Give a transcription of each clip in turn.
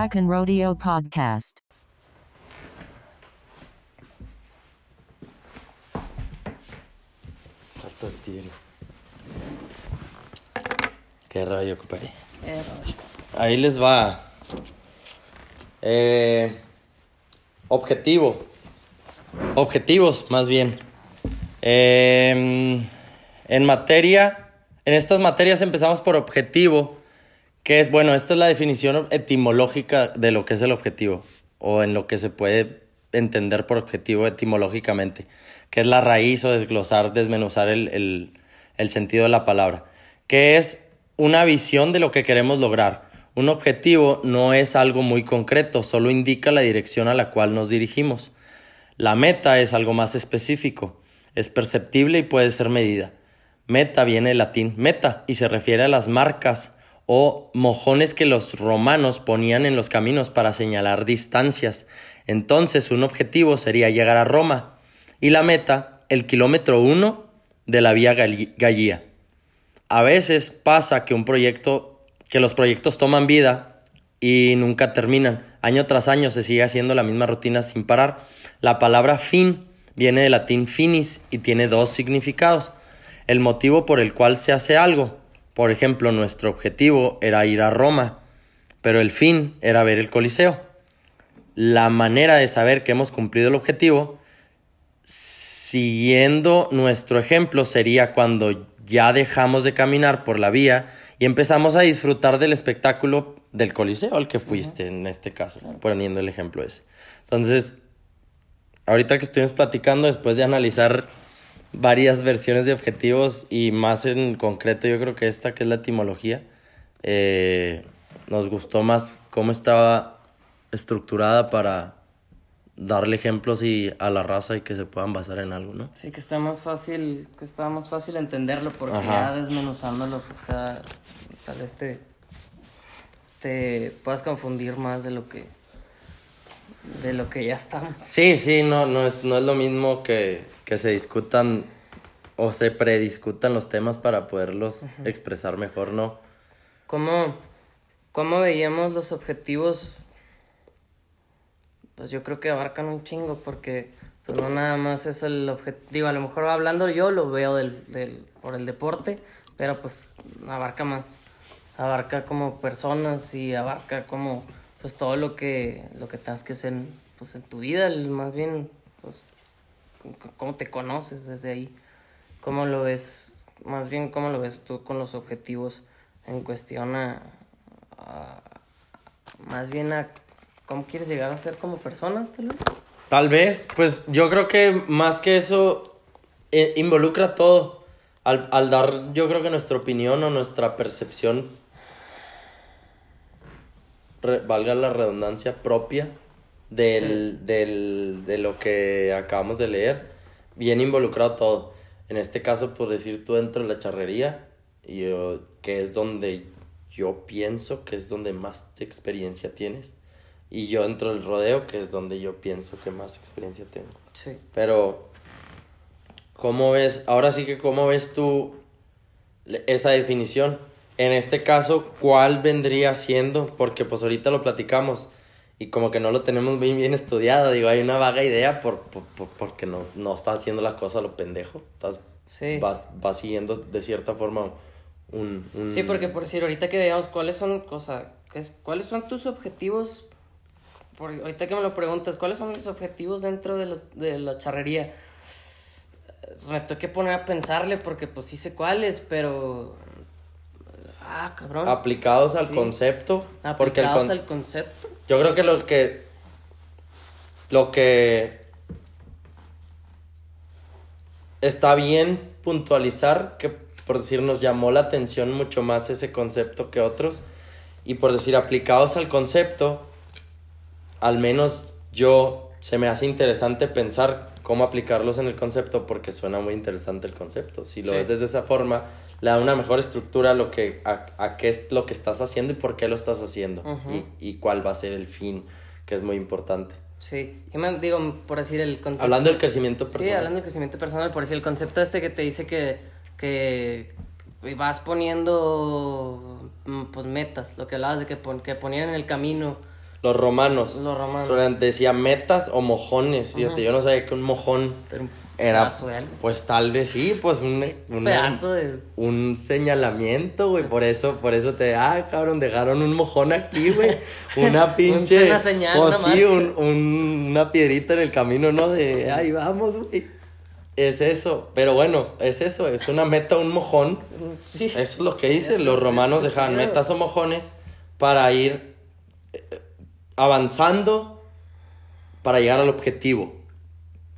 Track and Rodeo Podcast. Salto el tigre. Qué rayo, compadre. Eh, Ahí les va. Eh, objetivo. Objetivos, más bien. Eh, en materia, en estas materias empezamos por objetivo, que es, bueno, esta es la definición etimológica de lo que es el objetivo, o en lo que se puede entender por objetivo etimológicamente, que es la raíz o desglosar, desmenuzar el, el, el sentido de la palabra, que es una visión de lo que queremos lograr. Un objetivo no es algo muy concreto, solo indica la dirección a la cual nos dirigimos. La meta es algo más específico, es perceptible y puede ser medida. Meta viene del latín meta y se refiere a las marcas o mojones que los romanos ponían en los caminos para señalar distancias. Entonces un objetivo sería llegar a Roma y la meta el kilómetro uno de la vía Gallía. A veces pasa que un proyecto, que los proyectos toman vida y nunca terminan. Año tras año se sigue haciendo la misma rutina sin parar. La palabra fin viene del latín finis y tiene dos significados. El motivo por el cual se hace algo. Por ejemplo, nuestro objetivo era ir a Roma, pero el fin era ver el Coliseo. La manera de saber que hemos cumplido el objetivo, siguiendo nuestro ejemplo, sería cuando ya dejamos de caminar por la vía y empezamos a disfrutar del espectáculo del Coliseo al que fuiste, en este caso, poniendo el ejemplo ese. Entonces, ahorita que estuvimos platicando, después de analizar varias versiones de objetivos y más en concreto, yo creo que esta, que es la etimología, eh, nos gustó más cómo estaba estructurada para darle ejemplos y a la raza y que se puedan basar en algo, ¿no? Sí, que está más fácil, que está más fácil entenderlo porque Ajá. ya desmenuzándolo pues está, tal vez te, te puedas confundir más de lo que de lo que ya estamos. Sí, sí, no, no es, no es lo mismo que, que se discutan o se prediscutan los temas para poderlos expresar mejor, ¿no? ¿Cómo, ¿Cómo veíamos los objetivos? Pues yo creo que abarcan un chingo porque pues no nada más es el objetivo. A lo mejor hablando yo lo veo del, del, por el deporte, pero pues abarca más. Abarca como personas y abarca como pues todo lo que lo que tengas que hacer pues en tu vida, el- más bien cómo te conoces desde ahí. ¿Cómo lo ves? Más bien, ¿cómo lo ves tú con los objetivos en cuestión a, más bien a cómo quieres llegar a ser como persona, tal vez? Tal vez, pues yo creo que más que eso eh, involucra todo. Al, al dar, yo creo que nuestra opinión o nuestra percepción, valga la redundancia, propia del, del, de lo que acabamos de leer, bien involucrado todo. En este caso, por decir tú dentro de la charrería, y yo- que es donde yo pienso que es donde más experiencia tienes. Y yo dentro del rodeo, que es donde yo pienso que más experiencia tengo. Sí. Pero, ¿cómo ves? Ahora sí que, ¿cómo ves tú esa definición? En este caso, ¿cuál vendría siendo? Porque pues ahorita lo platicamos y como que no lo tenemos bien, bien estudiado. Digo, hay una vaga idea por, por- por- porque no, no estás haciendo las cosas a lo pendejo. Estás, Sí. vas, vas siguiendo de cierta forma un... un- Sí, porque por decir, ahorita que veamos cuáles son, o sea, qué es- cuáles son tus objetivos, por, ahorita que me lo preguntas, ¿cuáles son mis objetivos dentro de, lo- de la charrería? Eh, Me tengo que poner a pensarle porque pues sí sé cuáles, pero... Ah, cabrón. Aplicados al Sí. concepto. porque el Aplicados con- al concepto. Yo creo que lo que. Lo que. Está bien puntualizar que, por decir, nos llamó la atención mucho más ese concepto que otros. Y por decir, aplicados al concepto, al menos yo se me hace interesante pensar cómo aplicarlos en el concepto porque suena muy interesante el concepto. Si lo Sí. ves desde esa forma, le da una mejor estructura a lo que a, a qué es lo que estás haciendo y por qué lo estás haciendo y, y cuál va a ser el fin, que es muy importante. Sí, y me digo, por decir el concepto... Hablando del crecimiento personal. Sí, hablando de crecimiento personal, por decir el concepto este que te dice que, que vas poniendo mm, pues metas, lo que hablabas de que, pon- que ponían en el camino los romanos. Los romanos. Decía metas o mojones. Fíjate, yo no sabía que un mojón Pero un era. Pues tal vez sí, pues un, Un de. señalamiento, güey. Por eso, por eso te. Ah, cabrón, dejaron un mojón aquí, güey. Una pinche. Una señal, una sí, un- un- una piedrita en el camino, ¿no? De ahí vamos, güey. Es eso. Pero bueno, es eso. Es una meta, un mojón. Sí. Eso es lo que dicen. Los romanos dejaban metas o mojones para ir eh, avanzando para llegar al objetivo.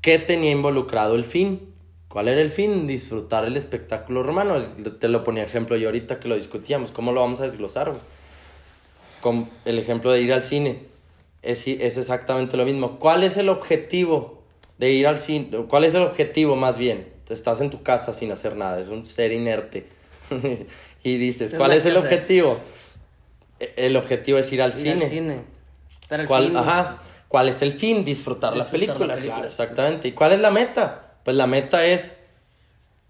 ¿Qué tenía involucrado el fin? ¿Cuál era el fin? Disfrutar el espectáculo romano. Te lo ponía ejemplo yo ahorita que lo discutíamos. ¿Cómo lo vamos a desglosar? Con el ejemplo de ir al cine. Es, es exactamente lo mismo. ¿Cuál es el objetivo de ir al cine? ¿Cuál es el objetivo más bien? Estás en tu casa sin hacer nada. Es un ser inerte. y dices, Es ¿cuál es el objetivo? E- El objetivo es ir al Ir cine. al cine. Pero el ¿Cuál, fin, ajá, ¿Cuál es el fin? Disfrutar, la, Disfrutar película. la película, Claro, sí. exactamente. ¿Y cuál es la meta? Pues la meta es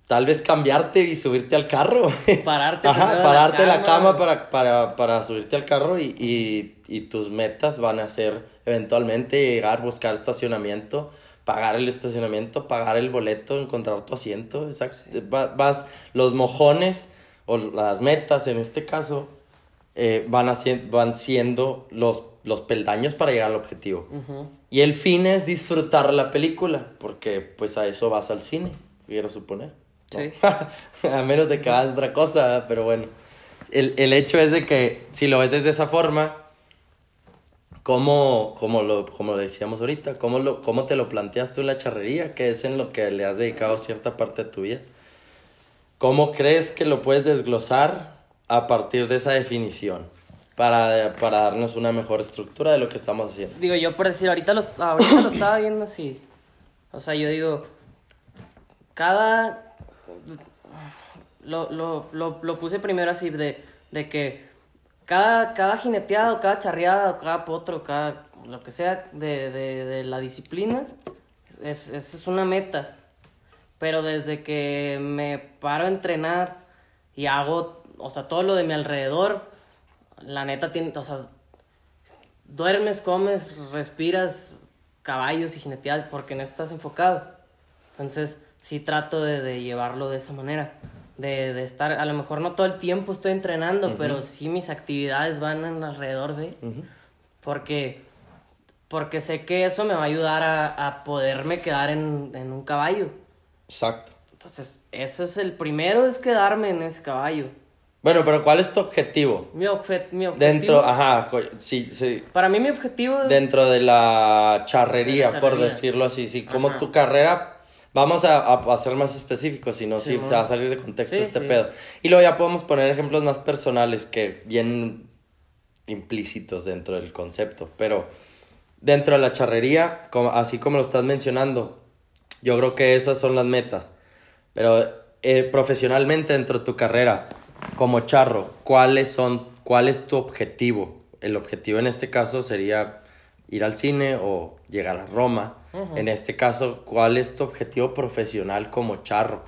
tal vez cambiarte y subirte al carro. Pararte Ajá, de la pararte de la cama. cama para, para, para subirte al carro y, y, y tus metas van a ser eventualmente llegar, buscar estacionamiento, pagar el estacionamiento, pagar el boleto, encontrar tu asiento. Exacto. Va- Vas, los mojones o las metas en este caso eh, van, haci- van siendo los, los peldaños para llegar al objetivo. Y el fin es disfrutar la película, porque pues a eso vas al cine, quiero suponer. ¿no? Sí. a menos de que hagas otra cosa, pero bueno. El, el hecho es de que si lo ves desde esa forma, ¿cómo, cómo lo, como lo decíamos ahorita, ¿cómo, lo, ¿cómo te lo planteas tú en la charrería? Que es en lo que le has dedicado cierta parte de tu vida. ¿Cómo crees que lo puedes desglosar a partir de esa definición? Para, para darnos una mejor estructura de lo que estamos haciendo. Digo, yo por decir, ahorita, los, ahorita lo estaba viendo así. O sea, yo digo, cada... Lo, lo, lo, lo puse primero así, de, de que cada, cada jineteado, cada charreada, cada potro, cada lo que sea de, de, de la disciplina, es, es una meta. Pero desde que me paro a entrenar y hago, o sea, todo lo de mi alrededor, la neta tiene, o sea, duermes, comes, respiras caballos y jineteadas porque no estás enfocado. Entonces, sí trato de, de llevarlo de esa manera. De, de estar, a lo mejor no todo el tiempo estoy entrenando, pero sí mis actividades van en alrededor de. Porque, porque sé que eso me va a ayudar a, a poderme quedar en, en un caballo. Exacto. Entonces, eso es el primero, es quedarme en ese caballo. Bueno, pero ¿cuál es tu objetivo? Mi, obje- mi objetivo. Dentro, ajá, sí, sí. Para mí, mi objetivo. Dentro de la charrería, De la por decirlo así, sí. Como Ajá. tu carrera, vamos a, a, a ser más específicos, si no, sí, se va a salir de contexto Sí, este sí. pedo. Y luego ya podemos poner ejemplos más personales que bien implícitos dentro del concepto. Pero dentro de la charrería, como, así como lo estás mencionando, yo creo que esas son las metas. Pero eh, profesionalmente dentro de tu carrera, como charro, ¿cuáles son, cuál es tu objetivo? El objetivo en este caso sería ir al cine o llegar a Roma. En este caso, ¿cuál es tu objetivo profesional como charro?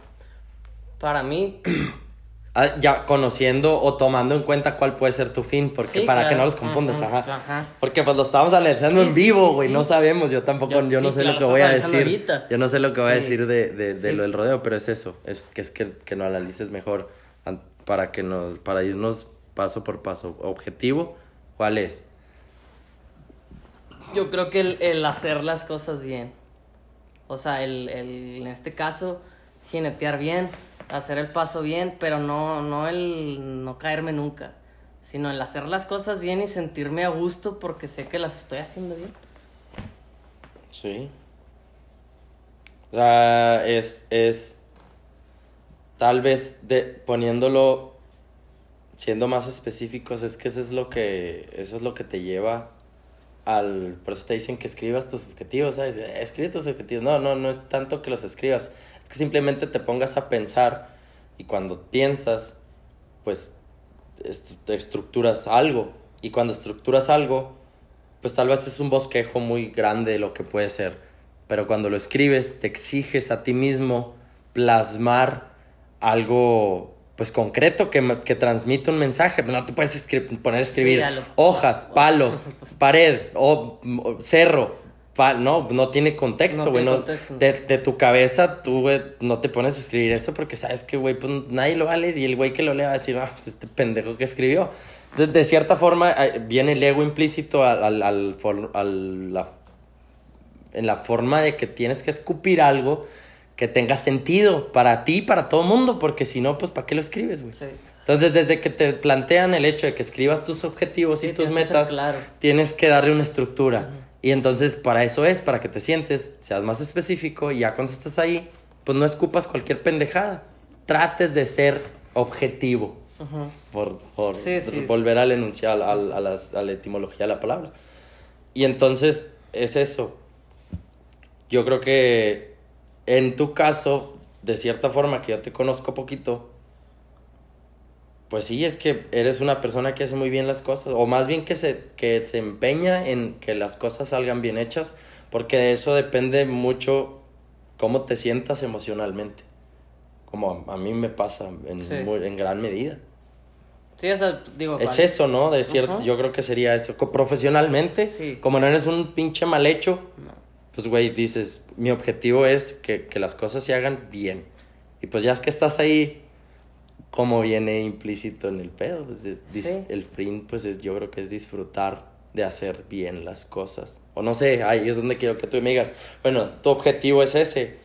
Para mí, Ah, ya conociendo o tomando en cuenta cuál puede ser tu fin, porque Sí, para que claro. no los confundas, Ajá, ajá. ajá. Porque pues lo estamos analizando Sí, en vivo, güey, sí. no sabemos, yo tampoco, yo, Yo- no sé claro, lo que voy a decir. ahorita. Yo no sé lo que voy a decir de, de, lo del rodeo, pero es eso, es que es que, que no analices mejor para que nos, para irnos paso por paso. Objetivo, ¿cuál es? yo creo que el, el hacer las cosas bien. O sea, el, el, en este caso, jinetear bien, hacer el paso bien, pero no, no el no caerme nunca, sino el hacer las cosas bien y sentirme a gusto porque sé que las estoy haciendo bien. Sí. Sea, es, es tal vez de, poniéndolo, siendo más específicos, es que eso es lo que, eso es lo que te lleva al, por eso te dicen que escribas tus objetivos, ¿sabes? Escribe tus objetivos. No, no, no es tanto que los escribas, es que simplemente te pongas a pensar y cuando piensas, pues est- estructuras algo y cuando estructuras algo, pues tal vez es un bosquejo muy grande de lo que puede ser. Pero cuando lo escribes, te exiges a ti mismo plasmar algo pues concreto que, que transmite un mensaje. No te puedes escri- poner a escribir hojas, palos, pared, o, o cerro. pa- no, no tiene contexto, güey. no- de, de tu cabeza, tú, güey, no te pones a escribir eso porque sabes que, güey, pues nadie lo va a leer y el güey que lo lea va a decir, ah, pues, este pendejo que escribió. De, de cierta forma, eh, viene el ego implícito al, al, al for- al- la en la forma de que tienes que escupir algo que tenga sentido para ti y para todo el mundo, porque si no, pues ¿para qué lo escribes, güey? Sí. Entonces, desde que te plantean el hecho de que escribas tus objetivos Sí, y tus metas, claro. tienes que darle una estructura. Y entonces, para eso es, para que te sientes, seas más específico y ya cuando estás ahí, pues no escupas cualquier pendejada. Trates de ser objetivo, Ujú. por, por Sí, volver al enunciado, al- a, las- a la etimología de la palabra. Y entonces, es eso. Yo creo que en tu caso, de cierta forma, que yo te conozco poquito, pues sí, es que eres una persona que hace muy bien las cosas, o más bien que se, que se empeña en que las cosas salgan bien hechas, porque de eso depende mucho cómo te sientas emocionalmente, como a, a mí me pasa en, Sí. muy- en gran medida. Sí, o sea, digo. Es vale. eso, ¿no? De cierto, yo creo que sería eso. Profesionalmente, Sí. como no eres un pinche mal hecho, No. Pues, güey, dices, mi objetivo es que, que las cosas se hagan bien. Y pues ya es que estás ahí, como viene implícito en el pedo, pues, es- Sí. el fin, pues es, yo creo que es disfrutar de hacer bien las cosas. O no sé, ahí es donde quiero que tú me digas, bueno, tu objetivo es ese.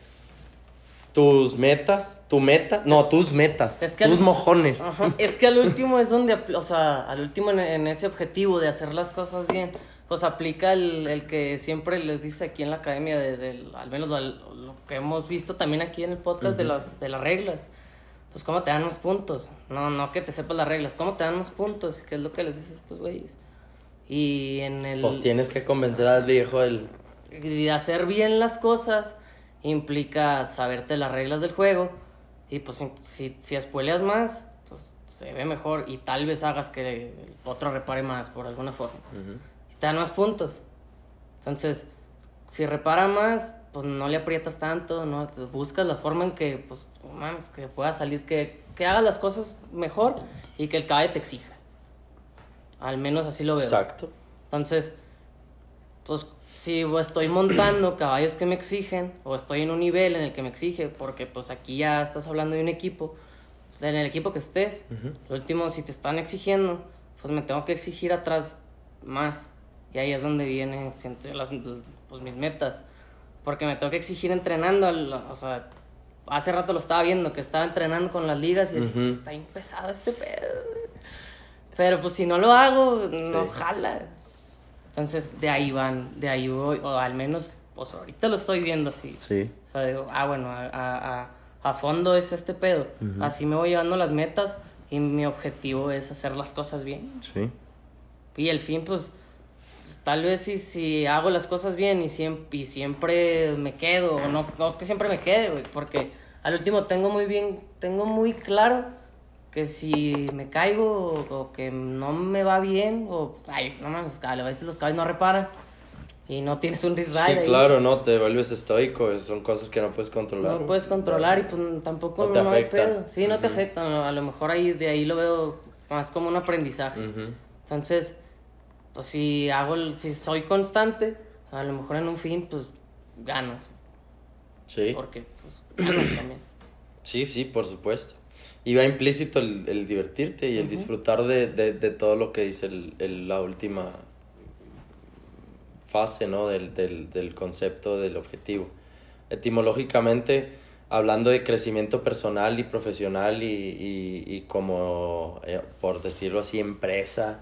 Tus metas, tu meta, no, tus metas, es que tus al- mojones. Ajá, Es que al último es donde, o sea, al último en, en ese objetivo de hacer las cosas bien, pues aplica el, el que siempre les dice aquí en la academia, de, del- al menos lo, lo que hemos visto también aquí en el podcast de, las, de las reglas. Pues cómo te dan más puntos. No, no que te sepas las reglas, cómo te dan más puntos, que es lo que les dices a estos güeyes. Y en el... Pues tienes que convencer al viejo del... Y hacer bien las cosas implica saberte las reglas del juego. Y pues si, si, spoileas más, pues se ve mejor y tal vez hagas que el otro repare más por alguna forma. Y te dan más puntos. Entonces, si repara más, pues no le aprietas tanto, ¿no? Buscas la forma en que, pues, no mames, que pueda salir, que, que hagas las cosas mejor y que el caballo te exija. Al menos así lo veo. Exacto. Entonces, pues si estoy montando caballos que me exigen o estoy en un nivel en el que me exige, porque pues aquí ya estás hablando de un equipo, en el equipo que estés, lo último, si te están exigiendo, pues me tengo que exigir atrás más. Y ahí es donde vienen siento yo, las, pues, mis metas. Porque me tengo que exigir entrenando, al- o sea, hace rato lo estaba viendo, que estaba entrenando con las ligas y decía, Ujú. está bien pesado este pedo. Pero pues si no lo hago, no Sí. jala. Entonces de ahí van, de ahí voy, o al menos, pues ahorita lo estoy viendo así. Sí. O sea, digo, ah, bueno, a, a, a- fondo es este pedo. Así me voy llevando las metas y mi objetivo es hacer las cosas bien. Sí. Y el fin, pues, tal vez si, si hago las cosas bien y siempre, y siempre me quedo, o no, no que siempre me quede, güey, porque al último tengo muy bien, tengo muy claro que si me caigo o, que no me va bien, o, ay, no mames, a veces los caballos no reparan y no tienes un ride Sí, ahí. claro, no, te vuelves estoico, son cosas que no puedes controlar. No puedes controlar y pues tampoco No te no pedo. Sí, no te Ujú. afectan. A lo mejor ahí de ahí lo veo más como un aprendizaje. Ujú. Entonces, pues si hago, el- si soy constante, a lo mejor en un fin, pues ganas. Sí. Porque, pues, ganas también. Sí, sí, por supuesto. Y va implícito el, el divertirte y el disfrutar de, de, de todo lo que dice el, el- la última fase, ¿no? Del, del, del concepto del objetivo. Etimológicamente, hablando de crecimiento personal y profesional y, y, y como, eh, por decirlo así, empresa,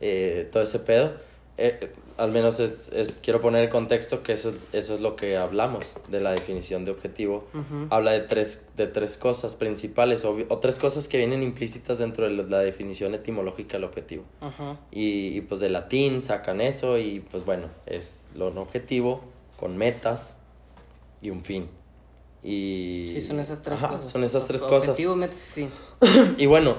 eh, todo ese pedo, eh, al menos es, es- quiero poner el contexto que eso, eso es lo que hablamos de la definición de objetivo. Habla de tres, de tres cosas principales o, o tres cosas que vienen implícitas dentro de la- definición etimológica del objetivo. Y, y, pues de latín sacan eso y pues bueno, es lo un objetivo con metas y un fin. Y... Sí, son esas tres Ajá, cosas. Son esas tres Objetivo, cosas. metas y fin. Y bueno,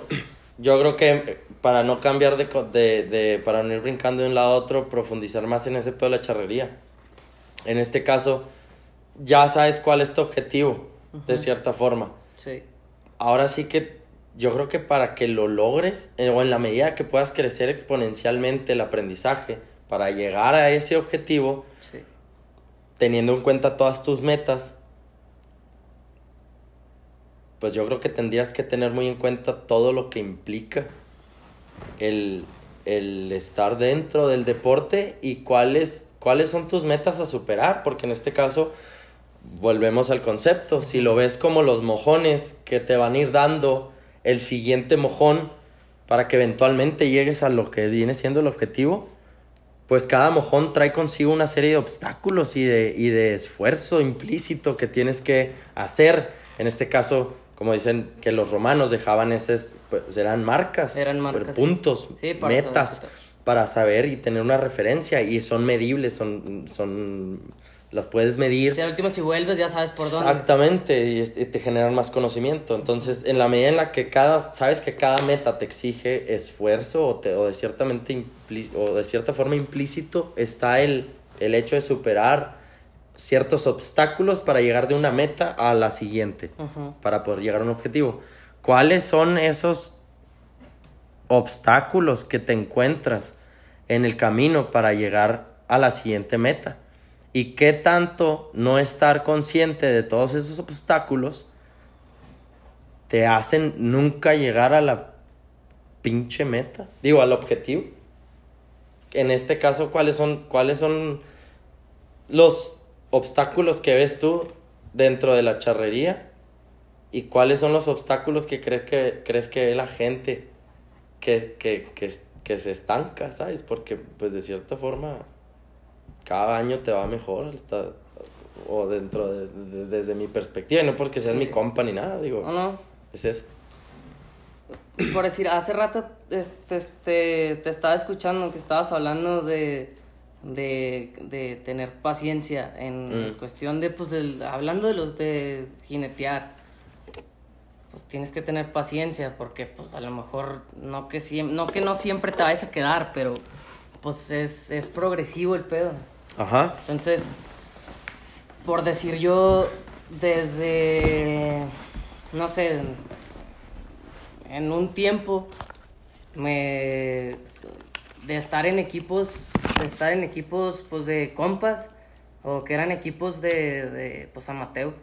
yo creo que eh, para no cambiar de, de, de, para no ir brincando de un lado a otro, profundizar más en ese pedo de la charrería. En este caso, ya sabes cuál es tu objetivo, de cierta forma. Sí. Ahora sí que yo creo que para que lo logres, eh, o en la medida que puedas crecer exponencialmente el aprendizaje, para llegar a ese objetivo, Sí. teniendo en cuenta todas tus metas, pues yo creo que tendrías que tener muy en cuenta todo lo que implica el, el estar dentro del deporte y cuáles, cuáles son tus metas a superar, porque en este caso volvemos al concepto, si lo ves como los mojones que te van a ir dando el siguiente mojón para que eventualmente llegues a lo que viene siendo el objetivo, pues cada mojón trae consigo una serie de obstáculos y de, y de esfuerzo implícito que tienes que hacer. En este caso, como dicen que los romanos dejaban esas, pues eran marcas, Eran marcas, sí. puntos, Sí, para metas, saber. para saber y tener una referencia y son medibles, son, son, las puedes medir. Sí, al último, si vuelves, ya sabes por dónde. Exactamente, y, es- y te generan más conocimiento. Entonces, en la medida en la que cada, sabes que cada meta te exige esfuerzo o, te- o de, ciertamente impli- o de cierta forma implícito está el, el hecho de superar ciertos obstáculos para llegar de una meta a la siguiente, para poder llegar a un objetivo. ¿Cuáles son esos obstáculos que te encuentras en el camino para llegar a la siguiente meta? ¿Y qué tanto no estar consciente de todos esos obstáculos te hacen nunca llegar a la pinche meta? Digo, al objetivo. En este caso, ¿cuáles son, cuáles son los obstáculos que ves tú dentro de la charrería? ¿Y cuáles son los obstáculos que crees que, crees que ve la gente que, que, que, que se estanca, ¿sabes? Porque, pues, de cierta forma, cada año te va mejor, está- o dentro de, de- desde mi perspectiva, y no porque seas Sí. mi compa ni nada, digo, No, no. es eso. Por decir, hace rato este, este, te estaba escuchando que estabas hablando de, de, de tener paciencia en Mm. cuestión de, pues, del, hablando de los de jinetear. Pues tienes que tener paciencia porque, pues, a lo mejor no que, siem- no, que no siempre te vayas a quedar, pero, pues, es, es progresivo el pedo. Ajá, Entonces, por decir yo, desde, no sé, en un tiempo, me, de estar en equipos, estar en equipos, pues, de compas, o que eran equipos de, de pues, amateur,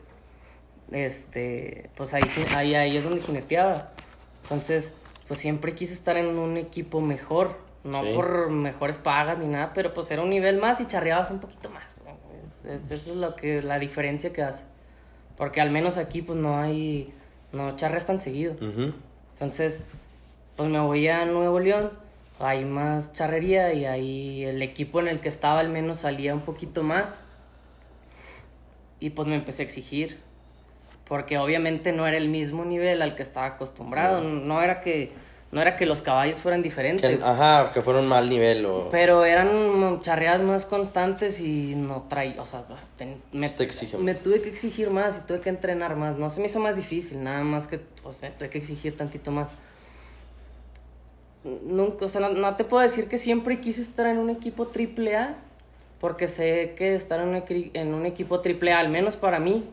este, pues, ahí, ahí, ahí es donde jineteaba. Entonces, pues, siempre quise estar en un equipo mejor, no Sí. por mejores pagas ni nada, pero pues era un nivel más y charreabas un poquito más. Es- es- eso es lo que, la diferencia que hace. Porque al menos aquí pues no hay, no charreas tan seguido. ujú, Entonces, pues me voy a Nuevo León, hay más charrería y ahí el equipo en el que estaba al menos salía un poquito más. Y pues me empecé a exigir. Porque obviamente no era el mismo nivel al que estaba acostumbrado. No era que, no era que los caballos fueran diferentes. que, ajá, que fueron mal nivel o... Pero eran charreadas más constantes y no traía, o sea, ten- me, Te exige me tuve que exigir más y tuve que entrenar más. No se me hizo más difícil, nada más que, pues, me tuve que exigir tantito más. Nunca, o sea, no, no te puedo decir que siempre quise estar en un equipo triple A, porque sé que estar en un, equi- en un equipo triple A, al menos para mí,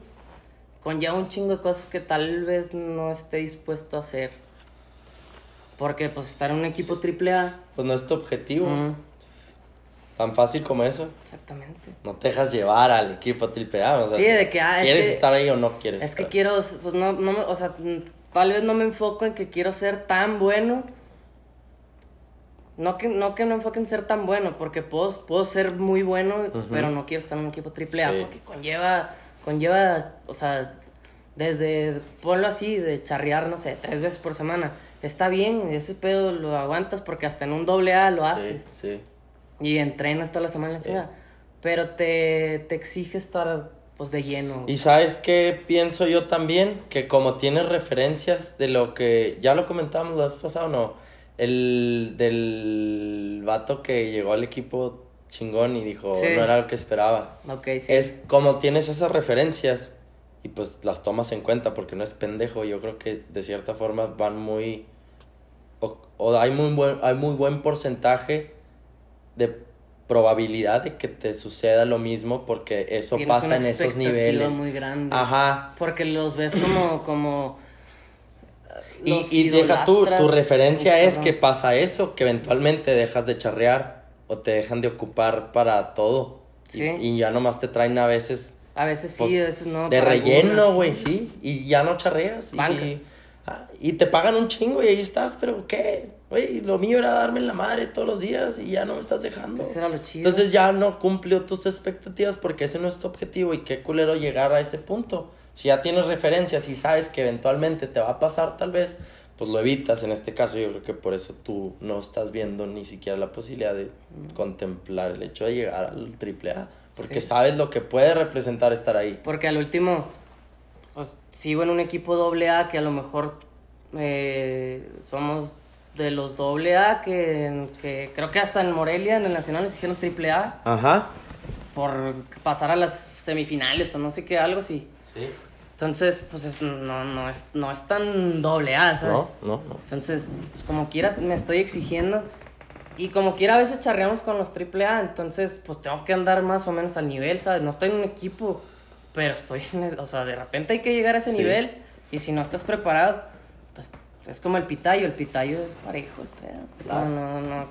conlleva un chingo de cosas que tal vez no esté dispuesto a hacer. Porque, pues, estar en un equipo triple A... Pues no es tu objetivo, mm, tan fácil como eso. exactamente. No te dejas llevar al equipo triple A, o sea, Sí, de que, ah, es ¿quieres que- estar ahí o no quieres Es que quiero, pues no, no o sea, tal vez no me enfoco en que quiero ser tan bueno. No que no, que no enfoque en ser tan bueno, porque puedo, puedo ser muy bueno, pero no quiero estar en un equipo triple A, Sí. porque conlleva, conlleva, o sea, desde, ponlo así, de charrear, no sé, tres veces por semana. Está bien, ese pedo lo aguantas porque hasta en un doble A lo haces. Sí, sí. Y entrenas toda la semana, la Sí. chingada. Pero te, te exige estar, pues, de lleno. Y sabes qué pienso yo también, que como tienes referencias de lo que ya lo comentábamos la vez pasada, ¿no? El del vato que llegó al equipo chingón y dijo, Sí. no era lo que esperaba. Ok, sí. Es como tienes esas referencias y pues las tomas en cuenta porque no es pendejo. Yo creo que de cierta forma van muy... O, o hay, muy buen, hay muy buen porcentaje de probabilidad de que te suceda lo mismo porque eso Tienes pasa una en esos niveles. muy grande. Ajá. Porque los ves como, como... Y, los y deja tú, tu referencia es que pasa eso, que eventualmente dejas de charrear o te dejan de ocupar para todo. Y- Sí. Y, ya nomás te traen a veces A veces sí, pues, a veces no. de relleno, güey, sí. Y ya no charreas. y- Banca. Y, ah, y te pagan un chingo y ahí estás, pero ¿qué? Güey, lo mío era darme la madre todos los días y ya no me estás dejando. Entonces era lo chido. Entonces ya no cumplió tus expectativas porque ese no es tu objetivo y qué culero llegar a ese punto. Si ya tienes referencias y sabes que eventualmente te va a pasar tal vez, pues lo evitas. En este caso yo creo que por eso tú no estás viendo ni siquiera la posibilidad de contemplar el hecho de llegar al triple A. Porque Sí. sabes lo que puede representar estar ahí. Porque al último, pues sigo en un equipo doble A que a lo mejor eh, somos de los doble A que, que creo que hasta en Morelia, en el Nacional, se hicieron triple A Ajá. por pasar a las semifinales o no sé qué, algo así. Sí. Entonces, pues es- no, no, es, no es tan doble A, ¿sabes? No, no, no. Entonces, pues como quiera me estoy exigiendo. Y como quiera a veces charreamos con los AAA, entonces pues tengo que andar más o menos al nivel, ¿sabes? No estoy en un equipo, pero estoy en... O sea, de repente hay que llegar a ese Sí. nivel y si no estás preparado, pues es como el pitayo, el pitayo es parejo, el pedo. Claro. No, no, no,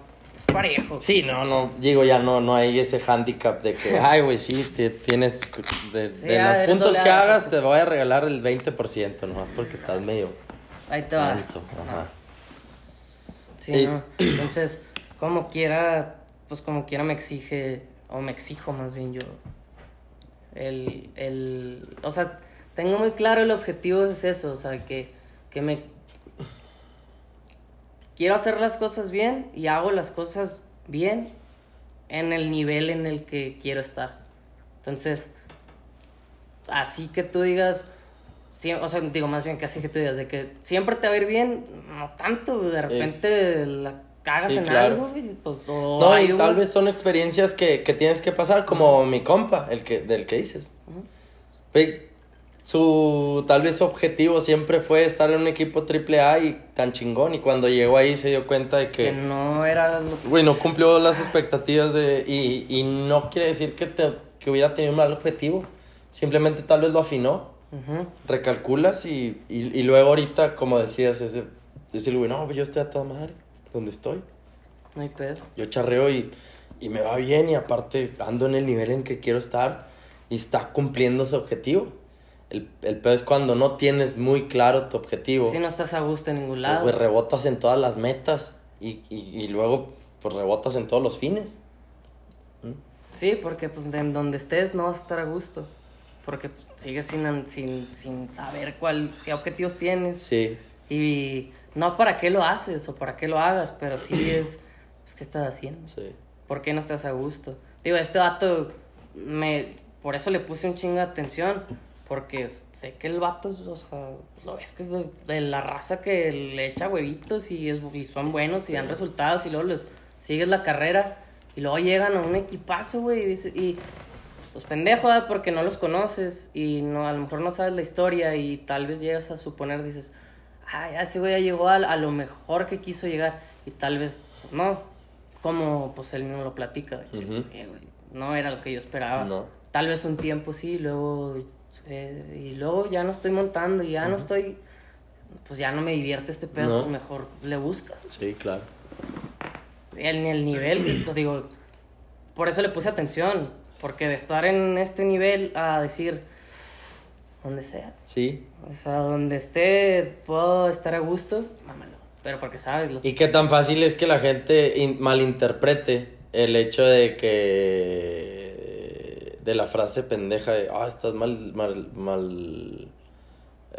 es parejo. Sí, no, no, digo ya no, no hay ese handicap de que, ay, güey, sí, te- tienes, de, Sí, de ya los puntos que hagas te voy a regalar el 20%, nomás porque estás medio Ahí te va. ajá. Sí, Y- no. Entonces, como quiera, pues como quiera me exige, o me exijo más bien yo. El, el, o sea, tengo muy claro el objetivo es eso, o sea, que, que me... Quiero hacer las cosas bien y hago las cosas bien en el nivel en el que quiero estar. Entonces, así que tú digas, o sea, digo más bien que así que tú digas, de que siempre te va a ir bien, no tanto, de repente la cagas Sí, en claro. algo, pues, o No, hay y tal vez son experiencias que, que tienes que pasar, como mi compa, el que, del que dices. Su, tal vez su objetivo siempre fue estar en un equipo triple A y tan chingón, y cuando llegó ahí se dio cuenta de que que, no era güey, no cumplió las expectativas de, y, y no quiere decir que, te, que hubiera tenido un mal objetivo, simplemente tal vez lo afinó. Ujú. recalculas y, y, y luego ahorita, como decías, ese, decir, güey, no, yo estoy a toda madre, donde estoy. No hay pedo. Yo charreo y, y me va bien y aparte ando en el nivel en que quiero estar y está cumpliendo su objetivo. El, el pedo es cuando no tienes muy claro tu objetivo. Si no estás a gusto en ningún pues, lado. güey, rebotas en todas las metas y, y, y luego pues rebotas en todos los fines. ¿Mm? Sí, porque pues en donde estés no vas a estar a gusto. Porque pues, sigues sin, sin, sin saber cuál, qué objetivos tienes. Sí, Y no para qué lo haces o para qué lo hagas, pero sí es, pues, ¿qué estás haciendo? sí. ¿Por qué no estás a gusto? Digo, este vato, me, por eso le puse un chingo de atención, porque sé que el vato, es, o sea, lo ves que es de, de la raza que le echa huevitos y, es, y son buenos y dan resultados y luego les sigues la carrera y luego llegan a un equipazo, güey, y, dice- y pues pendejo, ¿verdad? porque no los conoces y no, a lo mejor no sabes la historia y tal vez llegas a suponer, dices, ah, ya ese güey ya llegó a, a lo mejor que quiso llegar y tal vez pues, no, como pues él mismo lo platica, de que, Ujú. "Sí, güey, no era lo que yo esperaba. No. Tal vez un tiempo sí, luego eh, y luego ya no estoy montando y ya no estoy, pues ya no me divierte este pedo, No. pues mejor le buscas. Sí, claro. El nivel, esto digo, por eso le puse atención, porque de estar en este nivel a decir, donde sea, Sí. o sea, donde esté, puedo estar a gusto, mámalo. Pero porque sabes, los... ¿Y qué tan fácil es que la gente in- malinterprete el hecho de que de la frase pendeja de ah estás mal mal mal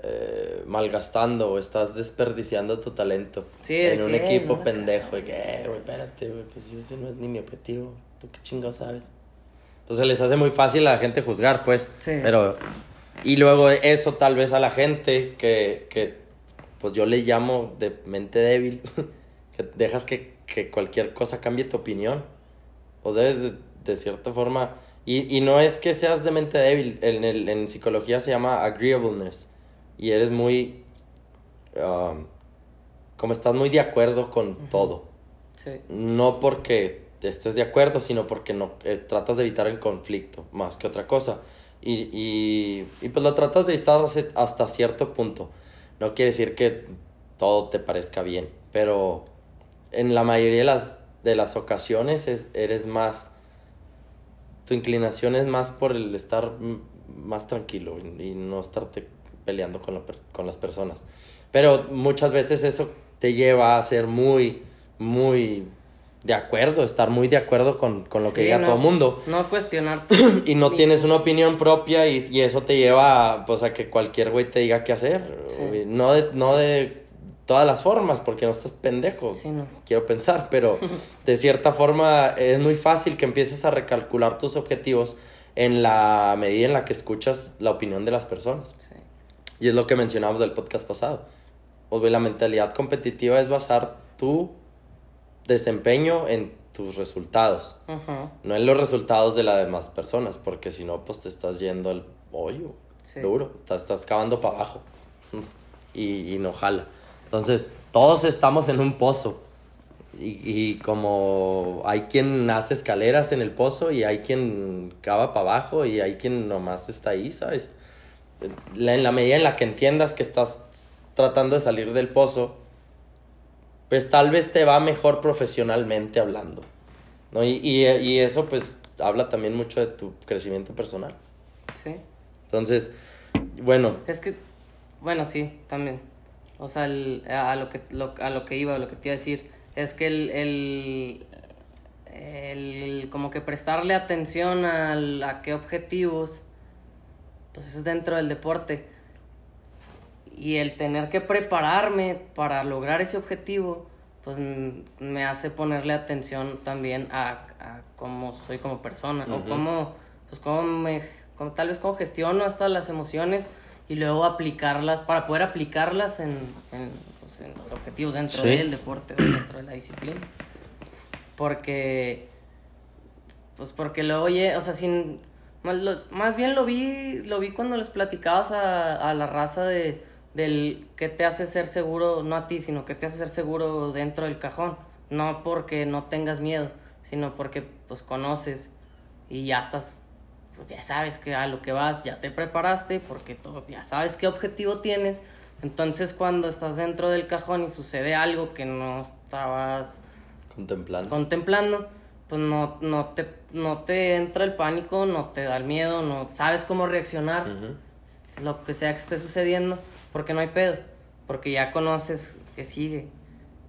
eh, malgastando o estás desperdiciando tu talento Sí, en un que, equipo no pendejo de que eh, güey espérate güey pues ese no es ni mi objetivo tú qué chingados sabes entonces les hace muy fácil a la gente juzgar pues Sí. pero y luego eso tal vez a la gente que, que pues yo le llamo de mente débil, que dejas que, que cualquier cosa cambie tu opinión. Pues debes de, de cierta forma, y, y no es que seas de mente débil, en, el, en psicología se llama agreeableness, y eres muy, um, como estás muy de acuerdo con todo. Sí. No porque estés de acuerdo, sino porque no eh, tratas de evitar el conflicto más que otra cosa. Y, y, y pues lo tratas de evitar hasta cierto punto. No quiere decir que todo te parezca bien. Pero en la mayoría de las, de las ocasiones es, eres más... Tu inclinación es más por el estar más tranquilo y, y no estarte peleando con, la con las personas. Pero muchas veces eso te lleva a ser muy, muy de acuerdo, estar muy de acuerdo con, con lo que diga no- todo el mundo No cuestionar. y no tienes una opinión propia y, y eso te lleva a, pues, a que cualquier güey te diga qué hacer. Sí. No, de, no de todas las formas, porque no estás pendejo. Sí, no. Quiero pensar, pero de cierta forma es muy fácil que empieces a recalcular tus objetivos en la medida en la que escuchas la opinión de las personas. Sí. Y es lo que mencionamos del podcast pasado. Pues, la mentalidad competitiva es basar tu desempeño en tus resultados Ujú. no en los resultados de las demás personas, porque si no, pues te estás yendo al hoyo Sí. duro, te estás cavando para abajo y, y no jala. Entonces, todos estamos en un pozo y, y como hay quien hace escaleras en el pozo y hay quien cava para abajo y hay quien nomás está ahí, ¿sabes? La- en la medida en la que entiendas que estás tratando de salir del pozo, pues tal vez te va mejor profesionalmente hablando. ¿no? Y, y, y eso pues habla también mucho de tu crecimiento personal. Sí. Entonces, bueno, Es que, bueno, sí, también. O sea, el- a, lo que, lo- a lo que iba, lo que te iba a decir, es que el, el, el- como que prestarle atención al- a qué objetivos, pues eso es dentro del deporte. Y el tener que prepararme para lograr ese objetivo, pues me hace ponerle atención también a, a cómo soy como persona, o cómo, pues cómo me, cómo- tal vez cómo gestiono hasta las emociones y luego aplicarlas, para poder aplicarlas en, en, pues, en los objetivos dentro Sí. del deporte, dentro de la disciplina. Porque, pues porque luego, oye, o sea, sin, más, lo- más bien lo vi, lo vi cuando les platicabas a, a la raza de, del que te hace ser seguro, no a ti, sino que te hace ser seguro dentro del cajón. No porque no tengas miedo, sino porque pues conoces y ya estás, pues ya sabes que a lo que vas, ya te preparaste, porque todo, ya sabes qué objetivo tienes. Entonces cuando estás dentro del cajón y sucede algo que no estabas contemplando. contemplando, pues no, no, te, no te entra el pánico, no te da el miedo, no sabes cómo reaccionar, Ujú. lo que sea que esté sucediendo, porque no hay pedo, porque ya conoces que sigue.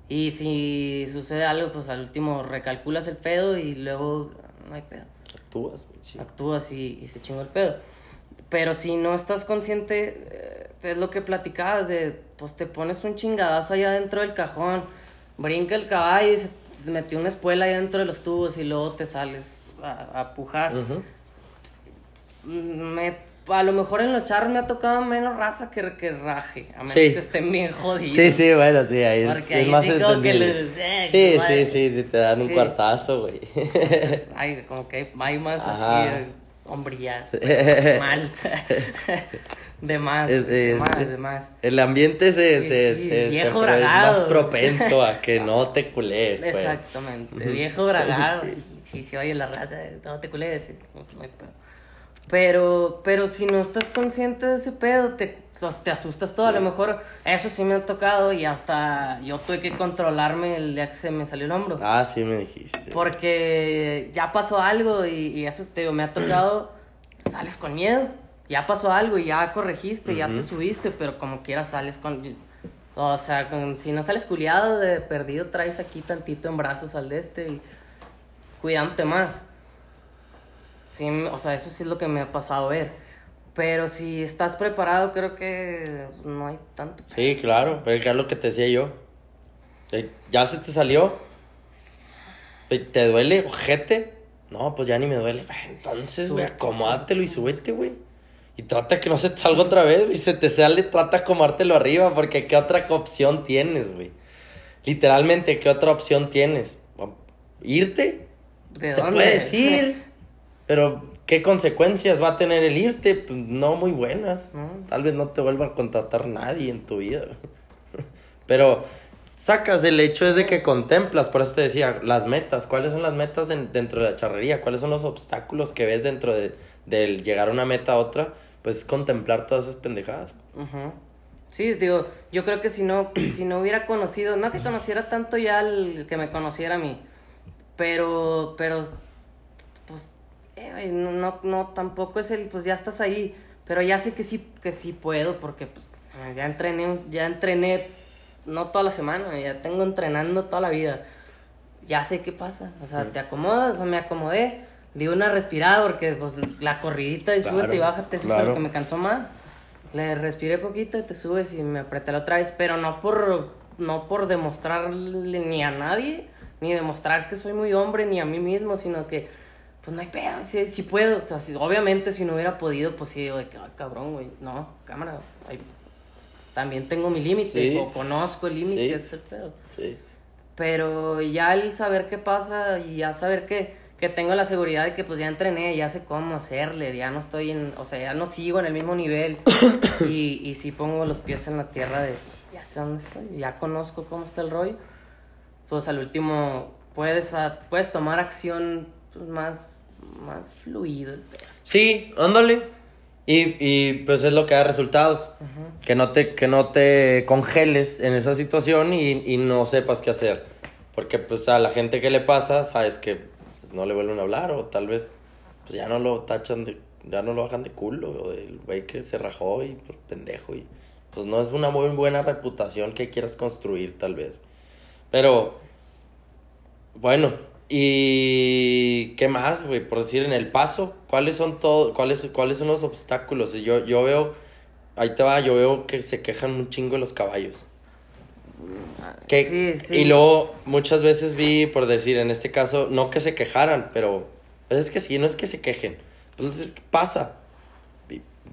Y si sucede algo, pues al último recalculas el pedo y luego no hay pedo. Actúas, sí. Actúas y, y se chingó el pedo. Pero si no estás consciente, eh, es lo que platicabas de, pues te pones un chingadazo allá dentro del cajón, brinca el caballo y se metió una espuela ahí dentro de los tubos y luego te sales a, a pujar. Me, a lo mejor en los charros me ha tocado menos raza que, que raje, a menos Sí. que estén bien jodidos. Sí, sí, bueno, sí, ahí es- Porque es, ahí más sí como que les- eh, Sí, sí, sí, te dan un cuartazo, güey. Entonces, ay, como que hay más Ajá. así, eh, hombre, ya, mal. de más, Es- de es- más, de más. El ambiente se, se, se- viejo se- es más propenso a que no te culees, pues. Exactamente, viejo bragado, sí, sí, se oye la raza, no te culees, pues, no hay pedo. Pero, pero si no estás consciente de ese pedo, te, te asustas todo. A lo mejor eso sí me ha tocado y hasta yo tuve que controlarme el día que se me salió el hombro. Ah, sí me dijiste. Porque ya pasó algo y, y eso te digo, me ha tocado, sales con miedo. Ya pasó algo y ya corregiste, ya te subiste, pero como quieras sales con... O sea, con- si no sales culiado de perdido, traes aquí tantito en brazos al de este y cuidándote más. Sí, o sea, eso sí es lo que me ha pasado ver. Pero si estás preparado, creo que no hay tanto. Sí, claro, pero es lo que te decía yo. Eh, ¿Ya se te salió? ¿Te duele, ojete? No, pues ya ni me duele. Ah, Entonces, güey, acomódatelo y súbete, güey. Y trata que no se te salga otra vez, y se te sale, trata de acomodártelo arriba, porque ¿qué otra opción tienes, güey? Literalmente, ¿qué otra opción tienes? ¿Irte? ¿De Te dónde? puedes ir, pero ¿qué consecuencias va a tener el irte? Pues no muy buenas. No. Tal vez no te vuelva a contratar nadie en tu vida. Pero sacas el hecho es de que contemplas, por eso te decía, las metas. ¿Cuáles son las metas en- dentro de la charrería? ¿Cuáles son los obstáculos que ves dentro de del llegar a una meta a otra? Pues contemplar todas esas pendejadas. Ujú. Sí, digo, yo creo que si no, si no hubiera conocido, no que conociera tanto ya el que me conociera a mí, pero, pero, eh, güey, no, no, no, tampoco es el, pues ya estás ahí, pero ya sé que sí, que sí puedo, porque, pues, ya entrené, ya entrené, no toda la semana, ya tengo entrenando toda la vida, ya sé qué pasa, o sea, te acomodas, o me acomodé, di una respirada, porque, pues, la corridita y Claro, súbete y bájate, eso fue claro. lo que me cansó más. Le respiré poquito y te subes y me apreté la otra vez, pero no por, no por demostrarle ni a nadie, ni demostrar que soy muy hombre, ni a mí mismo, sino que, pues no hay pedo, si, si puedo. O sea, si- obviamente si no hubiera podido, pues sí, digo de que, "Ay, cabrón, güey, no, cámara, también tengo mi límite, Sí. o conozco el límite, Sí. ese el pedo. Sí. Pero ya el saber qué pasa y ya saber que, que tengo la seguridad de que pues ya entrené, ya sé cómo hacerle, ya no estoy en, o sea, ya no sigo en el mismo nivel y, y sí pongo los pies en la tierra de, pues ya sé dónde estoy, ya conozco cómo está el rollo, pues al último puedes, a- puedes tomar acción pues, más, más fluido. el pedo. Sí, ándale. Y, y pues es lo que da resultados. Que no te, que no te congeles en esa situación y, y no sepas qué hacer. Porque pues a la gente que le pasa, sabes que pues, no le vuelven a hablar o tal vez pues ya no lo tachan de, ya no lo bajan de culo o del güey que se rajó y pues pendejo y pues no es una muy buena reputación que quieras construir tal vez. Pero bueno, ¿y qué más, güey? Por decir, en el paso, ¿cuáles son todo, cuáles, cuáles son los obstáculos? Yo, yo veo, ahí te va, yo veo que se quejan un chingo los caballos. Que, Sí, sí. Y luego muchas veces vi, por decir, en este caso, no que se quejaran, pero pues es que sí, no es que se quejen. Pues Entonces, ¿qué pasa?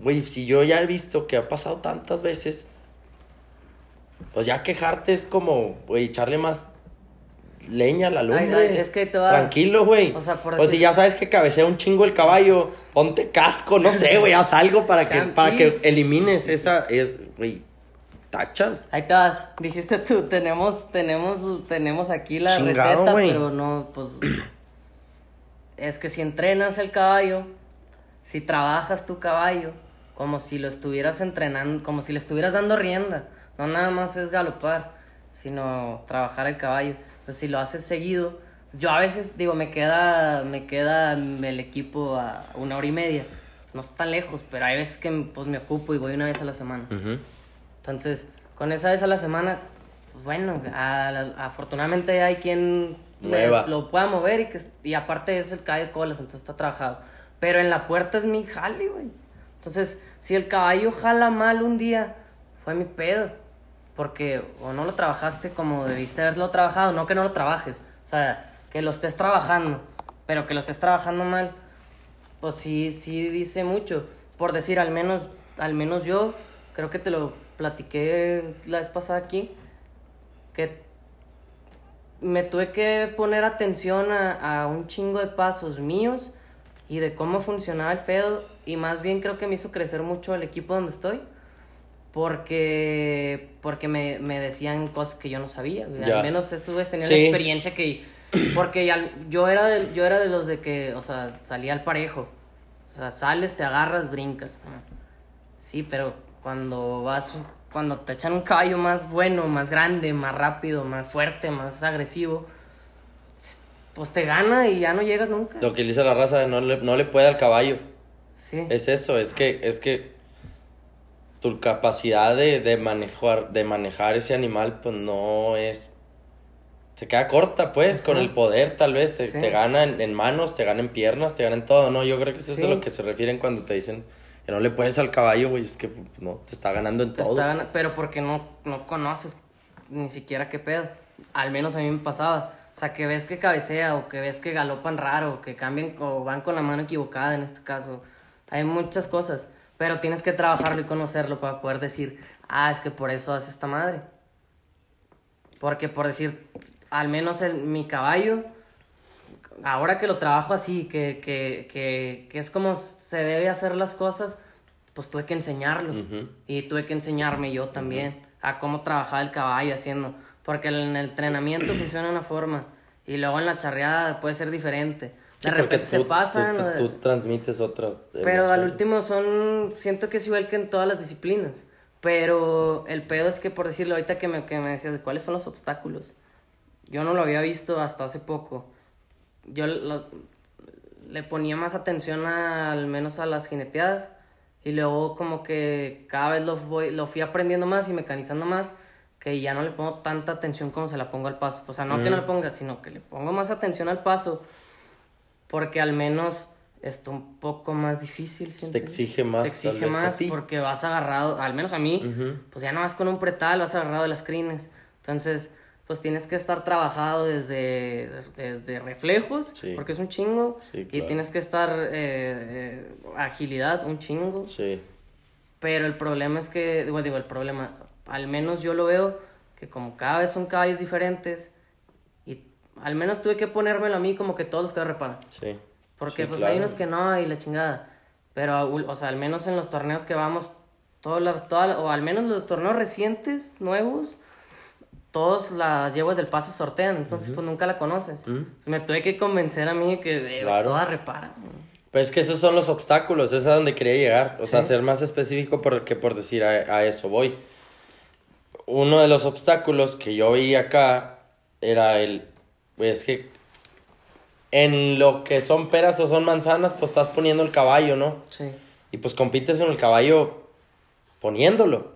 Güey, si yo ya he visto que ha pasado tantas veces, pues ya quejarte es como, güey, echarle más leña a la lumbre. Ay, ay, es que te va- Tranquilo, güey. O sea, por Pues decir- si ya sabes que cabecea un chingo el caballo, ponte casco, no sé, güey, haz algo para que, para que elimines esa, es, güey, tachas. Ahí está, dijiste tú, tenemos, tenemos, tenemos aquí la Chingado, receta, pero no, pues, es que si entrenas el caballo, si trabajas tu caballo, como si lo estuvieras entrenando, como si le estuvieras dando rienda, no nada más es galopar, sino trabajar el caballo, pues si lo haces seguido, yo a veces digo, me queda, me queda el equipo a una hora y media, no está tan lejos, pero hay veces que pues me ocupo y voy una vez a la semana. Entonces, con esa vez a la semana, pues bueno, a- a- afortunadamente hay quien me- lo pueda mover y que y aparte es el caballo de colas, entonces está trabajado. Pero en la puerta es mi jale, güey. Entonces, si el caballo jala mal un día, fue mi pedo. Porque o no lo trabajaste como debiste haberlo trabajado, no que no lo trabajes. O sea, que lo estés trabajando, pero que lo estés trabajando mal, pues sí, sí dice mucho. Por decir, al menos, al menos yo, creo que te lo platiqué la vez pasada aquí, que me tuve que poner atención a, a un chingo de pasos míos y de cómo funcionaba el pedo. Y más bien creo que me hizo crecer mucho el equipo donde estoy. Porque, porque me, me decían cosas que yo no sabía. Ya. Al menos estos güeyes tenían Sí. la experiencia que... Porque ya, yo, era de, yo era de los de que, o sea, salía al parejo. O sea, sales, te agarras, brincas. Sí, pero cuando vas, cuando te echan un caballo más bueno, más grande, más rápido, más fuerte, más agresivo, pues te gana y ya no llegas nunca. Lo que dice la raza de no le, no le puede al caballo. Sí. Es eso, es que, es que tu capacidad de, de manejar, de manejar ese animal, pues no es. Se queda corta, pues, con el poder, tal vez. Te, Sí. te gana en, en manos, te gana en piernas, te gana en todo, ¿no? Yo creo que eso es a lo que se refieren cuando te dicen que no le puedes al caballo, güey. Es que, pues, no, te está ganando en Te todo. está pero porque no, no conoces ni siquiera qué pedo. Al menos a mí me pasaba. O sea, que ves que cabecea o que ves que galopan raro, o que cambian o van con la mano equivocada en este caso. Hay muchas cosas, pero tienes que trabajarlo y conocerlo para poder decir, ah, es que por eso hace esta madre. Porque por decir, al menos el, mi caballo, ahora que lo trabajo así, que, que, que, que es como se debe hacer las cosas, pues tuve que enseñarlo. Ujú. Y tuve que enseñarme yo también a cómo trabajar el caballo haciendo. Porque en el entrenamiento funciona de una forma y luego en la charreada puede ser diferente. De Sí, repente se tú- pasan. Tú, de- tú transmites otra. pero al último son, siento que es igual que en todas las disciplinas. Pero el pedo es que, por decirlo, ahorita que me, que me decías, ¿cuáles son los obstáculos? Yo no lo había visto hasta hace poco. Yo lo- le ponía más atención a- al menos a las jineteadas. Y luego como que cada vez lo, voy, lo fui aprendiendo más y mecanizando más. Que ya no le pongo tanta atención como se la pongo al paso. O sea, no que no le ponga, sino que le pongo más atención al paso. Porque al menos está un poco más difícil. siento Te exige más, Te exige más porque vas agarrado, al menos a mí, pues ya no vas con un pretal, vas agarrado de las crines. Entonces, pues tienes que estar trabajado desde, desde reflejos, Sí. porque es un chingo. Sí, Y tienes que estar eh, eh, agilidad, un chingo. Sí. Pero el problema es que, digo, digo, el problema, al menos yo lo veo, que como cada vez son caballos diferentes, al menos tuve que ponérmelo a mí como que todos los que reparan. Sí. Porque Sí, pues claro. hay unos que no y la chingada. Pero, o sea, al menos en los torneos que vamos, todas las- toda o al menos los torneos recientes, nuevos, todos las yeguas del paso sortean, entonces pues nunca la conoces. Entonces, me tuve que convencer a mí que eh, Claro. todas reparan. Pues es que esos son los obstáculos, es a donde quería llegar. O sea, ser más específico porque por decir a, a eso voy. Uno de los obstáculos que yo veía acá era el. Es que en lo que son peras o son manzanas, pues estás poniendo el caballo, ¿no? Sí. Y pues compites con el caballo poniéndolo.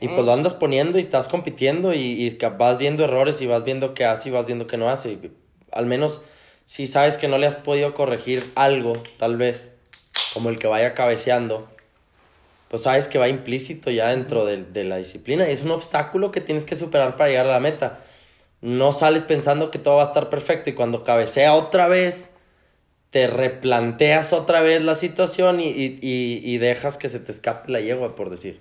Y pues lo andas poniendo y estás compitiendo y, vas viendo errores y vas viendo qué hace y vas viendo qué no hace. Y Al menos si sabes que no le has podido corregir algo, tal vez, como el que vaya cabeceando, pues sabes que va implícito ya dentro de, de la disciplina. Y es un obstáculo que tienes que superar para llegar a la meta. No sales pensando que todo va a estar perfecto y cuando cabecea otra vez, te replanteas otra vez la situación y, y, y, y dejas que se te escape la yegua, por decir.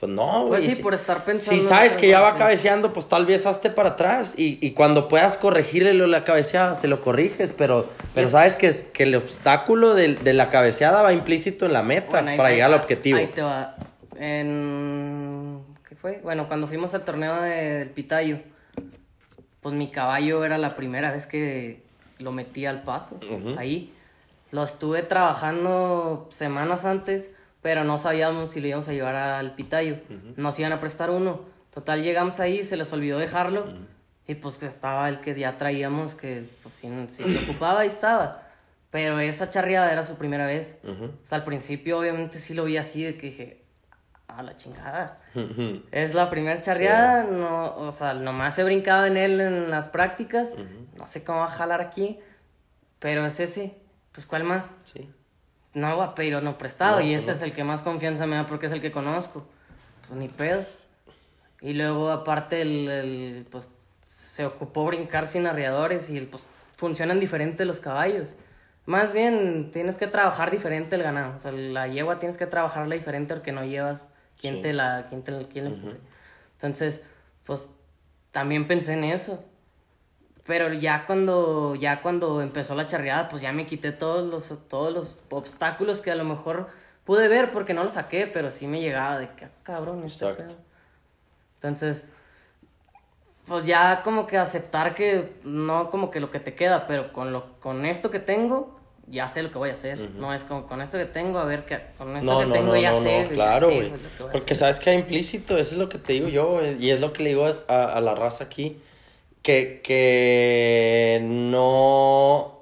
Pues no, güey. Pues sí, Si- por estar pensando Si sabes que ya va cabeceando, pues tal vez hazte para atrás. Y, y cuando puedas corregirle lo- la cabeceada, se lo corriges. Pero, pero es- sabes que, que el obstáculo de, de la cabeceada va implícito en la meta Bueno, para llegar al objetivo. Ahí te va. En... ¿Qué fue? Bueno, cuando fuimos al torneo de- del Pitayo, pues mi caballo era la primera vez que lo metí al paso. Ahí. Lo estuve trabajando semanas antes, pero no sabíamos si lo íbamos a llevar al Pitayo. Nos iban a prestar uno. Total, llegamos ahí, se les olvidó dejarlo. Y pues estaba el que ya traíamos, que pues si, si se ocupaba, ahí estaba. Pero esa charreada era su primera vez. O sea, al principio obviamente sí lo vi así, de que dije, a la chingada. Es la primera charreada, no, o sea, nomás he brincado en él en las prácticas, no sé cómo va a jalar aquí, pero es ese, pues ¿cuál más? Sí. No va a pedir no prestado, No, y este no. es el que más confianza me da porque es el que conozco, pues ni pedo. Y luego aparte el, el, pues se ocupó brincar sin arriadores y el, pues funcionan diferente los caballos. Más bien tienes que trabajar diferente el ganado, o sea, la yegua tienes que trabajarla diferente porque no llevas quién Sí. te la, quién te la, quién la empuje. Entonces, pues también pensé en eso. Pero ya cuando, ya cuando empezó la charreada, pues ya me quité todos los, todos los obstáculos que a lo mejor pude ver porque no los saqué, pero sí me llegaba de que, ah, cabrón, pedo". Entonces, pues ya como que aceptar que no como que lo que te queda, pero con lo, con esto que tengo, ya sé lo que voy a hacer. No es como con esto que tengo, a ver qué, con esto No, que no, tengo no, ya sé, no, ya claro, sé, que Porque sabes que hay implícito, eso es lo que te digo yo, eh, y es lo que le digo a, a la raza aquí, que, que no...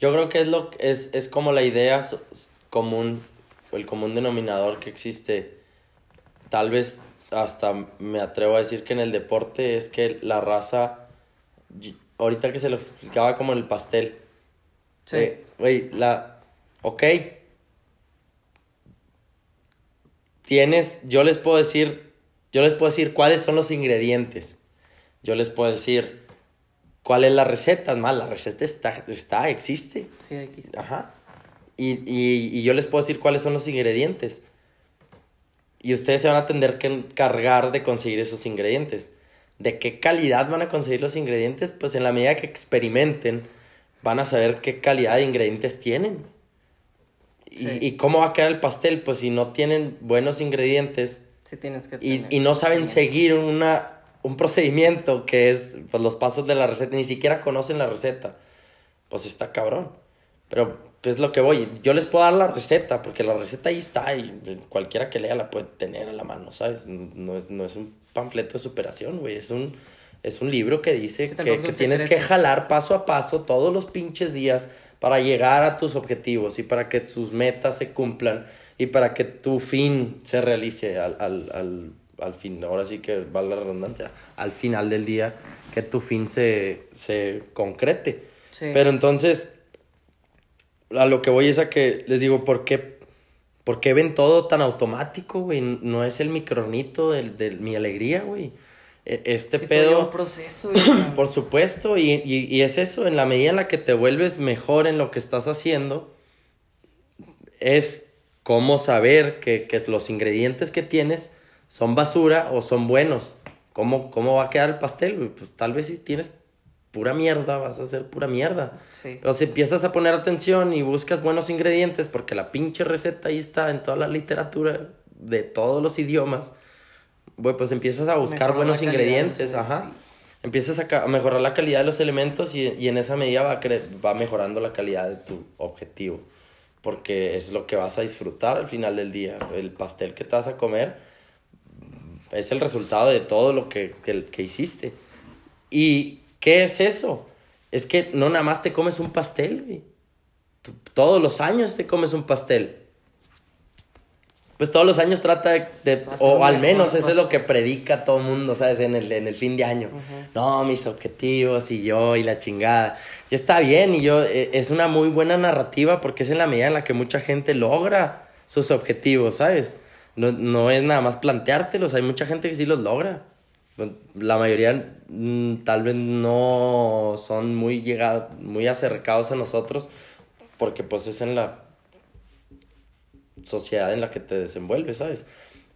Yo creo que es, lo, es, es como la idea común, o el común denominador que existe, tal vez hasta me atrevo a decir que en el deporte es que la raza, ahorita que se lo explicaba como en el pastel, Sí. eh, Güey, la. Ok. Tienes. Yo les puedo decir. Yo les puedo decir cuáles son los ingredientes. Yo les puedo decir cuál es la receta. Es más, la receta está, está existe. Sí, aquí está. Ajá. Y, y, y yo les puedo decir cuáles son los ingredientes. Y ustedes se van a tener que encargar de conseguir esos ingredientes. ¿De qué calidad van a conseguir los ingredientes? Pues en la medida que experimenten, van a saber qué calidad de ingredientes tienen. Y, Sí. y cómo va a quedar el pastel, pues si no tienen buenos ingredientes Sí tienes que y, tener y no saben seguir una, un procedimiento que es pues, los pasos de la receta, ni siquiera conocen la receta, pues está cabrón. Pero pues lo que voy. Yo les puedo dar la receta, porque la receta ahí está y cualquiera que lea la puede tener a la mano, ¿sabes? No es, no es un panfleto de superación, güey. Es un, es un libro que dice Sí, que, que tienes que jalar paso a paso todos los pinches días para llegar a tus objetivos y para que tus metas se cumplan y para que tu fin se realice al, al, al, al fin. Ahora sí que la redundancia. Al final del día, que tu fin se, se concrete. Sí. Pero entonces, a lo que voy es a que les digo, ¿por qué, por qué ven todo tan automático, güey? No es el micronito de, de mi alegría, güey. E- Este Sí, pedo, un proceso. güey. por supuesto, y, y, y es eso, en la medida en la que te vuelves mejor en lo que estás haciendo, es cómo saber que, que los ingredientes que tienes son basura o son buenos. ¿Cómo, cómo va a quedar el pastel? güey? Pues tal vez si tienes pura mierda, vas a hacer pura mierda. Sí. Pero si empiezas a poner atención y buscas buenos ingredientes, porque la pinche receta ahí está en toda la literatura de todos los idiomas, güey, pues empiezas a buscar buenos calidad ingredientes, ajá. Empiezas a, mejorar la calidad de los elementos y, y en esa medida va, cre- va mejorando la calidad de tu objetivo. Porque es lo que vas a disfrutar al final del día. El pastel que te vas a comer es el resultado de todo lo que, que, que hiciste. ¿Y qué es eso? Es que no nada más te comes un pastel, güey. Todos los años te comes un pastel. Pues todos los años trata de, o al mejor menos eso es lo que predica todo el mundo, ¿sabes? En el, en el fin de año. No, mis objetivos y yo y la chingada. Y está bien y yo, eh, es una muy buena narrativa porque es en la medida en la que mucha gente logra sus objetivos, ¿sabes? No, no es nada más planteártelos, hay mucha gente que sí los logra. La mayoría mm, tal vez no son muy muy acercados a nosotros porque pues es en la sociedad en la que te desenvuelves, ¿sabes?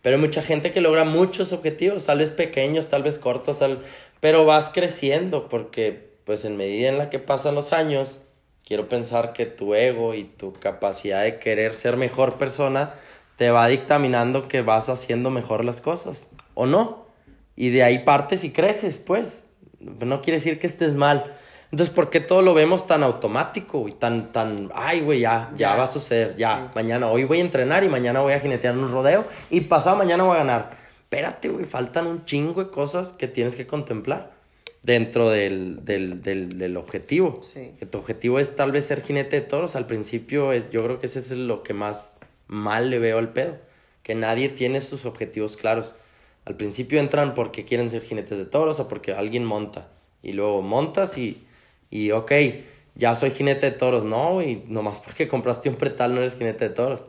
Pero hay mucha gente que logra muchos objetivos, tal vez pequeños, tal vez cortos, tal... pero vas creciendo porque pues en medida en la que pasan los años, quiero pensar que tu ego y tu capacidad de querer ser mejor persona te va dictaminando que vas haciendo mejor las cosas, ¿o no? Y de ahí partes y creces, pues. No quiere decir que estés mal. Entonces, ¿por qué todo lo vemos tan automático y tan, tan, ay, güey, ya, ya, Ya. va a suceder, ya, Sí. mañana, hoy voy a entrenar y mañana voy a jinetear un rodeo y pasado mañana voy a ganar. Espérate, güey, faltan un chingo de cosas que tienes que contemplar dentro del, del, del, del objetivo. Sí. Que tu objetivo es tal vez ser jinete de toros. Al principio, es, yo creo que ese es lo que más mal le veo al pedo. Que nadie tiene sus objetivos claros. Al principio entran porque quieren ser jinetes de toros o porque alguien monta. Y luego montas y, y ok, ya soy jinete de toros. No, y nomás porque compraste un pretal no eres jinete de toros.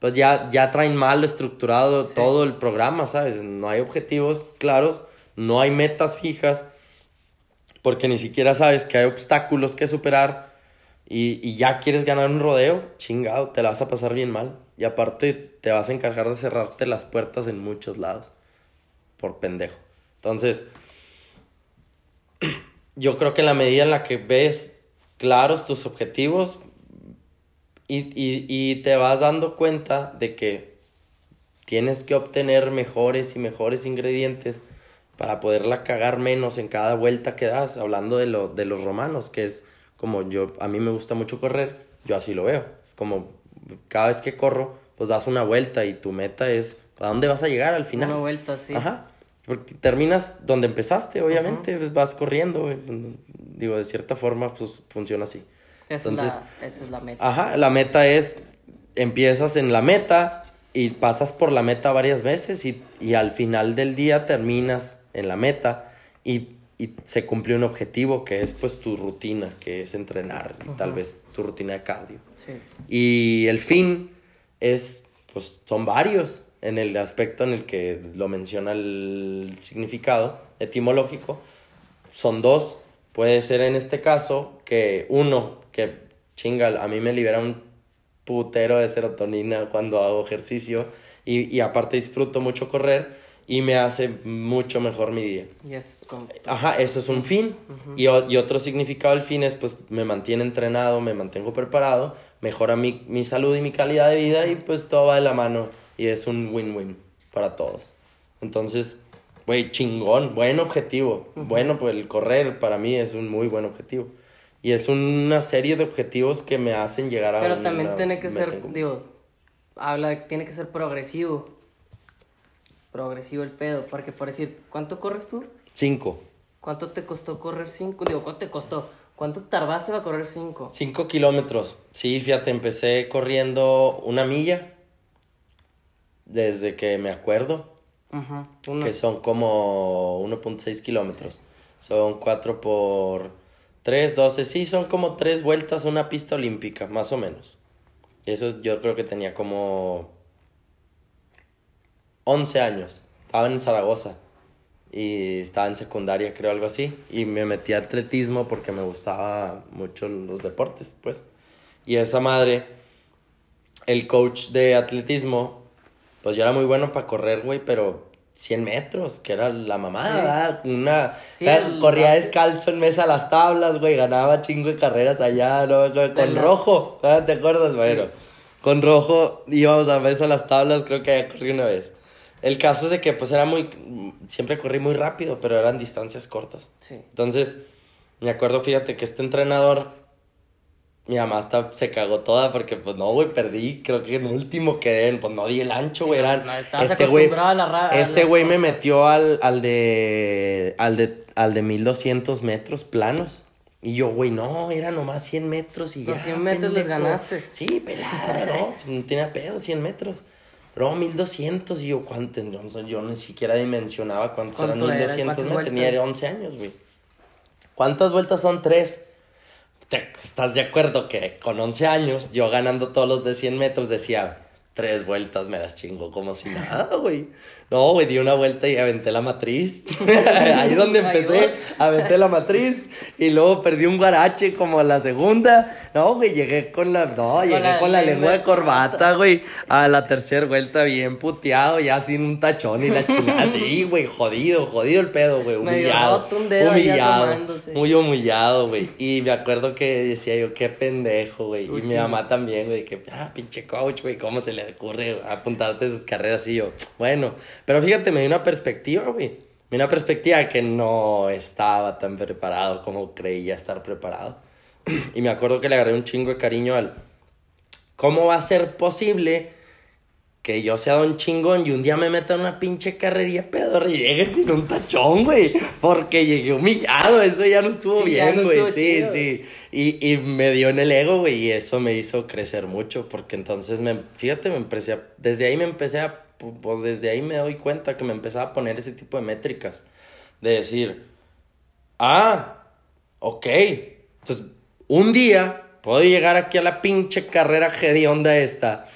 Pues ya, ya traen mal estructurado Sí. todo el programa, ¿sabes? No hay objetivos claros, no hay metas fijas porque ni siquiera sabes que hay obstáculos que superar y, y ya quieres ganar un rodeo, chingado, te la vas a pasar bien mal. Y aparte te vas a encargar de cerrarte las puertas en muchos lados, por pendejo. Entonces, yo creo que en la medida en la que ves claros tus objetivos y, y, y te vas dando cuenta de que tienes que obtener mejores y mejores ingredientes para poderla cagar menos en cada vuelta que das, hablando de, lo, de los romanos, que es como yo, a mí me gusta mucho correr, yo así lo veo, es como cada vez que corro, pues das una vuelta y tu meta es, ¿a dónde vas a llegar al final? Una vuelta, sí. Ajá. Porque terminas donde empezaste, obviamente, pues vas corriendo, digo, de cierta forma, pues funciona así. Esa, Entonces, es la, esa es la meta. Ajá, la meta es, empiezas en la meta y pasas por la meta varias veces y, y al final del día terminas en la meta y, y se cumple un objetivo que es pues tu rutina, que es entrenar y tal vez tu rutina de cardio. Sí. Y el fin es, pues son varios en el aspecto en el que lo menciona el significado etimológico. Son dos. Puede ser en este caso que uno, que chinga, a mí me libera un putero de serotonina cuando hago ejercicio y, y aparte disfruto mucho correr y me hace mucho mejor mi día. Y es como... Ajá, eso es un fin. y, o- y otro significado del fin es, pues, me mantiene entrenado, me mantengo preparado, mejora mi, mi salud y mi calidad de vida y pues todo va de la mano y es un win-win para todos. Entonces, güey, chingón, buen objetivo. Bueno, pues el correr para mí es un muy buen objetivo. Y es una serie de objetivos que me hacen llegar a Pero una también tiene que ser, en común. digo, habla, de tiene que ser progresivo. Progresivo el pedo, porque por decir, ¿cuánto corres tú? Cinco. ¿Cuánto te costó correr 5? Digo, ¿cuánto te costó? ¿Cuánto tardaste para correr 5? Cinco kilómetros. Sí, fíjate, empecé corriendo una milla. Desde que me acuerdo. Ajá. Que son como 1.6 kilómetros. Son 4 por 3, 12. Sí, son como 3 vueltas a una pista olímpica, más o menos. Eso yo creo que tenía como 11 años. Estaba en Zaragoza. Y estaba en secundaria, creo, algo así. Y me metí a atletismo porque me gustaba mucho los deportes, pues. Y esa madre, el coach de atletismo, pues yo era muy bueno para correr, güey, pero 100 metros, que era la mamada, Sí. Una, Sí, la- el- corría descalzo en mesa a las tablas, güey, ganaba chingo de carreras allá, ¿no? Con la- rojo. ¿te acuerdas? Bueno, con rojo íbamos a mesa a las tablas, creo que ya corrí una vez. El caso es de que pues era muy, siempre corrí muy rápido, pero eran distancias cortas. Sí. Entonces, me acuerdo, fíjate que este entrenador, mi mamá hasta se cagó toda porque, pues no, güey, perdí. Creo que en último quedé, pues no di el ancho, Sí, güey. no, eran- no, estabas este güey, este me metió al, al de, al de, al de 1200 metros planos. Y yo, güey, no, era nomás 100 metros y Los ya. 100 metros les ganaste. Sí, pelada, no, pues, no tenía pedo, 100 metros. Pero 1200 y yo, ¿cuánto? Yo, no- yo ni siquiera dimensionaba cuántos eran ¿Cuánto era? 1200 ¿Cuántas metros. Tenía vueltas? 11 años, güey. ¿Cuántas vueltas son? Tres. ¿Te- ¿Estás de acuerdo que con 11 años, yo ganando todos los de 100 metros, decía, tres vueltas me las chingo como si nada, güey? No, güey, di una vuelta y aventé la matriz. Ahí donde empecé, aventé la matriz. Y luego perdí un guarache como la segunda. No, güey, llegué con la, no, llegué con la lengua de corbata, güey. A la tercera vuelta bien puteado, ya sin un tachón y la chingada. Sí, güey, jodido, jodido el pedo, güey. Humillado. roto, un dedo humillado. Muy humillado, güey. Y me acuerdo que decía yo, qué pendejo, güey. Y mi mamá también, güey, que, ah, pinche coach, güey, ¿cómo se le ocurre apuntarte a esas carreras? Y yo, bueno. Pero fíjate, me dio una perspectiva, güey. Me dio una perspectiva que no estaba tan preparado como creía estar preparado. Y me acuerdo que le agarré un chingo de cariño al. ¿Cómo va a ser posible que yo sea don chingón y un día me meta en una pinche carrería pedorra y llegue sin un tachón, güey? Porque llegué humillado, eso ya no estuvo Sí, bien, güey. Sí, chido. sí. Y, y me dio en el ego, güey, y eso me hizo crecer mucho, porque entonces, me, fíjate, me empecé a, desde ahí me empecé a, pues desde ahí me doy cuenta que me empezaba a poner ese tipo de métricas, de decir, ah, ok, entonces, un día puedo llegar aquí a la pinche carrera hedionda esta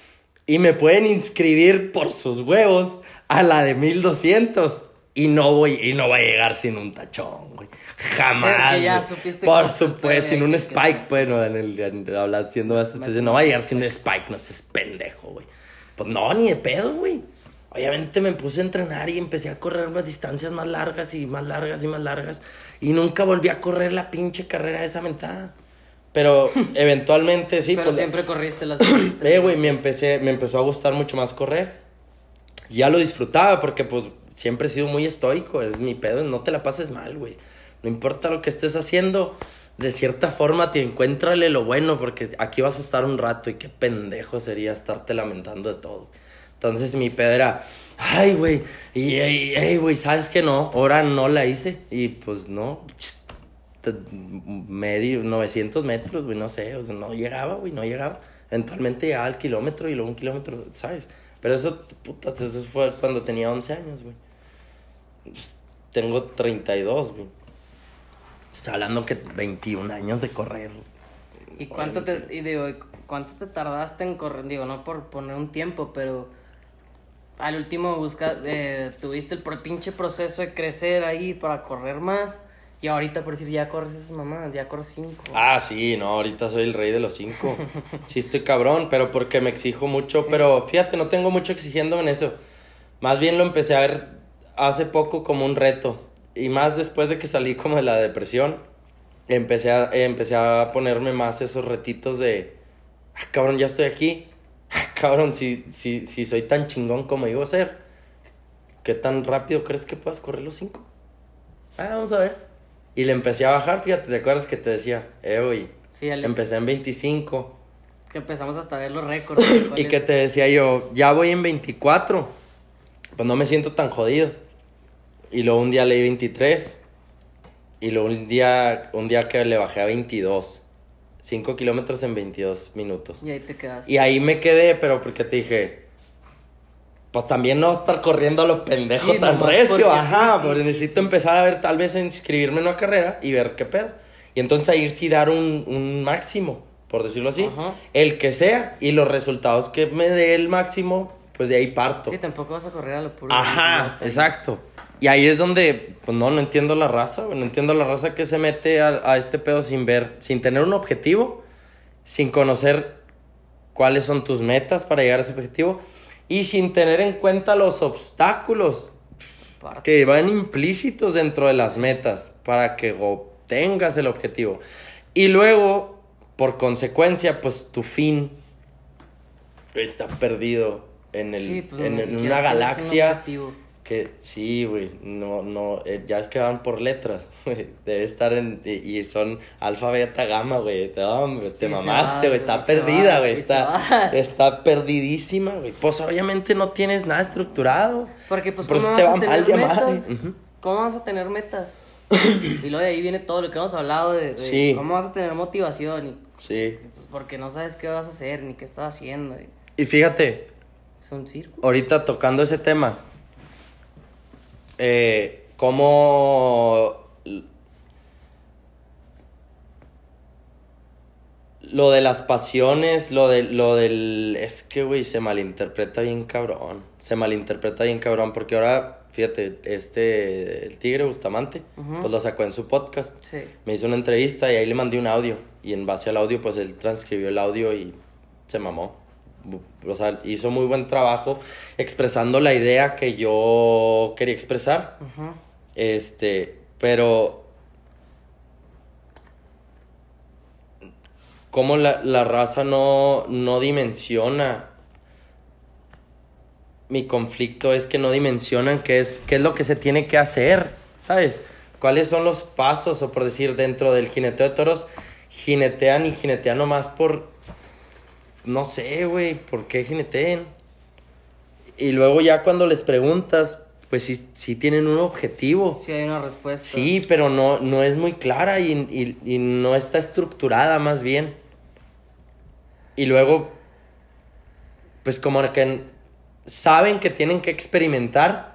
y me pueden inscribir por sus huevos a la de 1200 y no voy y no va a llegar sin un tachón, güey. Jamás. Sí, ya supiste por supuesto, sin un spike, no. bueno, en el en, habla- haciendo más especie, no va a llegar sin un spike, no seas pendejo, güey. Pues no, ni de pedo, güey. Obviamente me puse a entrenar y empecé a correr unas distancias más largas y más largas y más largas. Y nunca volví a correr la pinche carrera esa mentada. Pero eventualmente sí. Pero pues, siempre corriste las pistas. eh, güey, me, empecé, me empezó a gustar mucho más correr. Ya lo disfrutaba porque pues siempre he sido muy estoico. Es mi pedo, no te la pases mal, güey. No importa lo que estés haciendo. De cierta forma te encuéntrale lo bueno porque aquí vas a estar un rato y qué pendejo sería estarte lamentando de todo. Entonces mi pedo era, ay, güey, y, y, ey, güey, ¿sabes qué no? Ahora no la hice. Y pues no, medio, 900 metros, güey, no sé, o sea, no llegaba, güey, no llegaba. Eventualmente llegaba al kilómetro y luego un kilómetro, ¿sabes? Pero eso, puta, eso fue cuando tenía 11 años, güey. Tengo 32, güey. Estoy hablando que 21 años de correr. ¿Y cuánto te, y digo, cuánto te tardaste en correr? Digo, no por poner un tiempo, pero al último busca, eh, tuviste el pinche proceso de crecer ahí para correr más. Y ahorita por decir, ya corres esas mamadas, ya corres cinco. Ah, sí, no, ahorita soy el rey de los cinco. Sí, estoy cabrón, pero porque me exijo mucho. Pero fíjate, no tengo mucho exigiéndome en eso. Más bien lo empecé a ver hace poco como un reto. Y más después de que salí como de la depresión, empecé a, empecé a ponerme más esos retitos de, ah, cabrón, ya estoy aquí. Cabrón, si, si, si soy tan chingón como digo ser, ¿qué tan rápido crees que puedas correr los cinco? Ah, vamos a ver. Y le empecé a bajar, fíjate, ¿te acuerdas que te decía? Eh, güey, Sí, Ale, empecé en 25. que empezamos hasta ver los récords. Y ¿cuál que te decía yo, ya voy en 24. Pues no me siento tan jodido. Y luego un día leí 23. Y luego un día, un día que le bajé a 22. 5 kilómetros en 22 minutos. Y ahí te quedaste. Y ahí me quedé, pero porque te dije, pues también no estar corriendo a lo pendejo Sí, tan recio, ajá, sí, sí, porque necesito empezar a ver, tal vez a inscribirme en una carrera y ver qué pedo. Y entonces ahí sí dar un, un máximo, por decirlo así, Ajá. el que sea, y los resultados que me dé el máximo, pues de ahí parto. Sí, tampoco vas a correr a lo puro. Ajá, exacto. Y ahí es donde, pues no, no entiendo la raza, no entiendo la raza que se mete a, a este pedo sin ver, sin tener un objetivo, sin conocer cuáles son tus metas para llegar a ese objetivo y sin tener en cuenta los obstáculos que van implícitos dentro de las metas para que obtengas el objetivo. Y luego, por consecuencia, pues tu fin está perdido en, el, Sí, pues, en, una un galaxia. Que sí, güey, no, no, eh, ya es que van por letras, güey, debe estar en, y, y son alfa, beta, gamma, güey, te, te se mamaste, güey, está perdida, güey, está, está perdidísima, güey, pues obviamente no tienes nada estructurado, Porque, pues, por ¿cómo te vas va a tener metas? ¿Cómo vas a tener metas? y luego de ahí viene todo lo que hemos hablado de, de Sí. cómo vas a tener motivación. Y, Sí, pues, porque no sabes qué vas a hacer ni qué estás haciendo. y y fíjate, es un circo. ahorita tocando ese tema, eh, cómo lo de las pasiones, lo de lo del es que güey se malinterpreta bien cabrón, se malinterpreta bien cabrón porque ahora fíjate, este el Tigre Bustamante pues lo sacó en su podcast. Sí. Me hizo una entrevista y ahí le mandé un audio. Y en base al audio, pues él transcribió el audio y se mamó. O sea, hizo muy buen trabajo expresando la idea que yo quería expresar. Este, pero. Como la, la raza no, no dimensiona. Mi conflicto es que no dimensionan qué es, qué es lo que se tiene que hacer, ¿sabes? ¿Cuáles son los pasos? O por decir, dentro del jineteo de toros, jinetean y jinetean nomás por. No sé, güey, ¿por qué jineteen? Y luego ya cuando les preguntas, pues sí, sí tienen un objetivo. Sí, hay una respuesta. Sí, pero no, no es muy clara y, y- y no está estructurada más bien. Y luego, pues como que saben que tienen que experimentar,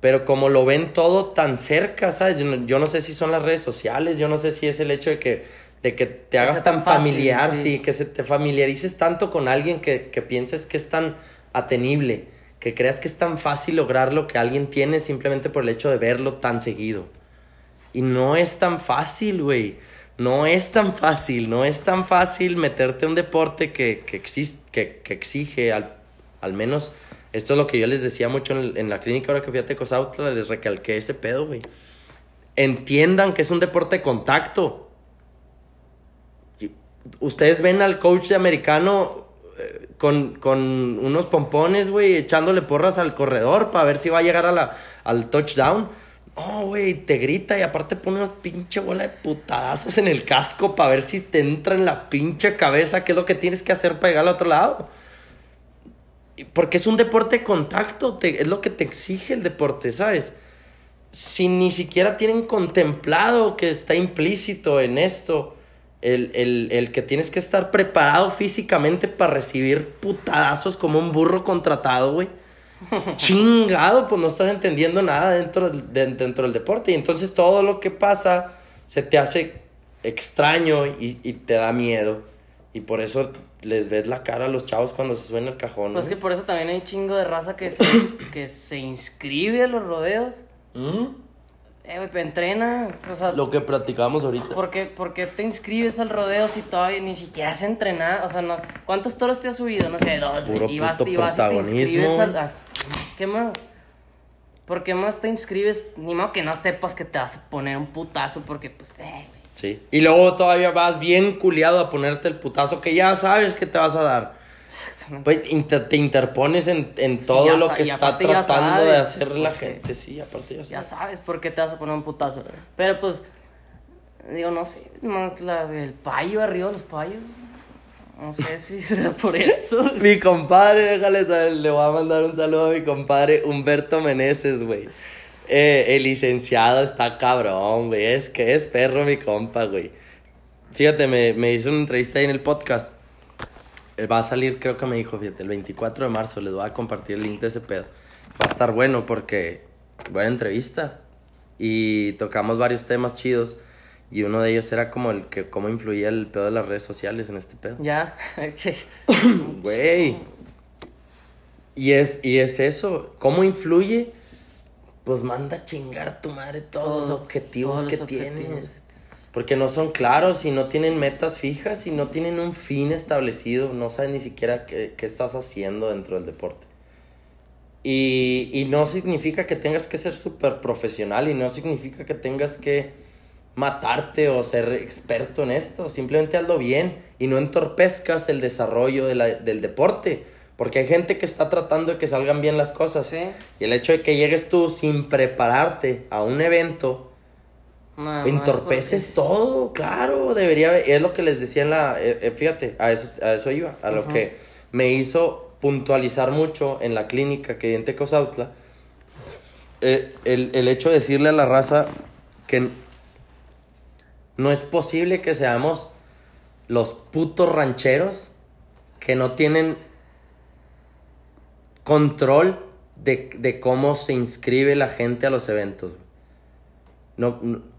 pero como lo ven todo tan cerca, ¿sabes? Yo no, yo no sé si son las redes sociales, yo no sé si es el hecho de que, de que te hagas tan, tan fácil, familiar, sí. sí, que se te familiarices tanto con alguien que, que pienses que es tan atenible, que creas que es tan fácil lograr lo que alguien tiene simplemente por el hecho de verlo tan seguido. Y no es tan fácil, güey. No es tan fácil, no es tan fácil meterte a un deporte que, que, exis- que, que exige, al, al menos, esto es lo que yo les decía mucho en, en la clínica ahora que fui a Tecozautla, les recalqué ese pedo, güey. Entiendan que es un deporte de contacto. Ustedes ven al coach de americano eh, con, con unos pompones, güey, echándole porras al corredor para ver si va a llegar a la, al touchdown. No, güey, te grita y aparte pone una pinche bola de putadazos en el casco para ver si te entra en la pinche cabeza qué es lo que tienes que hacer para llegar al otro lado. Porque es un deporte de contacto, te- es lo que te exige el deporte, ¿sabes? Si ni siquiera tienen contemplado que está implícito en esto, el, el- el que tienes que estar preparado físicamente para recibir putadazos como un burro contratado, güey. Chingado, pues no estás entendiendo nada dentro del, de- dentro del deporte. Y entonces todo lo que pasa se te hace extraño y, y te da miedo. Y por eso les ves la cara a los chavos cuando se suena el cajón. Pues ¿no? que por eso también hay un chingo de raza que se, que se inscribe a los rodeos. ¿Mm? Eh, güey, pero entrena. O sea, Lo que platicábamos ahorita. ¿por qué, por qué te inscribes al rodeo si todavía ni siquiera has entrenado? O sea, no, ¿cuántos toros te has subido? No sé, dos. Puro y vas, y vas y te inscribes al... as- ¿Qué más? ¿Por qué más te inscribes? Ni modo que no sepas que te vas a poner un putazo porque, pues, eh, güey. Sí. Y luego todavía vas bien culiado a ponerte el putazo que ya sabes que te vas a dar. Pues inter- te interpones en, en todo ya lo que está ya tratando de sabes, hacer la gente. Sí, aparte ya Ya sabes. sabes por qué te vas a poner un putazo. Pero pues, digo, no sé, más la, el payo arriba de los payos. No sé si será por eso. Mi compadre, déjale saber, le voy a mandar un saludo a mi compadre Humberto Meneses, güey. Eh, el licenciado está cabrón, güey. Es que es perro mi compa, güey. Fíjate, me, me hizo una entrevista ahí en el podcast. Eh, Va a salir, creo que me dijo, fíjate, el 24 de marzo. Les voy a compartir el link de ese pedo. Va a estar bueno porque buena entrevista. Y tocamos varios temas chidos. Y uno de ellos era como el que cómo influía el pedo de las redes sociales en este pedo. ya, che. Güey. Y es, y es eso. ¿Cómo influye? Pues manda a chingar a tu madre todos los objetivos todos que los tienes. objetivos. Porque no son claros y no tienen metas fijas y no tienen un fin establecido. No sabes ni siquiera qué, qué estás haciendo dentro del deporte. Y, y no significa que tengas que ser súper profesional y no significa que tengas que matarte o ser experto en esto. Simplemente hazlo bien y no entorpezcas el desarrollo de la- del deporte. Porque hay gente que está tratando de que salgan bien las cosas. Sí. Y el hecho de que llegues tú sin prepararte a un evento, Entorpeces porque- todo, claro, debería haber- es lo que les decía en la, eh, eh, fíjate, a eso, a eso iba, a lo que me hizo puntualizar mucho en la clínica que di en Tecozautla, eh, el, el hecho de decirle a la raza que no es posible que seamos los putos rancheros que no tienen control de, de cómo se inscribe la gente a los eventos. No, no-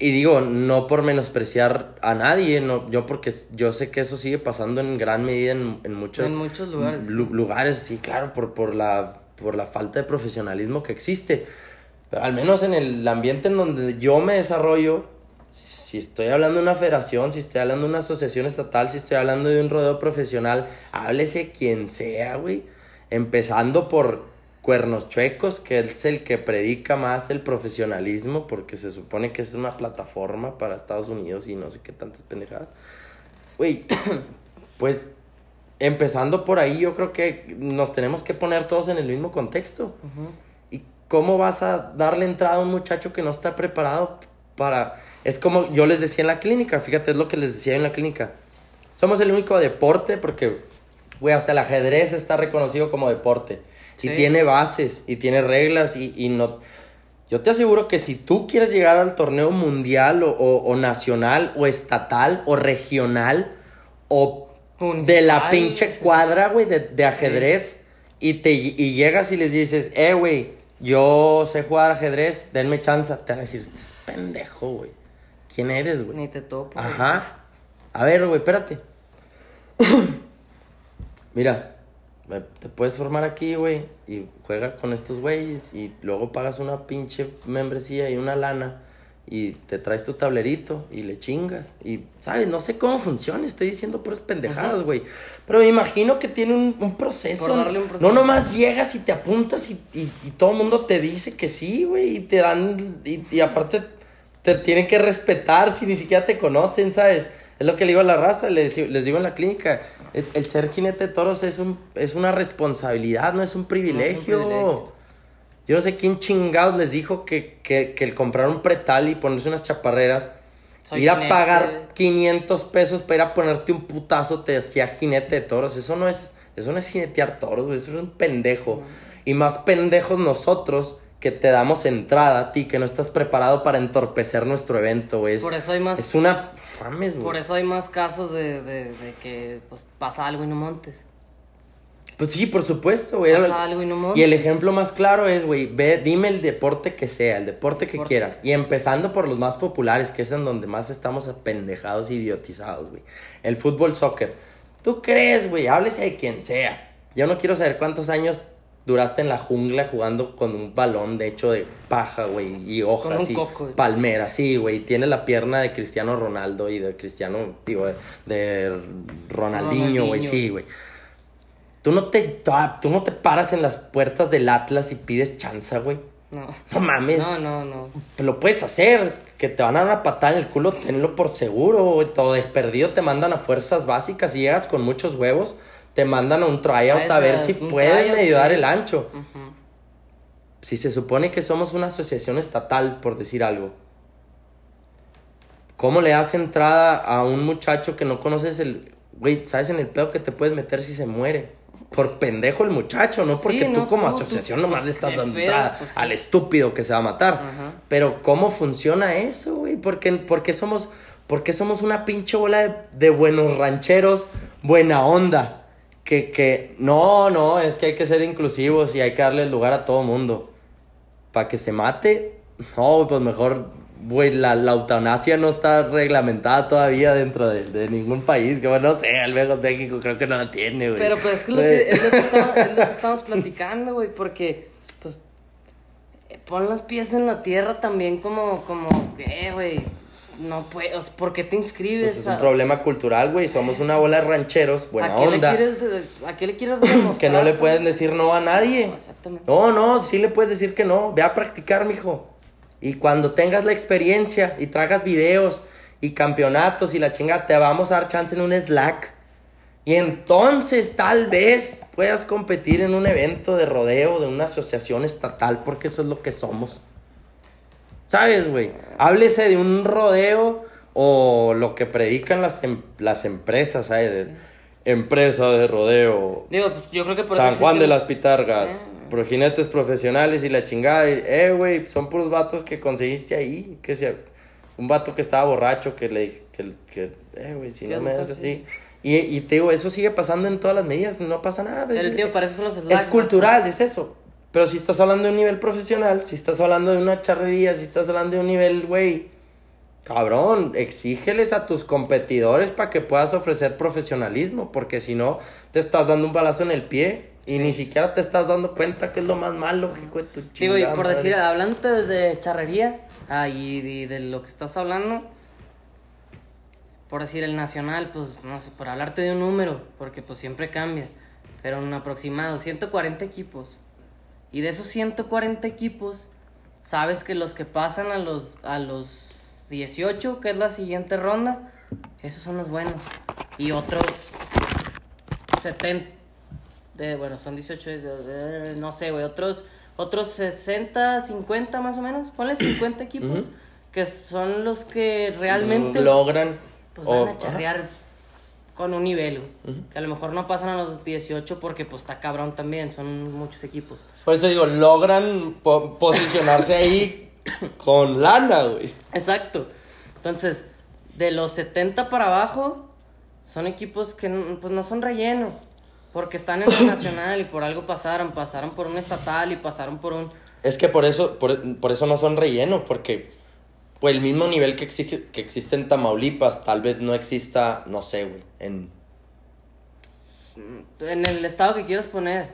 y digo, no por menospreciar a nadie, no, yo porque yo sé que eso sigue pasando en gran medida en, en muchos, En muchos lugares, lugares, sí, claro, por, por, la, por la falta de profesionalismo que existe. Pero al menos en el ambiente en donde yo me desarrollo, si estoy hablando de una federación, si estoy hablando de una asociación estatal, si estoy hablando de un rodeo profesional, háblese quien sea, güey. Empezando por Cuernos Chuecos, que es el que predica más el profesionalismo, porque se supone que es una plataforma para Estados Unidos y no sé qué tantas pendejadas. Güey, pues empezando por ahí, yo creo que nos tenemos que poner todos en el mismo contexto. ¿Y cómo vas a darle entrada a un muchacho que no está preparado para... Es como yo les decía en la clínica, fíjate, es lo que les decía en la clínica. Somos el único deporte porque, güey, hasta el ajedrez está reconocido como deporte. Y Sí. tiene bases, y tiene reglas, y, y no... Yo te aseguro que si tú quieres llegar al torneo mundial o, o- o nacional o estatal o regional o de la pinche cuadra, güey, de, de ajedrez y, te, y llegas y les dices, eh, güey, yo sé jugar ajedrez, denme chance. Te van a decir, "Estás pendejo, güey. ¿Quién eres, güey? Ni te. Ajá. A ver, güey, espérate. Mira, te puedes formar aquí, güey, y juega con estos güeyes y luego pagas una pinche membresía y una lana y te traes tu tablerito y le chingas y, ¿sabes? No sé cómo funciona, estoy diciendo puras pendejadas, güey. Pero me imagino que tiene un, un proceso. Darle un proceso. No nomás llegas y te apuntas y, y, y todo el mundo te dice que sí, güey, y te dan, y, y aparte te tienen que respetar si ni siquiera te conocen, ¿sabes? Es lo que le digo a la raza, les, les digo en la clínica, el, el ser jinete de toros es, un, es una responsabilidad, no es un privilegio. privilegio. Yo no sé quién chingados les dijo que, que, que el comprar un pretal y ponerse unas chaparreras, Soy ir a pagar 500 pesos para ir a ponerte un putazo, te hacía jinete de toros. Eso no es, eso no es jinetear toros, eso es un pendejo. Y más pendejos nosotros que te damos entrada a ti, que no estás preparado para entorpecer nuestro evento, güey. Por eso hay más- Es una... Güey. Por eso hay más casos de, de, de que pues, pasa algo y no montes. Pues sí, por supuesto, güey. Pasa algo y no montes. Y el ejemplo más claro es, güey, ve, dime el deporte que sea, el deporte que Deporte. quieras. Y empezando por los más populares, que es en donde más estamos apendejados, idiotizados, güey. El fútbol, soccer. ¿Tú crees, güey? Háblese de quien sea. Yo no quiero saber cuántos años duraste en la jungla jugando con un balón de hecho de paja, güey, y hojas un y coco, güey. palmera, sí, güey. Tiene la pierna de Cristiano Ronaldo y de Cristiano, digo, de, de Ronaldinho, güey, sí, güey. Tú no te, ah, tú no te paras en las puertas del Atlas y pides chanza, güey. No. No mames. No, no, no. Lo puedes hacer. Que te van a dar una patada en el culo, tenlo por seguro, güey. Todo de perdido te mandan a fuerzas básicas y llegas con muchos huevos. Te mandan a un tryout A a ver si un puedes tryout, medio dar sí. el ancho. Si se supone que somos una asociación estatal, por decir algo, ¿cómo le das entrada a un muchacho que no conoces el... Güey, ¿sabes en el pedo que te puedes meter si se muere? Por pendejo el muchacho, no Sí, porque tú como ¿cómo tú- asociación nomás pues, le estás qué dando entrada Pues, sí. al estúpido que se va a matar. Ajá. Pero ¿cómo funciona eso, güey? ¿Por qué, por qué somos, por qué somos una pinche bola de, de buenos rancheros, buena onda? Que, que, no, no, es que hay que ser inclusivos y hay que darle lugar a todo mundo. Para que se mate, no, pues mejor, güey, la, la eutanasia no está reglamentada todavía dentro de, de ningún país. Que bueno, no sé, al menos México creo que no la tiene, güey. Pero pues es que, lo que, es lo que estamos, es lo que estamos platicando, güey, porque, pues, pon los pies en la tierra también como, como, eh, güey, no puedes, ¿por qué te inscribes? Pues es a- un problema cultural, güey. Somos una bola de rancheros, buena ¿a qué onda. Le quieres, de- ¿A qué le quieres demostrar? Que no le pueden decir no a nadie. Exactamente. No, no, sí le puedes decir que no. Ve a practicar, mijo. Y cuando tengas la experiencia y tragas videos y campeonatos y la chinga, te vamos a dar chance en un Slack. Y entonces tal vez puedas competir en un evento de rodeo de una asociación estatal, porque eso es lo que somos. ¿Sabes, güey? Háblese de un rodeo o lo que predican las, em- las empresas, ¿sabes? Empresa de rodeo, Digo, pues yo creo que por San eso Juan de las Pitargas, Sí. pro jinetes profesionales y la chingada. y, eh, güey, son puros vatos que conseguiste ahí. Que sea, un vato que estaba borracho que le dije, que, que, eh, güey, si no me das así. Y, y te digo, eso sigue pasando en todas las medidas, no pasa nada. Pero, es, tío, para eso son los es cultural, es eso. Pero si estás hablando de un nivel profesional, si estás hablando de una charrería, si estás hablando de un nivel, güey, cabrón, exígeles a tus competidores para que puedas ofrecer profesionalismo, porque si no, te estás dando un balazo en el pie y ni siquiera te estás dando cuenta que es lo más malo, hijo de tu Digo, y por madre. decir, hablando de charrería ah, y, y de lo que estás hablando, por decir el nacional, pues no sé, por hablarte de un número, porque pues siempre cambia, pero un aproximado, 140 equipos. Y de esos 140 equipos, sabes que los que pasan a los, a los 18, que es la siguiente ronda, esos son los buenos. Y otros 70, de, bueno, son 18, de- de- no sé, güey, otros, otros 60, 50 más o menos, ponle 50 equipos, Ujú. que son los que realmente logran pues van a charrear con un nivel, que a lo mejor no pasan a los 18 porque pues está cabrón también, son muchos equipos. Por eso digo, logran po- posicionarse ahí con lana, güey. Exacto. Entonces, de los 70 para abajo, son equipos que pues no son relleno. Porque están en el nacional y por algo pasaron. Pasaron por un estatal y pasaron por un. Es que por eso, por, por eso no son relleno, porque pues, el mismo nivel que, exige, que existe en Tamaulipas, tal vez no exista, no sé, güey, en... En el estado que quieras poner.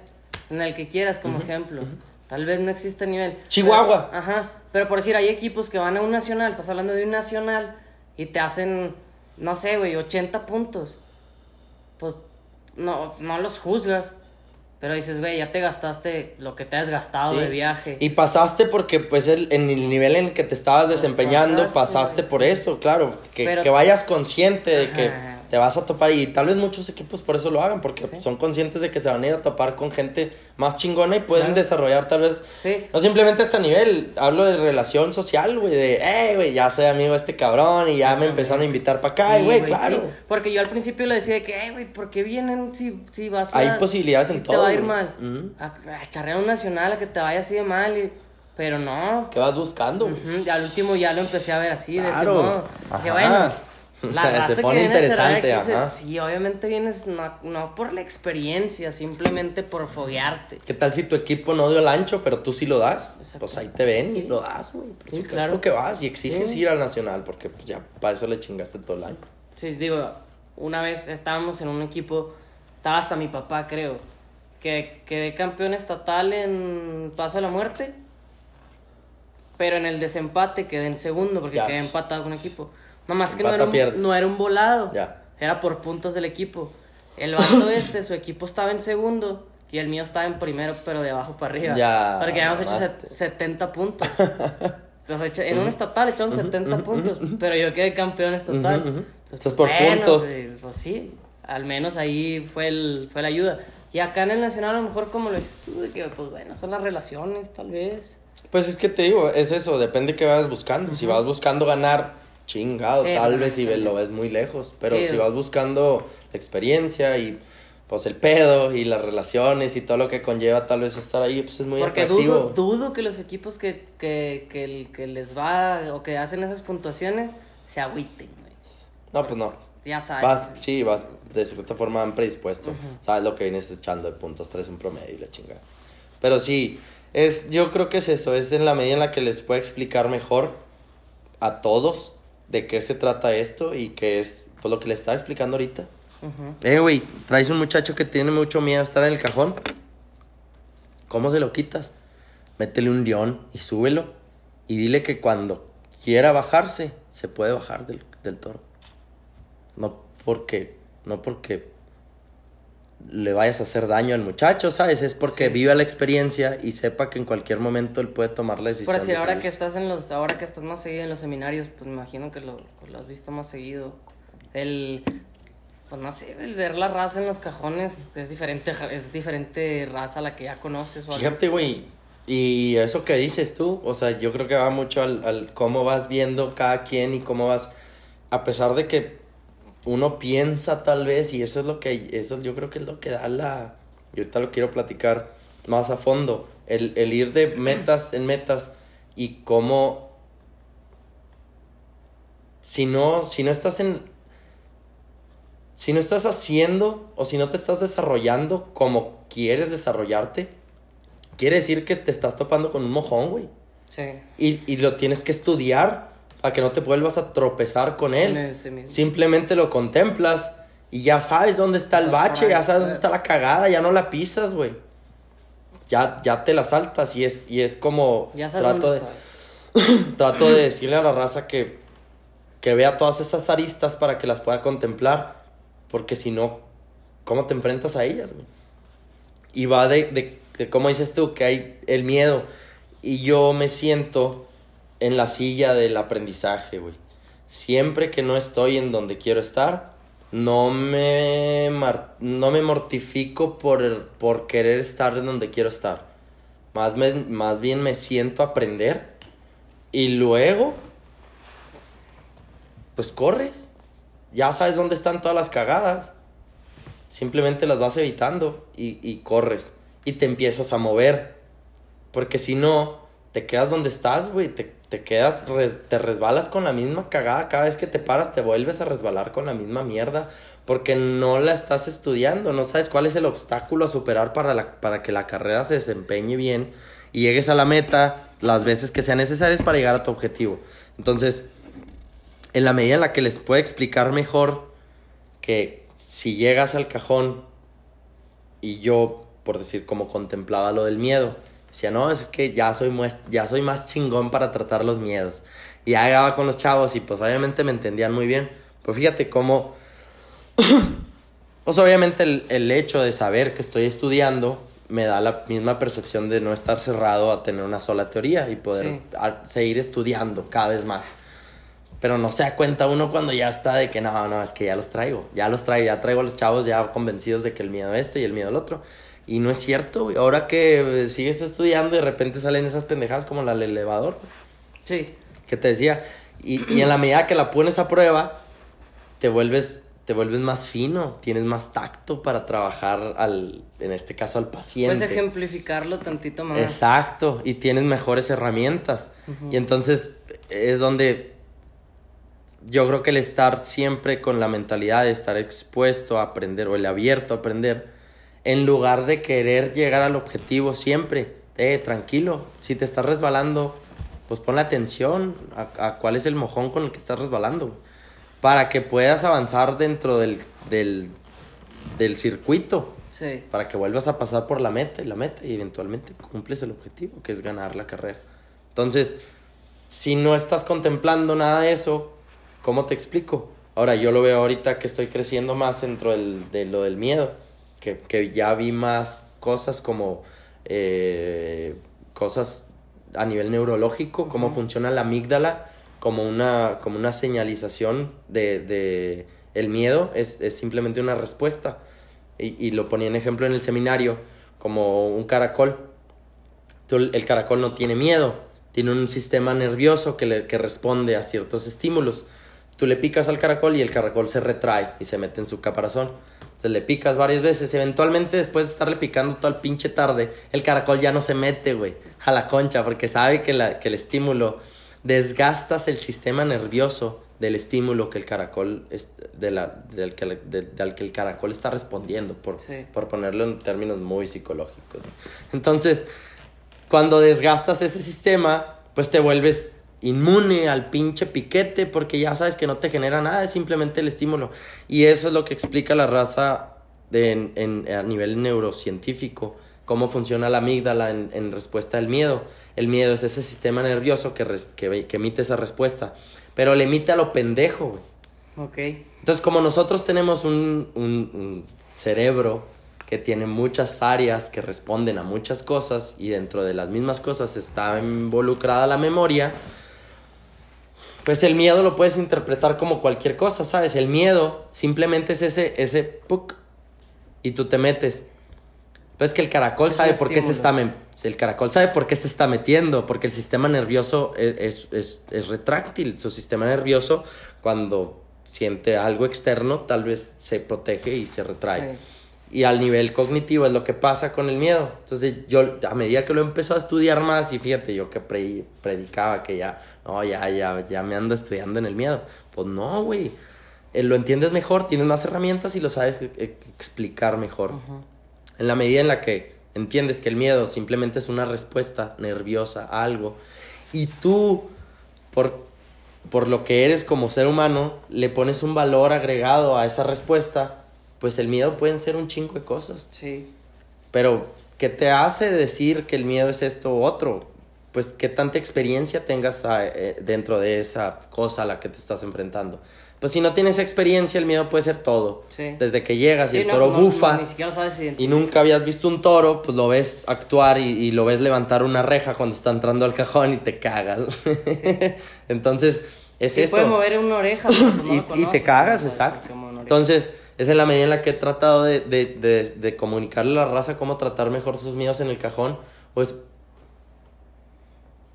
En el que quieras, como ejemplo. Tal vez no existe nivel. Chihuahua. Pero- ajá. Pero por decir, hay equipos que van a un nacional. Estás hablando de un nacional. Y te hacen, no sé, güey, 80 puntos. Pues no, no los juzgas. Pero dices, güey, ya te gastaste lo que te has gastado Sí. de viaje. Y pasaste porque, pues, el, en el nivel en el que te estabas desempeñando, Pues pasaste, pasaste, por eso, claro. Que, Pero- que vayas consciente de que Ajá. Te vas a topar. Y tal vez muchos equipos por eso lo hagan, porque Sí. son conscientes de que se van a ir a topar con gente más chingona y pueden Claro. desarrollar tal vez... Sí. No simplemente a este nivel, hablo de relación social, güey, de, eh, güey, ya soy amigo de este cabrón y ya me empezaron a invitar para acá, güey, claro. sí. Porque yo al principio le decía de que, "Eh, güey, ¿por qué vienen si, si vas a... Hay posibilidades si en te todo, va a ir güey. mal. A, a charrear un nacional, a que te vaya así de mal. y- Pero no. ¿Qué vas buscando? y al último ya lo empecé a ver así, de ese modo. Bueno, la Se que pone a interesante, se- ajá. sí, obviamente vienes no, no por la experiencia, simplemente por foguearte. ¿Qué tal si tu equipo no dio el ancho, pero tú sí lo das? Exacto. Pues ahí te ven y lo das, güey. Sí, claro. que vas y exiges Sí. ir al nacional, porque pues ya para eso le chingaste todo el año. Sí, digo, una vez estábamos en un equipo, estaba hasta mi papá, creo, que quedé campeón estatal en Paso a la Muerte, pero en el desempate quedé en segundo porque Ya. quedé empatado con un equipo. No más que no era, un, no era un volado, Ya. era por puntos del equipo. El vato este, su equipo estaba en segundo y el mío estaba en primero, pero de abajo para arriba. Ya, Porque habíamos hecho mamaste. set- 70 puntos. Echa- en un estatal echaron 70 puntos, pero yo quedé campeón estatal. Entonces, Entonces, por bueno, puntos. Pues, pues sí. al menos ahí fue, el, fue la ayuda. Y acá en el Nacional a lo mejor como lo dices tú, de que pues bueno, son las relaciones tal vez. Pues es que te digo, es eso, depende qué vas buscando. Si vas buscando ganar, chingado, Sí, tal vez si sí. lo ves muy lejos. Pero Sí. si vas buscando experiencia y pues el pedo y las relaciones y todo lo que conlleva tal vez estar ahí, pues es muy Porque atractivo. dudo, dudo que los equipos que, que, que, el- que les va o que hacen esas puntuaciones se agüiten, güey. No, pues no. Ya sabes. Vas, sí, vas de cierta forma predispuesto. Sabes lo que vienes echando de puntos, tres en promedio y la chingada. Pero sí, es, yo creo que es eso, es en la medida en la que les pueda explicar mejor a todos de qué se trata esto y qué es pues, lo que les estaba explicando ahorita. Eh, güey, traes un muchacho que tiene mucho miedo a estar en el cajón. ¿Cómo se lo quitas? Métele un león y súbelo. Y dile que cuando quiera bajarse, se puede bajar del, del toro. No porque, no porque le vayas a hacer daño al muchacho, ¿sabes? Es porque Sí. viva la experiencia y sepa que en cualquier momento él puede tomar la decisión. Por decir, de ahora que estás en los, ahora que estás más seguido en los seminarios, pues me imagino que lo, lo has visto más seguido. El, pues no sé, el ver la raza en los cajones es diferente, es diferente raza a la que ya conoces o. Fíjate, güey, y eso que dices tú, o sea, yo creo que va mucho al, al cómo vas viendo cada quien y cómo vas, a pesar de que uno piensa tal vez, y eso es lo que, eso yo creo que es lo que da la, y ahorita lo quiero platicar más a fondo, el, el ir de metas en metas y cómo, si no, si no estás en, si no estás haciendo o si no te estás desarrollando como quieres desarrollarte, quiere decir que te estás topando con un mojón, güey. Sí. Y, y lo tienes que estudiar para que no te vuelvas a tropezar con él. Simplemente lo contemplas y ya sabes dónde está el bache, ya sabes dónde está la cagada, ya no la pisas, güey. Ya, ya te la saltas y es, y es como Ya sabes trato de, trato de decirle a la raza que, que vea todas esas aristas para que las pueda contemplar. Porque si no, ¿cómo te enfrentas a ellas, güey? Y va de, de, de cómo dices tú, que hay el miedo. Y yo me siento en la silla del aprendizaje, güey. Siempre que no estoy en donde quiero estar, no me, no me mortifico por, por querer estar en donde quiero estar. Más, me- más bien me siento aprender. Y luego, pues corres. Ya sabes dónde están todas las cagadas. Simplemente las vas evitando y, y corres. Y te empiezas a mover. Porque si no, te quedas donde estás, güey. Te quedas, te resbalas con la misma cagada. Cada vez que te paras, te vuelves a resbalar con la misma mierda. Porque no la estás estudiando. No sabes cuál es el obstáculo a superar para, para que la carrera se desempeñe bien. Y llegues a la meta las veces que sean necesarias para llegar a tu objetivo. Entonces, en la medida en la que les pueda explicar mejor que si llegas al cajón y yo, por decir, como contemplaba lo del miedo, decía, no, es que ya soy, mues- ya soy más chingón para tratar los miedos. Y ya llegaba con los chavos y pues obviamente me entendían muy bien. Pues fíjate cómo, pues obviamente el, el hecho de saber que estoy estudiando me da la misma percepción de no estar cerrado a tener una sola teoría y poder Sí. seguir estudiando cada vez más. Pero no se da cuenta uno cuando ya está de que no, no, es que ya los traigo. Ya los traigo, ya traigo a los chavos ya convencidos de que el miedo esto y el miedo el otro. Y no es cierto, güey. Ahora que eh, sigues estudiando de repente salen esas pendejadas como la del elevador, güey, Sí. que te decía. Y, y en la medida que la pones a prueba, te vuelves, te vuelves más fino, tienes más tacto para trabajar al, en este caso al paciente. Puedes ejemplificarlo tantito más. Exacto, y tienes mejores herramientas. Y entonces es donde yo creo que el estar siempre con la mentalidad de estar expuesto a aprender o el abierto a aprender, en lugar de querer llegar al objetivo siempre, eh, tranquilo, si te estás resbalando, pues ponle atención a, a cuál es el mojón con el que estás resbalando, para que puedas avanzar dentro del, del, del circuito Sí. para que vuelvas a pasar por la meta y la meta y eventualmente cumples el objetivo, que es ganar la carrera. Entonces, si no estás contemplando nada de eso, ¿cómo te explico? Ahora, yo lo veo ahorita que estoy creciendo más dentro del- de lo del miedo, que, que ya vi más cosas como eh, cosas a nivel neurológico, cómo funciona la amígdala como una, como una señalización de, de El miedo es, es simplemente una respuesta. Y, y lo ponía en ejemplo en el seminario como un caracol. El caracol no tiene miedo, tiene un sistema nervioso que, le, que responde a ciertos estímulos. Tú le picas al caracol y el caracol se retrae y se mete en su caparazón. Entonces le picas varias veces. Eventualmente, después de estarle picando toda el pinche tarde, el caracol ya no se mete, güey, a la concha, porque sabe que, la, que el estímulo desgastas el sistema nervioso del estímulo que el caracol es, de la, del, que, de- que el caracol está respondiendo, por, Sí. por ponerlo en términos muy psicológicos. Entonces, cuando desgastas ese sistema, pues te vuelves inmune al pinche piquete porque ya sabes que no te genera nada, es simplemente el estímulo. Y eso es lo que explica la raza de- en, en- a nivel neurocientífico, cómo funciona la amígdala en, en respuesta al miedo. El miedo es ese sistema nervioso que, res- que, emite esa respuesta, pero le emite a lo pendejo, güey. Ok. Entonces, como nosotros tenemos un, un- un cerebro que tiene muchas áreas que responden a muchas cosas y dentro de las mismas cosas está involucrada la memoria, pues el miedo lo puedes interpretar como cualquier cosa, ¿sabes? El miedo simplemente es ese, ese puc y tú te metes. Pues que el caracol Es sabe por qué se está el caracol sabe por qué se está metiendo, porque el sistema nervioso es, es, es- es retráctil. Su sistema nervioso, cuando siente algo externo, tal vez se protege y se retrae. Sí. Y al nivel cognitivo es lo que pasa con el miedo. Entonces yo, a medida que lo he empezado a estudiar más, y fíjate, yo que pre- predicaba que ya, no, ya, ya, ya me ando estudiando en el miedo. Pues no, güey. Eh, Lo entiendes mejor, tienes más herramientas y lo sabes e- e- explicar mejor. En la medida en la que entiendes que el miedo simplemente es una respuesta nerviosa a algo y tú, por, por lo que eres como ser humano, le pones un valor agregado a esa respuesta, pues el miedo pueden ser un chingo de cosas. Sí. Pero, ¿qué te hace decir que el miedo es esto u otro? Pues, ¿qué tanta experiencia tengas ah, eh, dentro de esa cosa a la que te estás enfrentando? Pues, si no tienes experiencia, el miedo puede ser todo. Sí. Desde que llegas y Sí, el no, toro no, bufa no, ni siquiera sabes si... y nunca habías visto un toro, pues lo ves actuar y, y lo ves levantar una reja cuando está entrando al cajón y te cagas. Entonces, es Sí, eso. puede mover una oreja, y, y te cagas, exacto. Entonces, es en la medida en la que he tratado de, de, de, de comunicarle a la raza cómo tratar mejor sus miedos en el cajón, pues,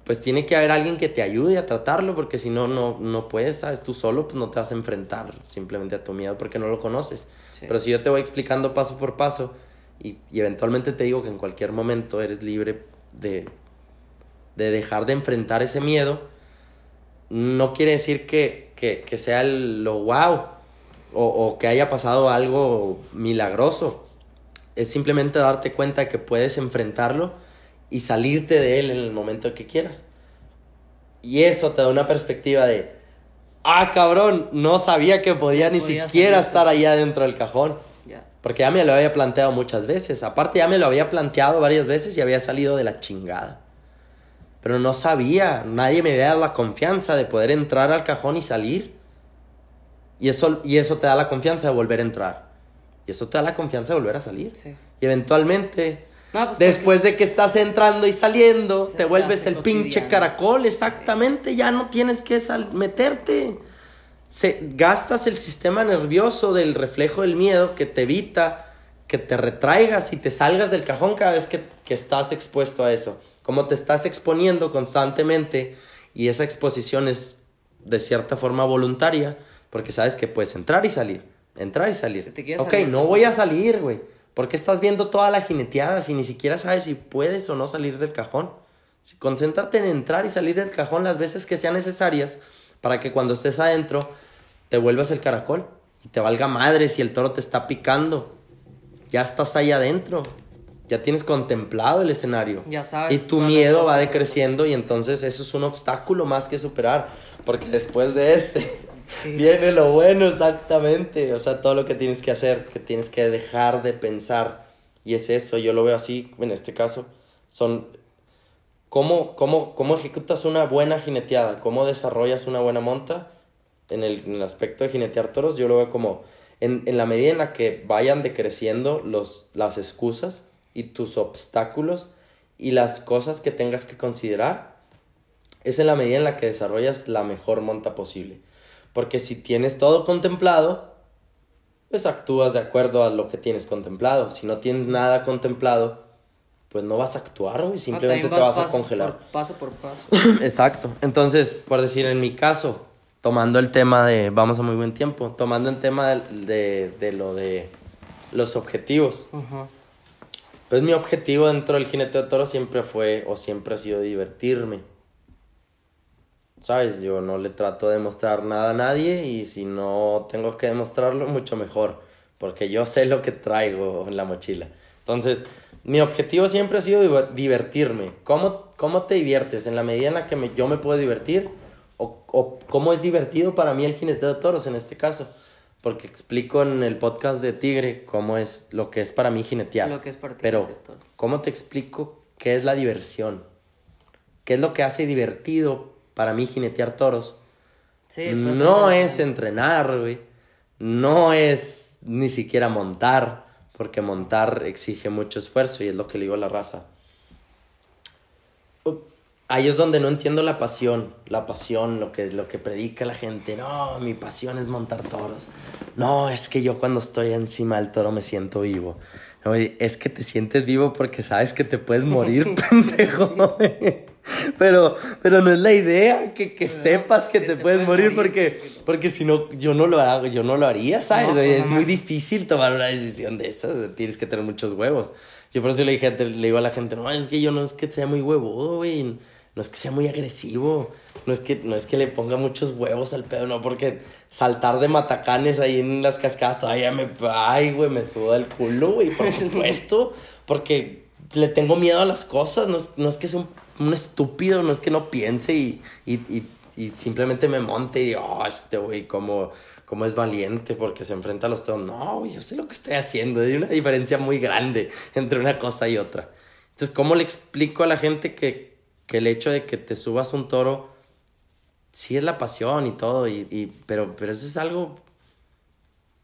pues tiene que haber alguien que te ayude a tratarlo, porque si no, no, no puedes, ¿sabes? Tú solo pues, no te vas a enfrentar simplemente a tu miedo porque no lo conoces. Sí. Pero si yo te voy explicando paso por paso y, y eventualmente te digo que en cualquier momento eres libre de, de dejar de enfrentar ese miedo, no quiere decir que, que, que sea el- lo wow o, o que haya pasado algo milagroso. Es simplemente darte cuenta de que puedes enfrentarlo y salirte de él en el momento que quieras. Y eso te da una perspectiva de, ah, cabrón, no sabía que podía ni Podía siquiera estar allá dentro del cajón. Porque ya me lo había planteado muchas veces. Aparte ya me lo había planteado varias veces y había salido de la chingada. Pero no sabía, nadie me había dado la confianza de poder entrar al cajón y salir. Y eso, y eso te da la confianza de volver a entrar. Y eso te da la confianza de volver a salir. Sí. Y eventualmente, No, pues, después de que estás entrando y saliendo, Se te vuelves el pinche caracol, exactamente. Ya no tienes que sal- meterte. Se, gastas el sistema nervioso del reflejo del miedo que te evita que te retraigas y te salgas del cajón cada vez que, que estás expuesto a eso. Como te estás exponiendo constantemente y esa exposición es de cierta forma voluntaria, porque sabes que puedes entrar y salir, entrar y salir. Si te ok, salir, no voy a salir, güey. Porque estás viendo toda la jineteada si ni siquiera sabes si puedes o no salir del cajón? Concéntrate en entrar y salir del cajón las veces que sean necesarias para que cuando estés adentro te vuelvas el caracol y te valga madre si el toro te está picando. Ya estás ahí adentro. Ya tienes contemplado el escenario. Ya sabes Y tu miedo va decreciendo y entonces eso es un obstáculo más que superar. Porque después de este Sí. viene lo bueno exactamente. O sea, todo lo que tienes que hacer, que tienes que dejar de pensar. Y es eso, yo lo veo así, en este caso. Son cómo, cómo, cómo ejecutas una buena jineteada, cómo desarrollas una buena monta. En el, en el aspecto de jinetear toros, yo lo veo como en, en la medida en la que vayan decreciendo los, las excusas y tus obstáculos y las cosas que tengas que considerar, es en la medida en la que desarrollas la mejor monta posible. Porque si tienes todo contemplado, pues actúas de acuerdo a lo que tienes contemplado. Si no tienes nada contemplado, pues no vas a actuar, güey, simplemente también te vas a congelar. por- paso por paso. Exacto. Entonces, por decir, en mi caso, tomando el tema de, vamos a muy buen tiempo, tomando el tema de, de, de lo de los objetivos. Pues mi objetivo dentro del jinete de toro siempre fue o siempre ha sido divertirme. ¿Sabes? Yo no le trato de demostrar nada a nadie y si no tengo que demostrarlo, mucho mejor. Porque yo sé lo que traigo en la mochila. Entonces, mi objetivo siempre ha sido diver- divertirme. ¿Cómo, cómo te diviertes? En la medida en la que me- yo me puedo divertir. O, o cómo es divertido para mí el jinete de toros en este caso. Porque explico en el podcast de Tigre cómo es lo que es para mí jinetear. Lo que es para ti Pero. ¿cómo te explico qué es la diversión? ¿Qué es lo que hace divertido para mí jinetear toros? Sí, pues, no es entrenar, güey. No es ni siquiera montar, porque montar exige mucho esfuerzo y es lo que le digo a la raza. Ahí es donde no entiendo la pasión, la pasión, lo que, lo que predica la gente. No, mi pasión es montar toros. No, es que yo cuando estoy encima del toro me siento vivo. No, es que te sientes vivo porque sabes que te puedes morir, pendejo. Pero, pero no es la idea que, que sepas que que te, te puedes puedes morir, morir, porque, porque si no, yo no lo hago, yo no lo haría, ¿sabes? No, pues, es no, muy no. difícil tomar una decisión de esas, tienes que tener muchos huevos. Yo por eso le dije, le digo a la gente, no, es que yo no es que sea muy huevudo, güey, no es que sea muy agresivo, no es que, no es que le ponga muchos huevos al pedo, no, porque saltar de matacanes ahí en las cascadas todavía me, ay, güey, me suda el culo, güey, por supuesto, porque le tengo miedo a las cosas, no es, no es que sea un, un estúpido, no es que no piense y, y, y, y simplemente me monte y digo, oh, este güey, como, como es valiente porque se enfrenta a los toros. No, yo sé lo que estoy haciendo, hay una diferencia muy grande entre una cosa y otra. Entonces, ¿cómo le explico a la gente que, que el hecho de que te subas un toro, sí es la pasión y todo, y, y, pero, pero eso es algo,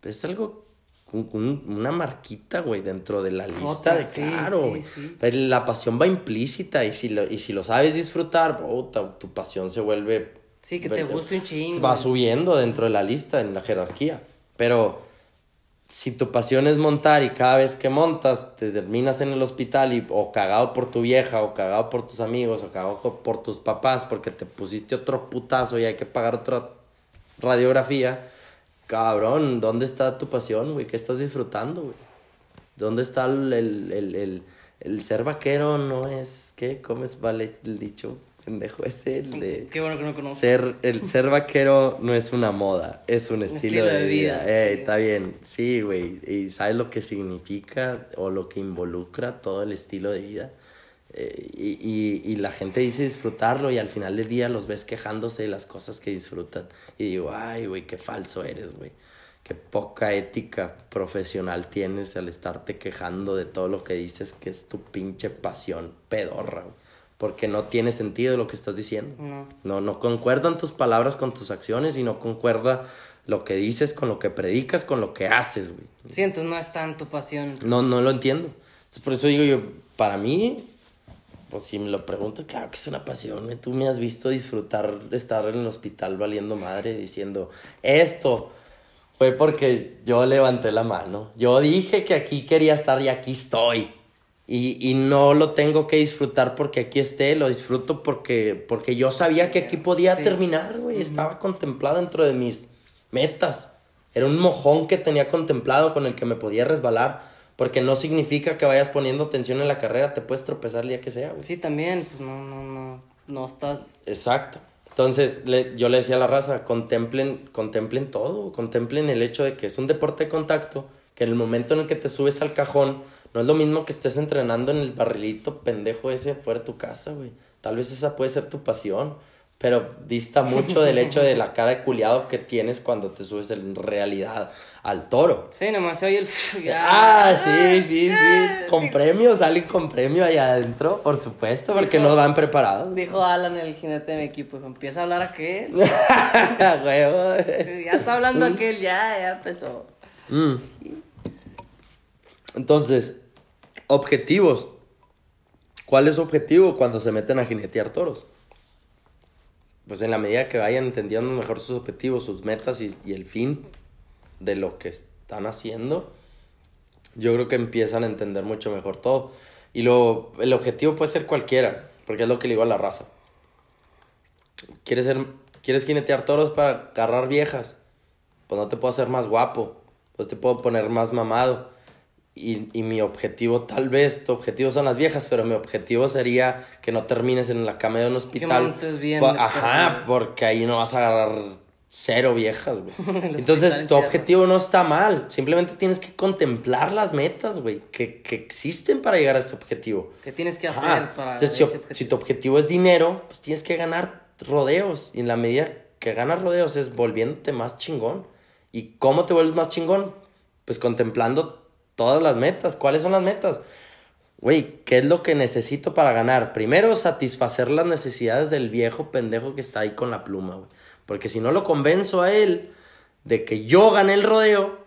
es algo, un- un- una marquita, güey, dentro de la lista Otra, de sí, claro, sí, sí. Pero la pasión va implícita y si lo, y si lo sabes disfrutar, puta, tu pasión se vuelve... Sí, que te guste un chingo. Va subiendo dentro de la lista, en la jerarquía. Pero si tu pasión es montar y cada vez que montas te terminas en el hospital y, o cagado por tu vieja, o cagado por tus amigos, o cagado por tus papás porque te pusiste otro putazo y hay que pagar otra radiografía, cabrón, ¿dónde está tu pasión, güey? ¿Qué estás disfrutando, güey? ¿Dónde está el, el, el, el, el ser vaquero? No es, ¿qué? ¿Cómo es vale el dicho? Pendejo ese, el de... Qué bueno que no conozco. Ser, el ser vaquero no es una moda, es un estilo, estilo de, de vida. vida, Ey, sí. Está bien, sí, güey. Y sabes lo que significa o lo que involucra todo el estilo de vida. Eh, y, y, y la gente dice disfrutarlo y al final del día los ves quejándose de las cosas que disfrutan. Y digo, ay, güey, qué falso eres, güey. Qué poca ética profesional tienes al estarte quejando de todo lo que dices que es tu pinche pasión pedorra, güey. Porque no tiene sentido lo que estás diciendo. No. No, no concuerdan tus palabras con tus acciones y no concuerda lo que dices con lo que predicas, con lo que haces, güey. Sí, entonces no es tan tu pasión. No, no lo entiendo. Entonces, por eso digo yo, para mí, pues si me lo preguntas, claro que es una pasión. Tú me has visto disfrutar de estar en el hospital valiendo madre diciendo, esto fue porque yo levanté la mano. Yo dije que aquí quería estar y aquí estoy. Y, y no lo tengo que disfrutar porque aquí esté, lo disfruto porque, porque yo sabía que aquí podía Sí. terminar, güey. Estaba contemplado dentro de mis metas. Era un mojón que tenía contemplado con el que me podía resbalar. Porque no significa que vayas poniendo atención en la carrera, te puedes tropezar el día que sea, güey. Sí, también, pues no, no, no. No estás. Exacto. Entonces, le- yo le decía a la raza, contemplen, contemplen todo, contemplen el hecho de que es un deporte de contacto, que en el momento en el que te subes al cajón, no es lo mismo que estés entrenando en el barrilito pendejo ese fuera de tu casa, güey. Tal vez esa puede ser tu pasión, pero dista mucho del hecho de la cara de culiado que tienes cuando te subes en realidad al toro. Sí, nomás se oye el. Ah, sí, sí, sí. Con premio, salen con premio allá adentro, por supuesto, porque no van preparados. Dijo Alan, el jinete de mi equipo. Empieza a hablar aquel. Ya está hablando aquel, ya, ya empezó. Mm. Entonces, objetivos. ¿Cuál es su objetivo cuando se meten a jinetear toros? Pues en la medida que vayan entendiendo mejor sus objetivos, sus metas y, el fin de lo que es- están haciendo, yo creo que empiezan a entender mucho mejor todo. Y lo, el objetivo puede ser cualquiera, porque es lo que le digo a la raza. ¿Quieres, ser, ¿Quieres jinetear toros para agarrar viejas? Pues no te puedo hacer más guapo, pues te puedo poner más mamado. Y, y mi objetivo, tal vez, tu objetivo son las viejas, pero mi objetivo sería que no termines en la cama de un hospital. montes bien Ajá, porque ahí no vas a agarrar cero viejas, güey. Entonces, tu objetivo no está mal. Simplemente tienes que contemplar las metas, güey, que, que existen para llegar a ese objetivo. ¿Qué tienes que hacer Ajá. para Entonces, ese ob- objetivo? si tu objetivo es dinero, pues tienes que ganar rodeos. Y en la medida que ganas rodeos es volviéndote más chingón. ¿Y cómo te vuelves más chingón? Pues contemplando todas las metas. ¿Cuáles son las metas? Güey, ¿qué es lo que necesito para ganar? Primero, satisfacer las necesidades del viejo pendejo que está ahí con la pluma, güey. Porque si no lo convenzo a él de que yo gané el rodeo,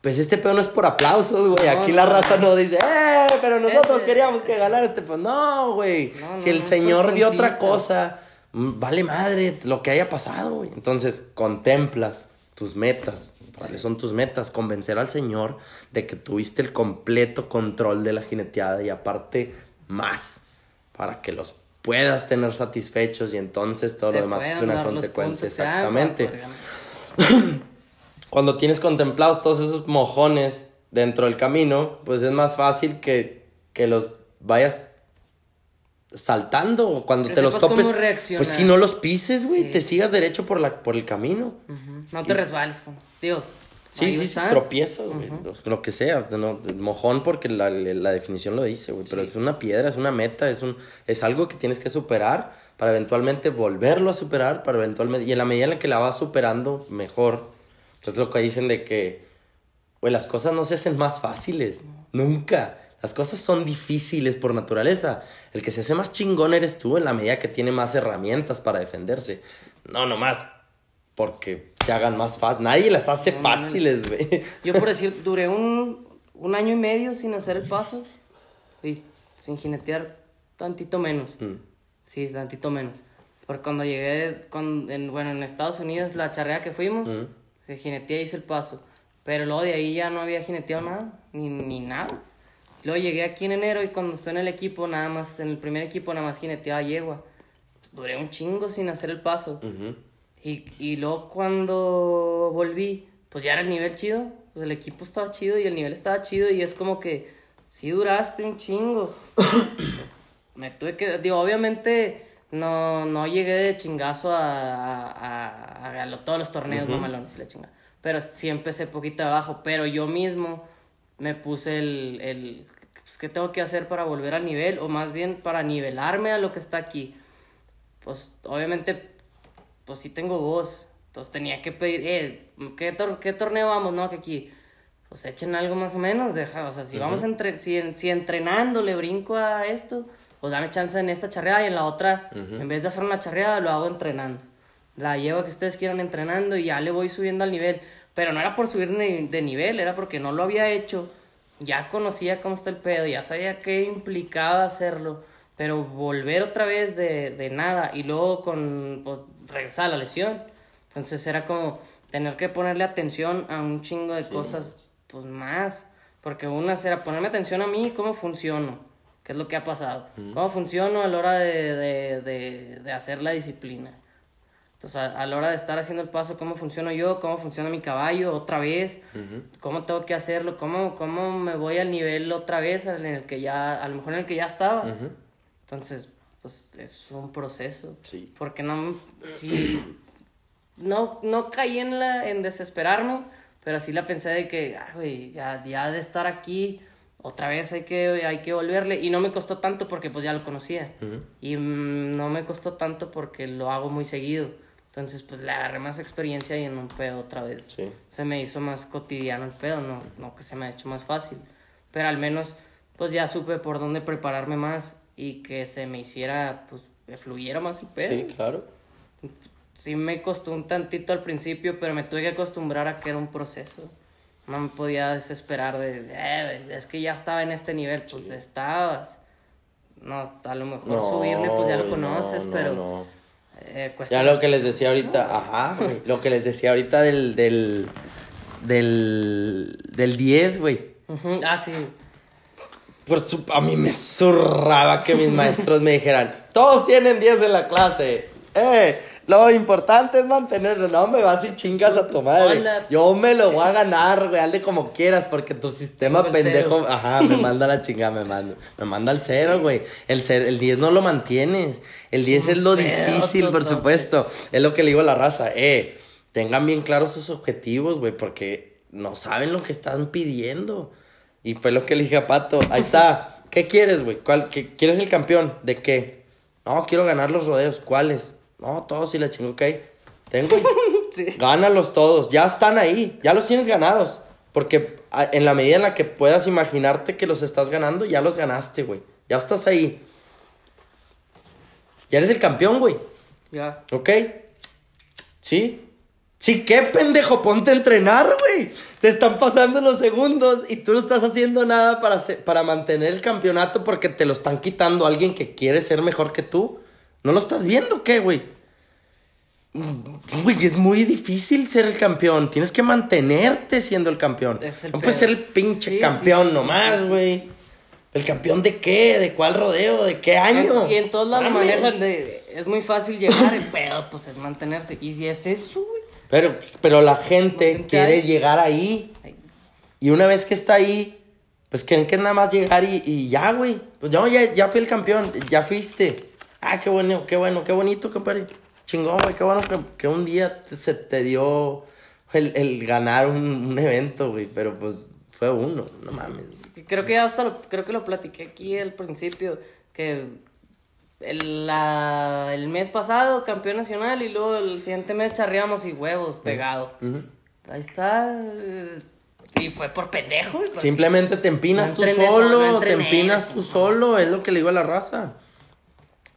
pues este pedo no es por aplausos, güey. No, Aquí no, la raza no dice, ¡eh! Pero nosotros queríamos que ganara este pedo. No, güey. No, no, si el señor vio otra cosa, mm, vale madre lo que haya pasado, güey. Entonces, contemplas tus metas. ¿Cuáles son tus metas? Convencer al señor de que tuviste el completo control de la jineteada y aparte más para que los puedas tener satisfechos y entonces todo Te lo demás es una consecuencia. Exactamente cuando tienes contemplados todos esos mojones dentro del camino, pues es más fácil que, que los vayas saltando o cuando Que te los sepas topes. Pues si no los pises, güey, Sí. te sigas derecho por, la, por el camino. Ujú. No te resbales, con- digo. Sí, sí, sí, tropiezas, güey, lo- lo que sea, no, mojón porque la, la definición lo dice, güey, pero es una piedra, es una meta, es un es algo que tienes que superar para eventualmente volverlo a superar, para eventualmente y en la medida en la que la vas superando mejor, pues es lo que dicen de que güey, las cosas no se hacen más fáciles, nunca. Las cosas son difíciles por naturaleza. El que se hace más chingón eres tú en la medida que tiene más herramientas para defenderse. No nomás porque se hagan más fáciles. Nadie las hace No, fáciles, güey. Yo por decir, duré un, un año y medio sin hacer el paso y sin jinetear tantito menos. Mm. Sí, tantito menos. Porque cuando llegué, con, en, bueno, en Estados Unidos, la charrea que fuimos, Mm. jineteé hice el paso. Pero luego de ahí ya no había jineteado nada, ni, ni nada. Luego llegué aquí en enero y cuando estoy en el equipo, nada más, en el primer equipo nada más jineteaba yegua. Duré un chingo sin hacer el paso. Ujú. Y, y luego cuando volví, pues ya era el nivel chido. Pues el equipo estaba chido y el nivel estaba chido y es como que sí duraste un chingo. Me tuve que, digo, obviamente no, no llegué de chingazo a, a, a- a todos los torneos mamalones y la chingada. Pero sí empecé poquito abajo, pero yo mismo me puse el, el pues, ¿qué tengo que hacer para volver al nivel? O más bien para nivelarme a lo que está aquí. Pues obviamente pues sí tengo voz. Entonces tenía que pedir, eh, ¿qué, tor- qué torneo vamos? No, que aquí, pues echen algo más o menos, deja, o sea, si vamos entre, si, en- si entrenando le brinco a esto, pues dame chance en esta charreada y en la otra, en vez de hacer una charreada, lo hago entrenando. La llevo a que ustedes quieran entrenando y ya le voy subiendo al nivel. Pero no era por subir de, de nivel, era porque no lo había hecho. Ya conocía cómo está el pedo, ya sabía qué implicaba hacerlo. Pero volver otra vez de, de nada y luego con pues, regresar a la lesión. Entonces era como tener que ponerle atención a un chingo de cosas, pues más. Porque una era ponerme atención a mí, cómo funciono, qué es lo que ha pasado, cómo funciono a la hora de, de, de, de hacer la disciplina. Entonces, a, a la hora de estar haciendo el paso, cómo funciono yo, cómo funciona mi caballo otra vez, cómo tengo que hacerlo, cómo, cómo me voy al nivel otra vez en el que ya, a lo mejor en el que ya estaba. Entonces, pues es un proceso. Sí. Porque no, sí, no, no caí en, la, en desesperarme, pero sí la pensé de que, ah, güey, ya, ya de estar aquí, otra vez hay que, hay que volverle. Y no me costó tanto porque pues ya lo conocía. Y mm, no me costó tanto porque lo hago muy seguido. Entonces, pues le agarré más experiencia y en un pedo otra vez. Sí. Se me hizo más cotidiano el pedo, no, no que se me ha hecho más fácil. Pero al menos, pues ya supe por dónde prepararme más y que se me hiciera, pues, me fluyera más el pedo. Sí, claro. Sí me costó un tantito al principio, pero me tuve que acostumbrar a que era un proceso. No me podía desesperar de, "Eh, es que ya estaba en este nivel, pues estabas. No, a lo mejor subirle, pues ya lo conoces, no, no, pero no. Eh, Ya lo que les decía ahorita, ajá, güey, lo que les decía ahorita del, del, del, del 10, güey. Ujú, Ah, sí. Por su- a mí me zurraba que mis maestros me dijeran, todos tienen 10 en la clase. Eh, lo importante es mantenerlo. No me vas y chingas a tu madre. Hola. Yo me lo voy a ganar, güey. Hazle como quieras, porque tu sistema el pendejo. cero. Ajá, me manda la chingada, me manda. Me manda al cero, güey. El, cer- el 10 no lo mantienes. El 10 es lo pedo, difícil, por supuesto. Es lo que le digo a la raza. Eh, tengan bien claros sus objetivos, güey, porque no saben lo que están pidiendo. Y fue lo que le dije a Pato. Ahí está. ¿Qué quieres, güey? ¿Cuál, qué, ¿Quieres el campeón? ¿De qué? No, quiero ganar los rodeos. ¿Cuáles? No, todos y la chingo, ok. Tengo. Sí. Gánalos todos. Ya están ahí. Ya los tienes ganados. Porque en la medida en la que puedas imaginarte que los estás ganando, ya los ganaste, güey. Ya estás ahí. Ya eres el campeón, güey. Ya. ¿Ok? ¿Sí? Sí, ¿qué pendejo? Ponte a entrenar, güey. Te están pasando los segundos y tú no estás haciendo nada para, para mantener el campeonato porque te lo están quitando alguien que quiere ser mejor que tú. ¿No lo estás viendo o qué, güey? Güey, es muy difícil ser el campeón. Tienes que mantenerte siendo el campeón. Es el no puedes ser el pinche Sí, campeón sí, sí, nomás, güey. ¿El campeón de qué? ¿De cuál rodeo? ¿De qué año? Y en todos lados Mames. manejan de. Es muy fácil llegar, el pedo, pues es mantenerse. Y si es eso, güey. Pero, pero la gente quiere llegar ahí. Y una vez que está ahí, pues creen que es nada más llegar y, y ya, güey. Pues yo ya, ya fui el campeón, ya fuiste. Ah, qué bueno, qué bueno, qué bonito, compadre. Chingón, güey, qué bueno que, que un día te- se te dio el, el ganar un, un evento, güey. Pero pues fue uno, no mames. Creo que ya hasta lo, creo que lo platiqué aquí al principio, que el, la- el mes pasado campeón nacional y luego el siguiente mes charreamos y huevos pegado. Ahí está. Y fue por pendejo. Simplemente te empinas No tú solo, no te empinas tú solo, es lo que le digo a la raza.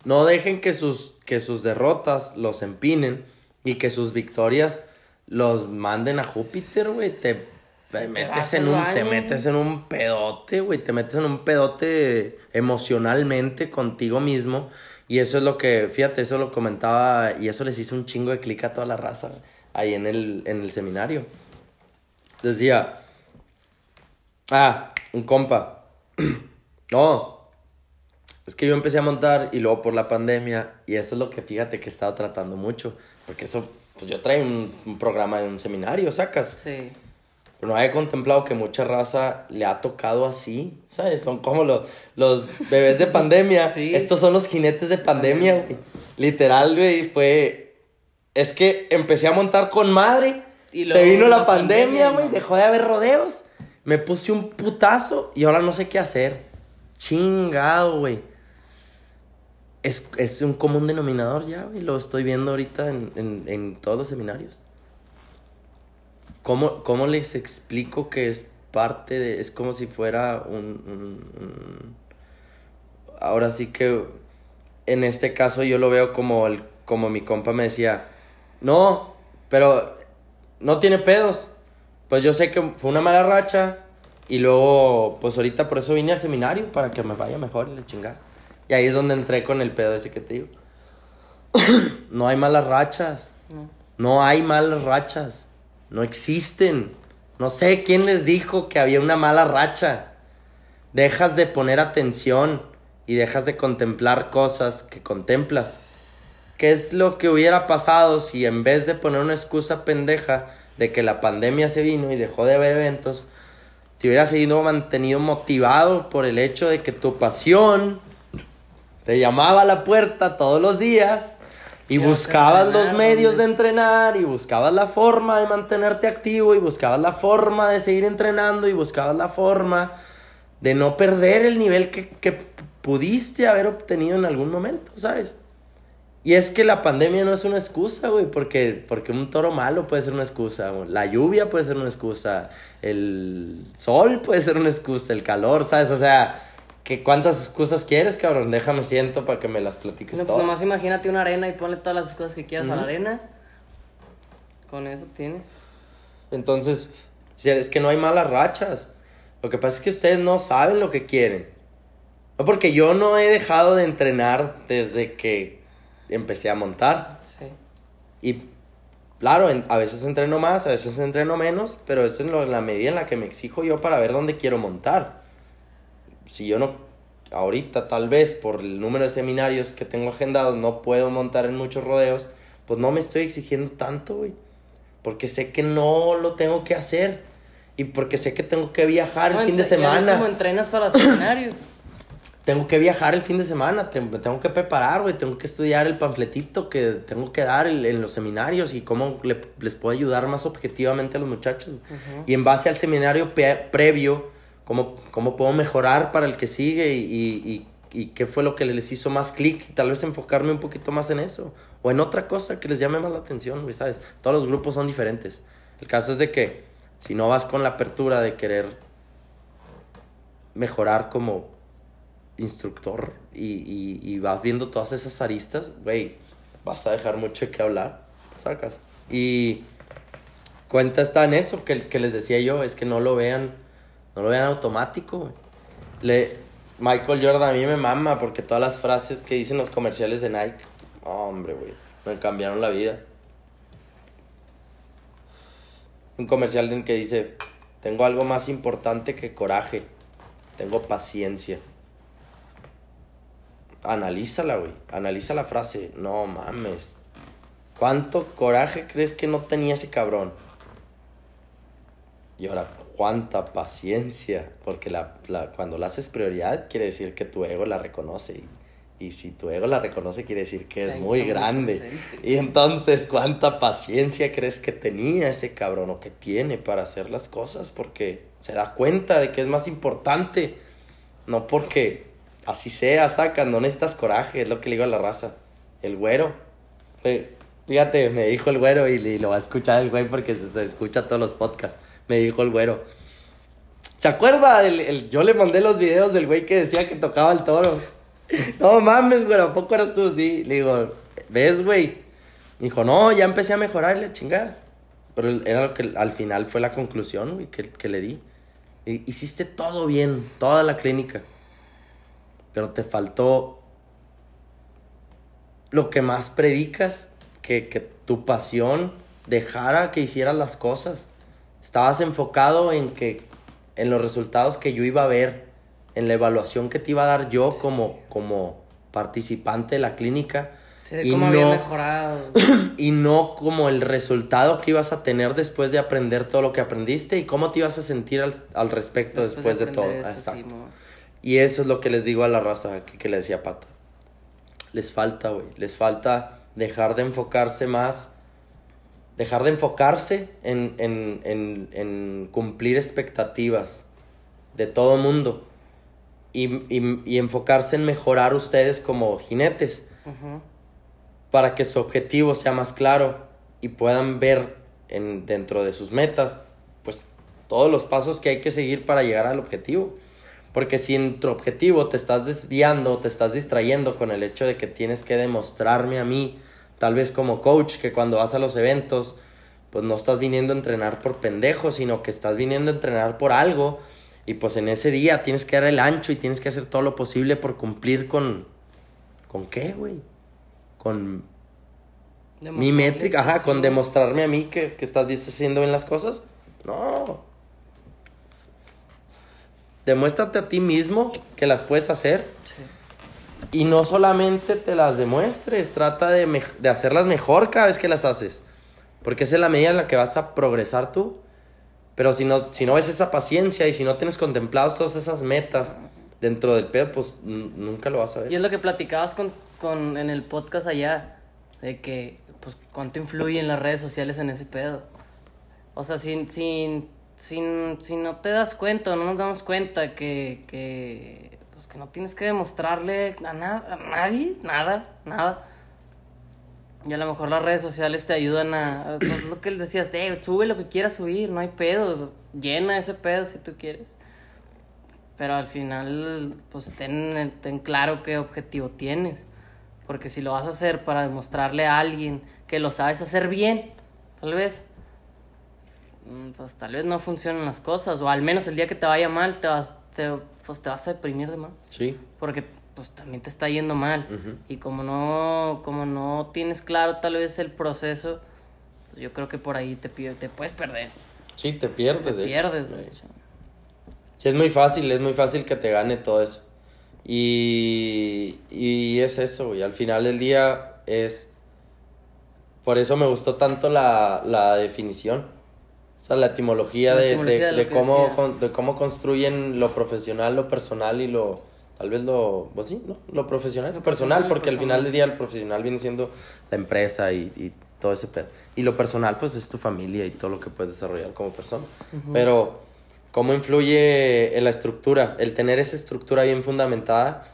No dejen que sus, que sus derrotas los empinen y que sus victorias los manden a Júpiter, güey. Te, te metes en un, te metes en un pedote, güey. Te metes en un pedote emocionalmente contigo mismo. Y eso es lo que, fíjate, eso lo comentaba y eso les hizo un chingo de clic a toda la raza ahí en el, en el seminario. Decía, Ah, un compa. No. Es que yo empecé a montar y luego por la pandemia, y eso es lo que fíjate que he estado tratando mucho. Porque eso, pues yo traigo un, un programa de un seminario, sacas. Sí. Pero no había contemplado que mucha raza le ha tocado así, ¿sabes? Son como los, los bebés de pandemia. Sí. Estos son los jinetes de pandemia, güey. Literal, güey, fue... Es que empecé a montar con madre. Y se vino la, la pandemia, güey. Dejó de haber rodeos. Me puse un putazo y ahora no sé qué hacer. Chingado, güey. Es, es un común denominador ya, güey. Lo estoy viendo ahorita en, en, todos los seminarios. ¿Cómo, ¿Cómo les explico que es parte de... Es como si fuera un... ahora sí que... En este caso yo lo veo como, el, como mi compa me decía, no, pero no tiene pedos. Pues yo sé que fue una mala racha y luego, pues ahorita por eso vine al seminario, para que me vaya mejor y la chingada. Y ahí es donde entré con el pedo ese que te digo. no hay malas rachas. No. No hay malas rachas. No existen. No sé quién les dijo que había una mala racha. Dejas de poner atención y dejas de contemplar cosas que contemplas. ¿Qué es lo que hubiera pasado si en vez de poner una excusa pendeja de que la pandemia se vino y dejó de haber eventos, te hubieras seguido mantenido motivado por el hecho de que tu pasión te llamaba a la puerta todos los días y buscabas los medios de entrenar y buscabas la forma de mantenerte activo y buscabas la forma de seguir entrenando y buscabas la forma de no perder el nivel que, que pudiste haber obtenido en algún momento, ¿sabes? Y es que la pandemia no es una excusa, güey, porque, porque un toro malo puede ser una excusa, güey. la lluvia puede ser una excusa, el sol puede ser una excusa, el calor, ¿sabes? O sea, ¿que ¿cuántas excusas quieres, cabrón? Déjame siento para que me las platiques No, todas. nomás imagínate una arena y ponle todas las cosas que quieras a la arena. Con eso tienes. Entonces, si es que no hay malas rachas. Lo que pasa es que ustedes no saben lo que quieren. No, porque yo no he dejado de entrenar desde que empecé a montar. Sí. Y Claro, en- a veces entreno más, a veces entreno menos, pero es en, lo- la medida en la que me exijo yo para ver dónde quiero montar. Si yo no, ahorita tal vez por el número de seminarios que tengo agendados, no puedo montar en muchos rodeos, pues no me estoy exigiendo tanto, güey. Porque sé que no lo tengo que hacer. Y porque sé que tengo que viajar el No, fin de semana. Como entrenas para los seminarios. Tengo que viajar el fin de semana, te- me tengo que preparar, güey, tengo que estudiar el panfletito que tengo que dar el- en los seminarios y cómo le- les puedo ayudar más objetivamente a los muchachos. Y en base al seminario previo, cómo, cómo puedo mejorar para el que sigue y, y- y- qué fue lo que les hizo más clic y tal vez enfocarme un poquito más en eso o en otra cosa que les llame más la atención, güey, ¿sabes? Todos los grupos son diferentes. El caso es de que si no vas con la apertura de querer mejorar como instructor y, y- y vas viendo todas esas aristas, güey, vas a dejar mucho qué hablar, sacas. Y cuenta está en eso que, que les decía yo, es que no lo vean, no lo vean automático, güey. Le, Michael Jordan a mí me mama porque todas las frases que dicen los comerciales de Nike, hombre, güey, me cambiaron la vida. Un comercial en que dice, tengo algo más importante que coraje, tengo paciencia. Analízala, güey. Analiza la frase. No mames. ¿Cuánto coraje crees que no tenía ese cabrón? Y ahora, ¿cuánta paciencia? Porque la, la- cuando la haces prioridad, quiere decir que tu ego la reconoce. Y, y si tu ego la reconoce, quiere decir que es muy grande. y entonces, ¿cuánta paciencia crees que tenía ese cabrón o que tiene para hacer las cosas? Porque se da cuenta de que es más importante. No porque así sea, sacan, no necesitas coraje, es lo que le digo a la raza. El güero. Fíjate, me dijo el güero y, y lo va a escuchar el güey porque se, se escucha todos los podcasts. Me dijo el güero. ¿Se acuerda? El, el- yo le mandé los videos del güey que decía que tocaba el toro. No mames, güey, ¿a poco eras tú? Sí. Le digo, ¿ves, güey? Me dijo, no, ya empecé a mejorar la chingada. Pero era lo que al final fue la conclusión, que, que le di. Hiciste todo bien, toda la clínica. Pero te faltó lo que más predicas, que, que tu pasión dejara que hicieras las cosas. Estabas enfocado en que en los resultados que yo iba a ver, en la evaluación que te iba a dar yo como, como participante de la clínica. Sí, de y cómo había no- mejorado. y no como el resultado que ibas a tener después de aprender todo lo que aprendiste y cómo te ibas a sentir al, al respecto después, de, todo. aprender eso, sí, Exacto. mo. Y eso es lo que les digo a la raza que, que le decía Pato. Les falta, güey. Les falta dejar de enfocarse más. Dejar de enfocarse en, en, en, en cumplir expectativas de todo mundo. Y, y, y enfocarse en mejorar ustedes como jinetes para que su objetivo sea más claro y puedan ver en, dentro de sus metas, pues todos los pasos que hay que seguir para llegar al objetivo. Porque si en tu objetivo te estás desviando, te estás distrayendo con el hecho de que tienes que demostrarme a mí, tal vez como coach, que cuando vas a los eventos, pues no estás viniendo a entrenar por pendejo, sino que estás viniendo a entrenar por algo. Y pues en ese día tienes que dar el ancho y tienes que hacer todo lo posible por cumplir con... ¿Con qué, güey? Con mi métrica, ajá, con demostrarme a mí que, que estás haciendo bien las cosas. No. Demuéstrate a ti mismo que las puedes hacer sí. Y no solamente te las demuestres, trata de, de hacerlas mejor cada vez que las haces. Porque esa es la medida en la que vas a progresar tú. Pero si no, si no ves esa paciencia y si no tienes contemplados todas esas metas dentro del pedo, pues nunca lo vas a ver. Y es lo que platicabas con, con, en el podcast allá, de que, pues, cuánto influye en las redes sociales en ese pedo. O sea, sin, sin, sin, si no te das cuenta, no nos damos cuenta que, que, no tienes que demostrarle a, na- a nadie, nada, nada. Y a lo mejor las redes sociales te ayudan a, pues, lo que decías, de, sube lo que quieras subir, no hay pedo, llena ese pedo si tú quieres. Pero al final, pues ten, ten claro qué objetivo tienes. Porque si lo vas a hacer para demostrarle a alguien que lo sabes hacer bien, tal vez, mm, pues tal vez no funcionen las cosas. O al menos el día que te vaya mal, te vas, te, pues te vas a deprimir de más. Sí. Porque pues también te está yendo mal. Y como no, como no tienes claro tal vez el proceso, pues yo creo que por ahí te, te puedes perder. Sí, te pierdes. Te de hecho. pierdes, de hecho. Sí, es muy fácil, es muy fácil que te gane todo eso. Y, y es eso, güey. Al final del día es... Por eso me gustó tanto la, la definición. O sea, la etimología, La de, etimología de- cómo, con- de cómo construyen lo profesional, lo personal y lo... Tal vez lo... Pues sí, ¿no? Lo profesional, lo personal, porque al final del día el profesional viene siendo la empresa y, y todo ese pedo. Y lo personal, pues es tu familia y todo lo que puedes desarrollar como persona. Pero, ¿cómo influye en la estructura? El tener esa estructura bien fundamentada,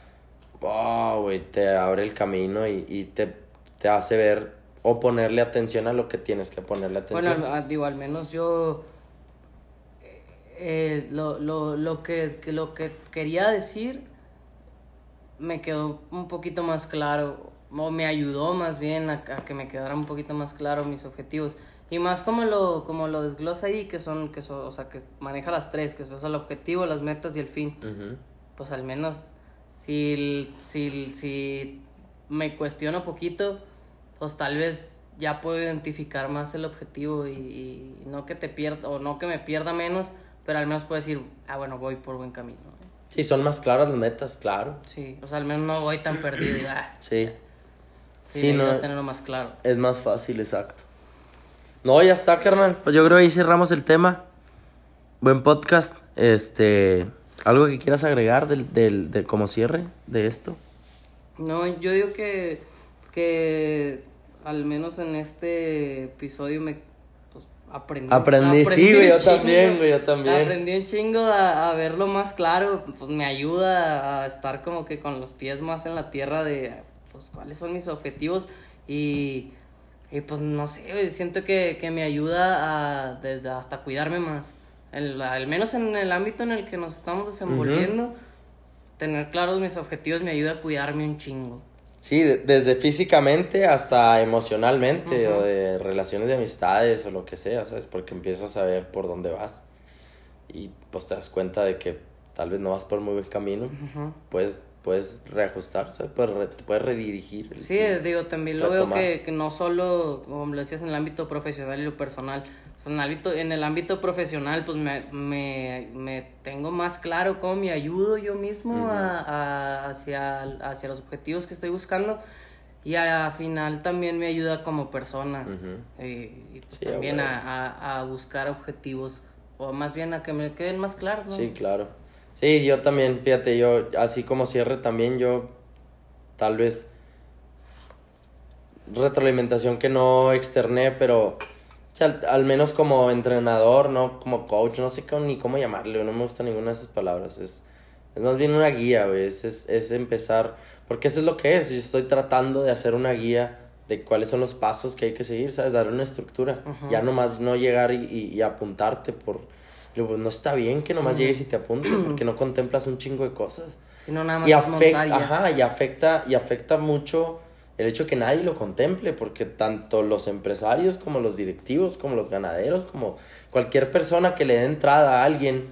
oh, güey, te abre el camino y, y te, te hace ver o ponerle atención a lo que tienes que ponerle atención. Bueno, digo, al menos yo eh, lo, lo, lo, que, lo que quería decir me quedó un poquito más claro, o me ayudó más bien a, a que me quedara un poquito más claro mis objetivos. Y más como lo, como lo desglosa ahí, que son, que son, o sea, que maneja las tres, que son el objetivo, las metas y el fin. Ujú. Pues al menos, si, si, si me cuestiono poquito, pues tal vez ya puedo identificar más el objetivo y, y no que te pierda, o no que me pierda menos, pero al menos puedo decir, ah, bueno, voy por buen camino. Sí, son más claras las metas, claro. Sí, o sea, al menos no voy tan perdido y, ah, Sí. sí, Sí, no. tenerlo más claro. Es más fácil, exacto. No, ya está, carnal. Pues yo creo que ahí cerramos el tema. Buen podcast. Este. ¿Algo que quieras agregar del, del, de como cierre de esto? No, yo digo que, que al menos en este episodio me pues, aprendí. Aprendí, sí, güey, un yo también, güey, yo también. Aprendí un chingo a, a verlo más claro, pues me ayuda a estar como que con los pies más en la tierra de pues cuáles son mis objetivos y, y pues no sé, güey, siento que, que me ayuda a desde hasta cuidarme más. El- al menos en el ámbito en el que nos estamos desenvolviendo, tener claros mis objetivos me ayuda a cuidarme un chingo. Sí, de- desde físicamente hasta emocionalmente, Ujú. o de relaciones de amistades, o lo que sea, ¿sabes? Porque empiezas a ver por dónde vas. Y pues te das cuenta de que tal vez no vas por muy buen camino. Ujú. Puedes, puedes reajustar, ¿sabes? Puedes, re- puedes redirigir. el- Sí, digo, también lo veo que, que no solo, como lo decías, en el ámbito profesional y lo personal. En, el ámbito, en el ámbito profesional, pues me, me, me tengo más claro cómo me ayudo yo mismo a, a- hacia, hacia los objetivos que estoy buscando. Y al final también me ayuda como persona. Ujú. Y, y, pues Sí, también a, a, a buscar objetivos. O más bien a que me queden más claros, ¿no? Sí, claro. Sí, yo también, fíjate, yo, así como cierre también, yo tal vez retroalimentación que no externé, pero o sea, al, al menos como entrenador, no como coach, no sé cómo, ni cómo llamarle, no me gusta ninguna de esas palabras. Es, es más bien una guía, güey, es, es, es empezar, porque eso es lo que es, yo estoy tratando de hacer una guía de cuáles son los pasos que hay que seguir, ¿sabes? Dar una estructura, Ujú. ya nomás no llegar y, y- y apuntarte por... Pues, no está bien que nomás Sí. llegues y te apuntes porque no contemplas un chingo de cosas. Si no, nada más ajá, y afecta, y afecta mucho el hecho que nadie lo contemple, porque tanto los empresarios como los directivos, como los ganaderos, como cualquier persona que le dé entrada a alguien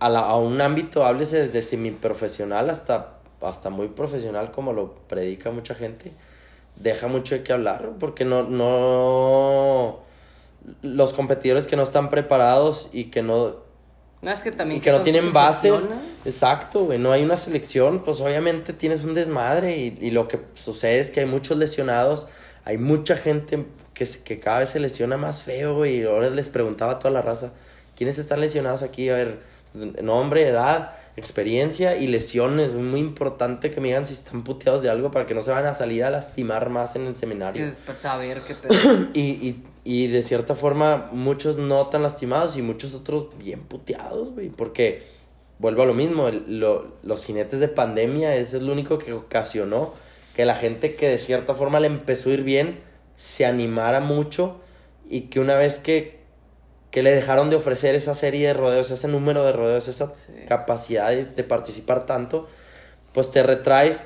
a, un ámbito, háblese desde semiprofesional hasta, hasta muy profesional, como lo predica mucha gente, deja mucho de qué hablar, porque no, no, los competidores que no están preparados y que no, No, es que también y que no tienen se bases. Exacto, güey. No hay una selección, pues obviamente tienes un desmadre y, y lo que sucede es que hay muchos lesionados, hay mucha gente que, que cada vez se lesiona más feo, güey. Y ahora les preguntaba a toda la raza, ¿quiénes están lesionados aquí? A ver, nombre, edad, experiencia y lesiones. Es muy importante que me digan si están puteados de algo para que no se van a salir a lastimar más en el seminario. Que, pues, saber qué pedo. Y, y, y de cierta forma, muchos no tan lastimados y muchos otros bien puteados, güey. Porque, vuelvo a lo mismo, el- lo- los jinetes de pandemia, eso es lo único que ocasionó que la gente que de cierta forma le empezó a ir bien, se animara mucho y que una vez que, que le dejaron de ofrecer esa serie de rodeos, ese número de rodeos, esa Sí. capacidad de, de participar tanto, pues te retraes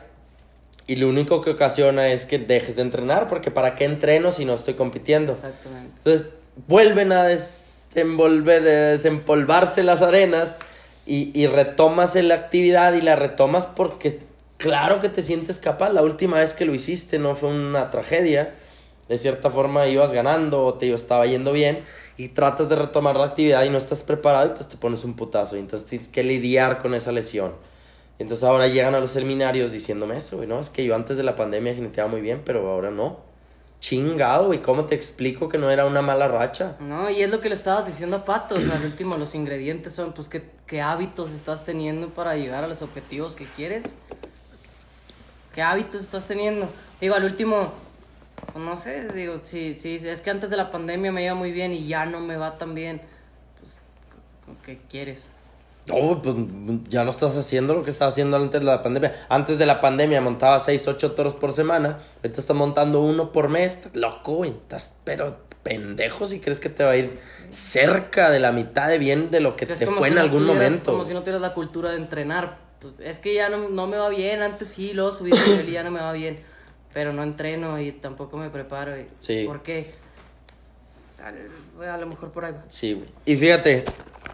y lo único que ocasiona es que dejes de entrenar, porque ¿para qué entreno si no estoy compitiendo? Exactamente. Entonces vuelven a desenvolver, desempolvarse las arenas y, y retomas la actividad y la retomas porque claro que te sientes capaz. La última vez que lo hiciste no fue una tragedia de cierta forma ibas ganando o te estaba yendo bien y tratas de retomar la actividad y no estás preparado y entonces te pones un putazo y entonces tienes que lidiar con esa lesión. Entonces ahora llegan a los seminarios diciéndome eso, güey, no, es que yo antes de la pandemia jineteaba muy bien, pero ahora no. Chingado, güey, ¿cómo te explico que no era una mala racha? No, y es lo que le estabas diciendo a Pato, o sea, al último, los ingredientes son, pues, ¿qué, qué hábitos estás teniendo para llegar a los objetivos que quieres? ¿Qué hábitos estás teniendo? Digo, al último, pues, no sé, digo, si, si es que antes de la pandemia me iba muy bien y ya no me va tan bien, pues, ¿qué quieres? No, pues ya no estás haciendo lo que estabas haciendo antes de la pandemia. Antes de la pandemia montaba 6, 8 toros por semana. Ahorita estás montando uno por mes. Estás loco, güey. Estás, pero pendejo si crees que te va a ir cerca de la mitad de bien de lo que Es te fue si en no algún tuvieras- momento. Como si no tuvieras la cultura de entrenar. Pues, es que ya no, no me va bien, antes sí, luego subí de nivel y ya no me va bien. Pero no entreno y tampoco me preparo. y- Sí. ¿Por qué? Tal- A lo mejor por ahí va. Sí, güey. Y fíjate,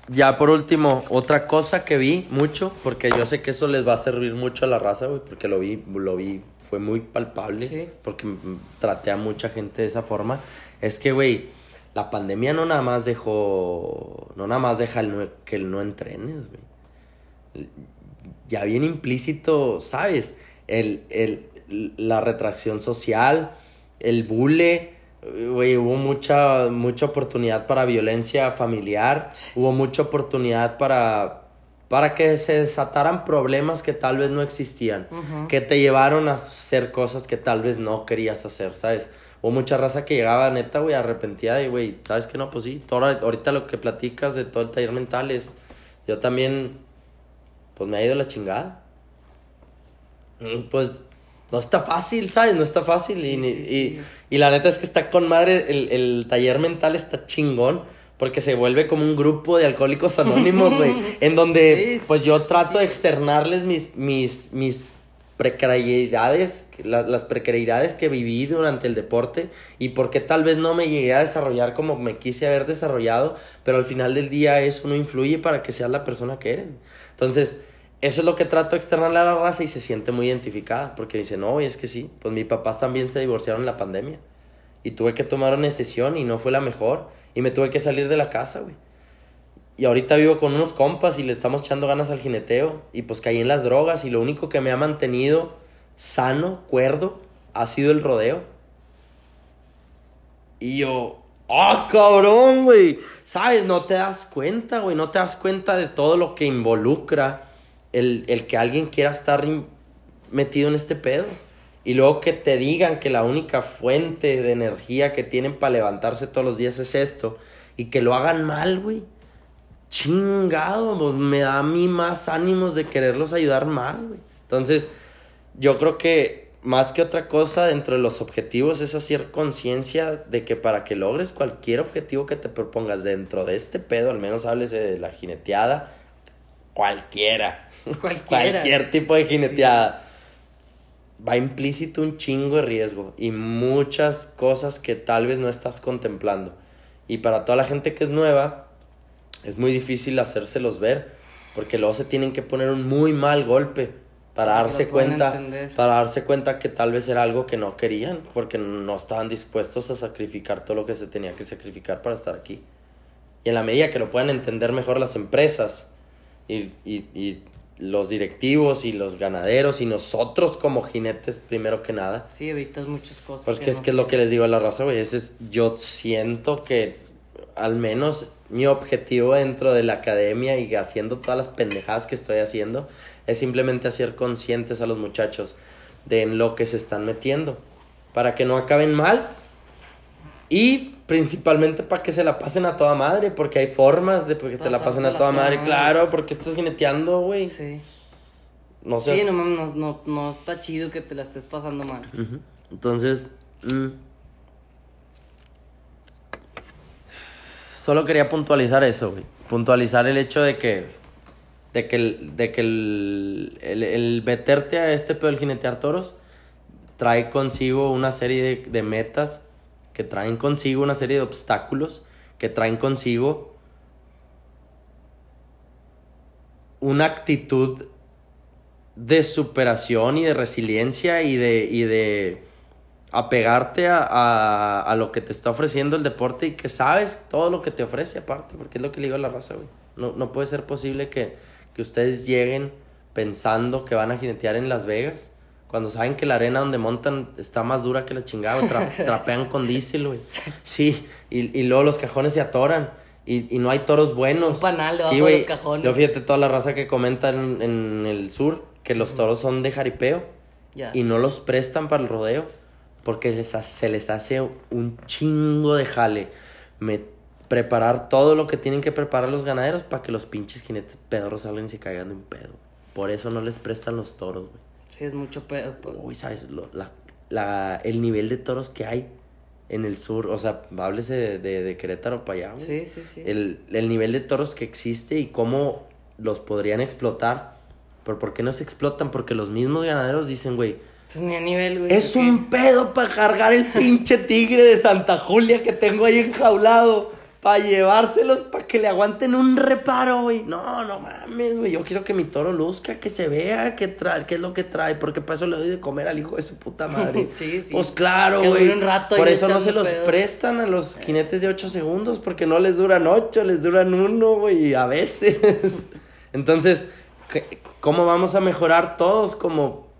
ya por último, otra cosa que vi mucho, porque yo sé que eso les va a servir mucho a la raza, güey, porque lo vi, lo vi, fue muy palpable, Sí. porque traté a mucha gente de esa forma, es que, güey, la pandemia no nada más dejó, no nada más deja el no- que el no entrenes, güey. Ya bien implícito, ¿sabes? El, el, la retracción social, el bule, güey, hubo mucha, mucha oportunidad para violencia familiar, hubo mucha oportunidad para, para que se desataran problemas que tal vez no existían, Ujú. que te llevaron a hacer cosas que tal vez no querías hacer, ¿sabes? Hubo mucha raza que llegaba neta, güey, arrepentida y, güey, ¿sabes qué? No, pues sí, todo, ahorita lo que platicas de todo el taller mental es, yo también, pues me ha ido la chingada. Pues no está fácil, ¿sabes? No está fácil. Sí, y, ni- sí, sí. y, y la neta es que está con madre, el, el taller mental está chingón. Porque se vuelve como un grupo de alcohólicos anónimos, güey. En donde, Sí, pues yo trato sí. de externarles mis, mis, mis precariedades, la- las precariedades que viví durante el deporte y por qué tal vez no me llegué a desarrollar como me quise haber desarrollado, pero al final del día eso no influye para que seas la persona que eres. Entonces, eso es lo que trato de externarle a la raza y se siente muy identificada, porque dice, no, y es que sí, pues mis papás también se divorciaron en la pandemia y tuve que tomar una decisión y no fue la mejor y me tuve que salir de la casa, güey. Y ahorita vivo con unos compas y le estamos echando ganas al jineteo. Y pues caí en las drogas y lo único que me ha mantenido sano, cuerdo, ha sido el rodeo. Y yo, ¡ah, cabrón, güey! ¿Sabes? No te das cuenta, güey. No te das cuenta de todo lo que involucra el, el que alguien quiera estar metido en este pedo. Y luego que te digan que la única fuente de energía que tienen para levantarse todos los días es esto. Y que lo hagan mal, güey. Chingado, pues, me da a mí más ánimos de quererlos ayudar más, güey. Entonces, yo creo que más que otra cosa dentro de los objetivos es hacer conciencia de que para que logres cualquier objetivo que te propongas dentro de este pedo, al menos hables de la jineteada, cualquiera. Cualquier tipo de jineteada. Va implícito un chingo de riesgo y muchas cosas que tal vez no estás contemplando. Y para toda la gente que es nueva, es muy difícil hacérselos ver, porque luego se tienen que poner un muy mal golpe para darse cuenta, entender. para darse cuenta que tal vez era algo que no querían, porque no estaban dispuestos a sacrificar todo lo que se tenía que sacrificar para estar aquí. Y en la medida que lo puedan entender mejor las empresas y, y- y los directivos y los ganaderos y nosotros como jinetes primero que nada, Sí, evitas muchas cosas. pues que es no que es lo que les digo a la raza, güey. Ese es, yo siento que al menos mi objetivo dentro de la academia y haciendo todas las pendejadas que estoy haciendo es simplemente hacer conscientes a los muchachos de en lo que se están metiendo para que no acaben mal y principalmente para que se la pasen a toda madre porque hay formas de que te la pasen a toda madre, claro, porque estás jineteando, güey. Sí. No seas- Sí, no, mames, no, no, no está chido que te la estés pasando mal. Entonces, mm, solo quería puntualizar eso, güey. Puntualizar el hecho de que, de que, el, de que el, el, el meterte a este pedo del jinetear toros trae consigo una serie de, de metas, que traen consigo una serie de obstáculos, que traen consigo una actitud de superación y de resiliencia y de, y de apegarte a, a, a lo que te está ofreciendo el deporte y que sabes todo lo que te ofrece aparte, porque es lo que le digo a la raza, güey. No, no puede ser posible que, que ustedes lleguen pensando que van a jinetear en Las Vegas. Cuando saben que la arena donde montan está más dura que la chingada, tra- trapean con diésel, güey. Sí, y, y luego los cajones se atoran. Y, y no hay toros buenos. Un panal debajo sí, de los cajones. Yo fíjate toda la raza que comenta en, en el sur que los toros son de jaripeo Ya. y no los prestan para el rodeo porque les se les hace un chingo de jale me, preparar todo lo que tienen que preparar los ganaderos para que los pinches jinetes pedorros salgan y se caigan de un pedo. Por eso no les prestan los toros, güey. Sí, es mucho pedo. pues. Uy, ¿sabes? Lo- la, la- el nivel de toros que hay en el sur, o sea, háblese de, de, de Querétaro para allá, güey. Sí, sí, sí. El, el nivel de toros que existe y cómo los podrían explotar. Pero ¿por qué no se explotan? Porque los mismos ganaderos dicen, güey, Pues ni a nivel, güey. es un pedo para cargar el pinche tigre de Santa Julia que tengo ahí enjaulado. Para llevárselos, para que le aguanten un reparo, güey. No, no mames, güey. Yo quiero que mi toro luzca, que se vea qué trae, qué es lo que trae. Porque para eso le doy de comer al hijo de su puta madre. Sí, sí. Pues claro, güey. Por eso no se los pedo. prestan a los jinetes de 8 segundos. Porque no les duran 8, les duran uno, güey. A veces. Entonces, ¿qué- ¿cómo vamos a mejorar todos como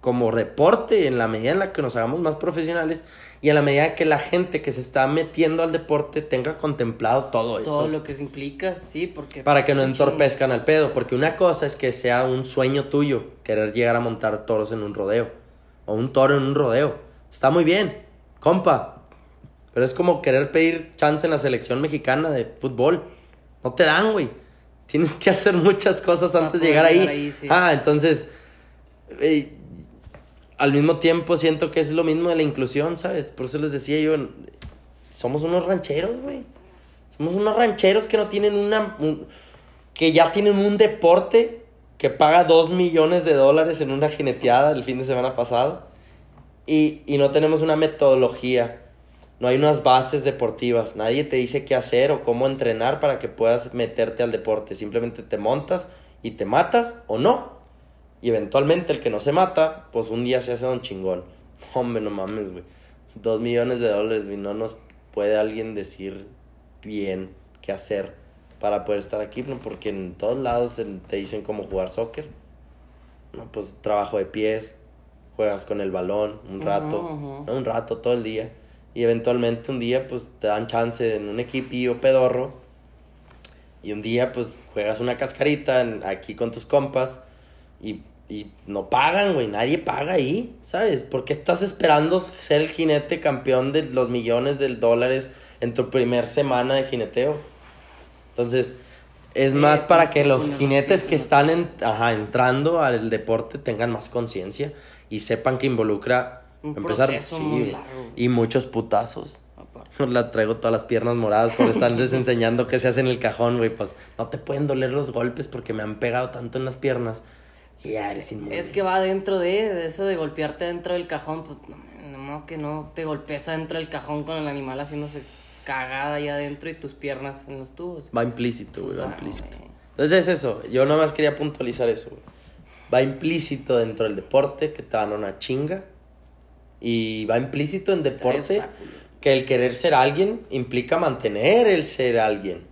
como deporte en la medida en la que nos hagamos más profesionales y en la medida que la gente que se está metiendo al deporte tenga contemplado todo eso. Todo lo que se implica, sí, porque... para pues, que no entorpezcan al pedo porque una cosa es que sea un sueño tuyo querer llegar a montar toros en un rodeo o un toro en un rodeo. Está muy bien compa pero es como querer pedir chance en la selección mexicana de fútbol. No te dan güey. Tienes que hacer muchas cosas antes de llegar ahí, llegar ahí, sí. ah entonces eh, al mismo tiempo siento que es lo mismo de la inclusión, ¿sabes? Por eso les decía yo, somos unos rancheros, güey. Somos unos rancheros que no tienen una... un- que ya tienen un deporte que paga dos millones de dólares en una jineteada el fin de semana pasado. Y, y no tenemos una metodología. No hay unas bases deportivas. Nadie te dice qué hacer o cómo entrenar para que puedas meterte al deporte. Simplemente te montas y te matas o no. Y eventualmente el que no se mata, pues un día se hace don chingón. Hombre, no mames, güey. Dos millones de dólares, güey. No nos puede alguien decir bien qué hacer para poder estar aquí, ¿no? Porque en todos lados te dicen cómo jugar soccer. No, pues trabajo de pies, juegas con el balón un rato, ujú. ¿no? un rato todo el día. Y eventualmente un día, pues te dan chance en un equipillo pedorro. Y un día, pues juegas una cascarita en- aquí con tus compas. Y, y no pagan, güey. Nadie paga ahí, ¿sabes? ¿Por qué estás esperando ser el jinete campeón de los millones de dólares en tu primer semana de jineteo? Entonces, es Sí, más para que que los jinetes que están en- ajá, entrando al deporte tengan más conciencia y sepan que involucra Un empezar proceso sí, muy largo. y muchos putazos. Aparte. La traigo todas las piernas moradas por estarles enseñando qué se hace en el cajón, güey. Pues no te pueden doler los golpes porque me han pegado tanto en las piernas. Que ya eres inmune. Es que va dentro de, de eso de golpearte dentro del cajón, pues no, no, que no te golpees adentro del cajón con el animal haciéndose cagada ahí adentro y tus piernas en los tubos. Va implícito, güey, va Pues va, implícito. güey. Entonces es eso. Yo nomás quería puntualizar eso, güey. Va implícito dentro del deporte que te dan una chinga. Y va implícito en deporte que el querer ser alguien implica mantener el ser alguien.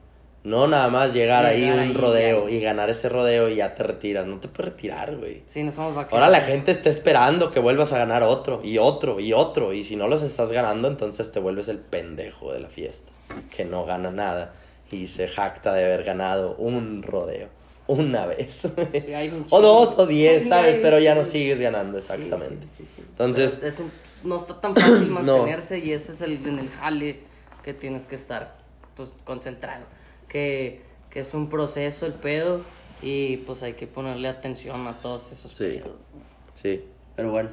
No nada más llegar ahí Llegar a un ahí, rodeo ya. y ganar ese rodeo y ya te retiras. No te puedes retirar, güey. Sí, no somos vaqueros. Ahora la gente está esperando que vuelvas a ganar otro y otro y otro. Y si no los estás ganando, entonces te vuelves el pendejo de la fiesta. Que no gana nada y se jacta de haber ganado un rodeo. Una vez. Sí, hay un o dos o diez, ¿sabes? Pero ya no sigues ganando, exactamente. sí, sí, sí. Entonces- es un- no está tan fácil No. mantenerse y eso es el, en el jale que tienes que estar pues concentrado. Que, que es un proceso el pedo y pues hay que ponerle atención a todos esos Sí. pedos. Sí, pero bueno.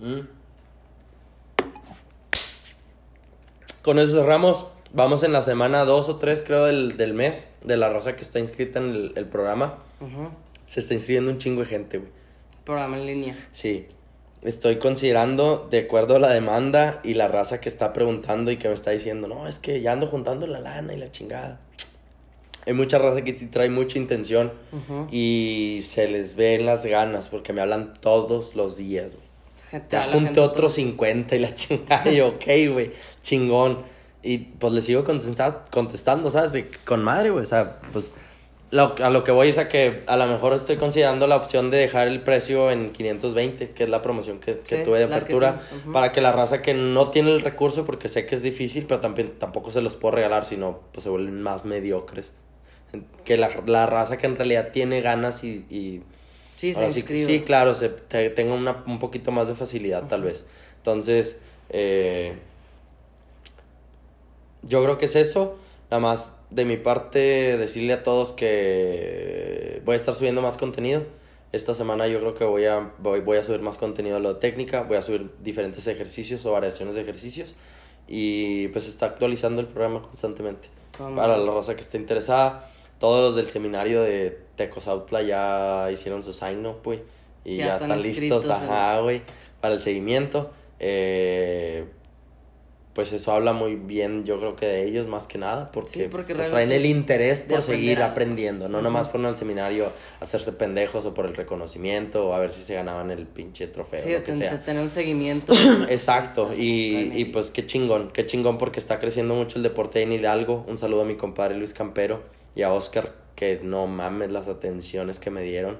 Mm. Con eso cerramos. Vamos en la semana 2 o 3, creo, del, del mes, de la raza que está inscrita en el, el programa. Se está inscribiendo un chingo de gente, güey. Programa en línea. Sí. Estoy considerando, de acuerdo a la demanda y la raza que está preguntando y que me está diciendo, no, es que ya ando juntando la lana y la chingada. Hay mucha raza que trae mucha intención y se les ven las ganas porque me hablan todos los días. Gente, Ya junté otros otros- 50 y la chingada. Y yo, ok, güey, chingón. Y pues le sigo contesta- contestando, ¿sabes? De con madre, güey. O sea, pues lo- a lo que voy es a que a lo mejor estoy considerando la opción de dejar el precio en 520, que es la promoción que, que Sí, tuve de que apertura, para que la raza que no tiene el recurso, porque sé que es difícil, pero también, tampoco se los puedo regalar, sino pues se vuelven más mediocres. Que la, la raza que en realidad tiene ganas y- y Sí, se sí, sí, claro, se, te- tengo una, un poquito más de facilidad tal vez. Entonces, eh, yo creo que es eso. Nada más de mi parte decirle a todos que voy a estar subiendo más contenido. Esta semana yo creo que voy a, voy, voy a subir más contenido de lo de técnica, voy a subir diferentes ejercicios o variaciones de ejercicios y pues está actualizando el programa constantemente. Toma. Para la raza que esté interesada, todos los del seminario de Tecozautla ya hicieron su sign up, güey. Y Ya ya, están están, listos, ajá, güey, para el seguimiento. Eh, pues eso habla muy bien, yo creo que de ellos más que nada, porque, Sí, porque pues, traen el interés por seguir aprender aprendiendo. No nomás fueron al seminario a hacerse pendejos o por el reconocimiento o a ver si se ganaban el pinche trofeo, Sí, lo que sea. tener un seguimiento. Exacto, y, y pues qué chingón, qué chingón porque está creciendo mucho el deporte en Hidalgo. Un saludo a mi compadre Luis Campero y a Oscar, que no mames las atenciones que me dieron.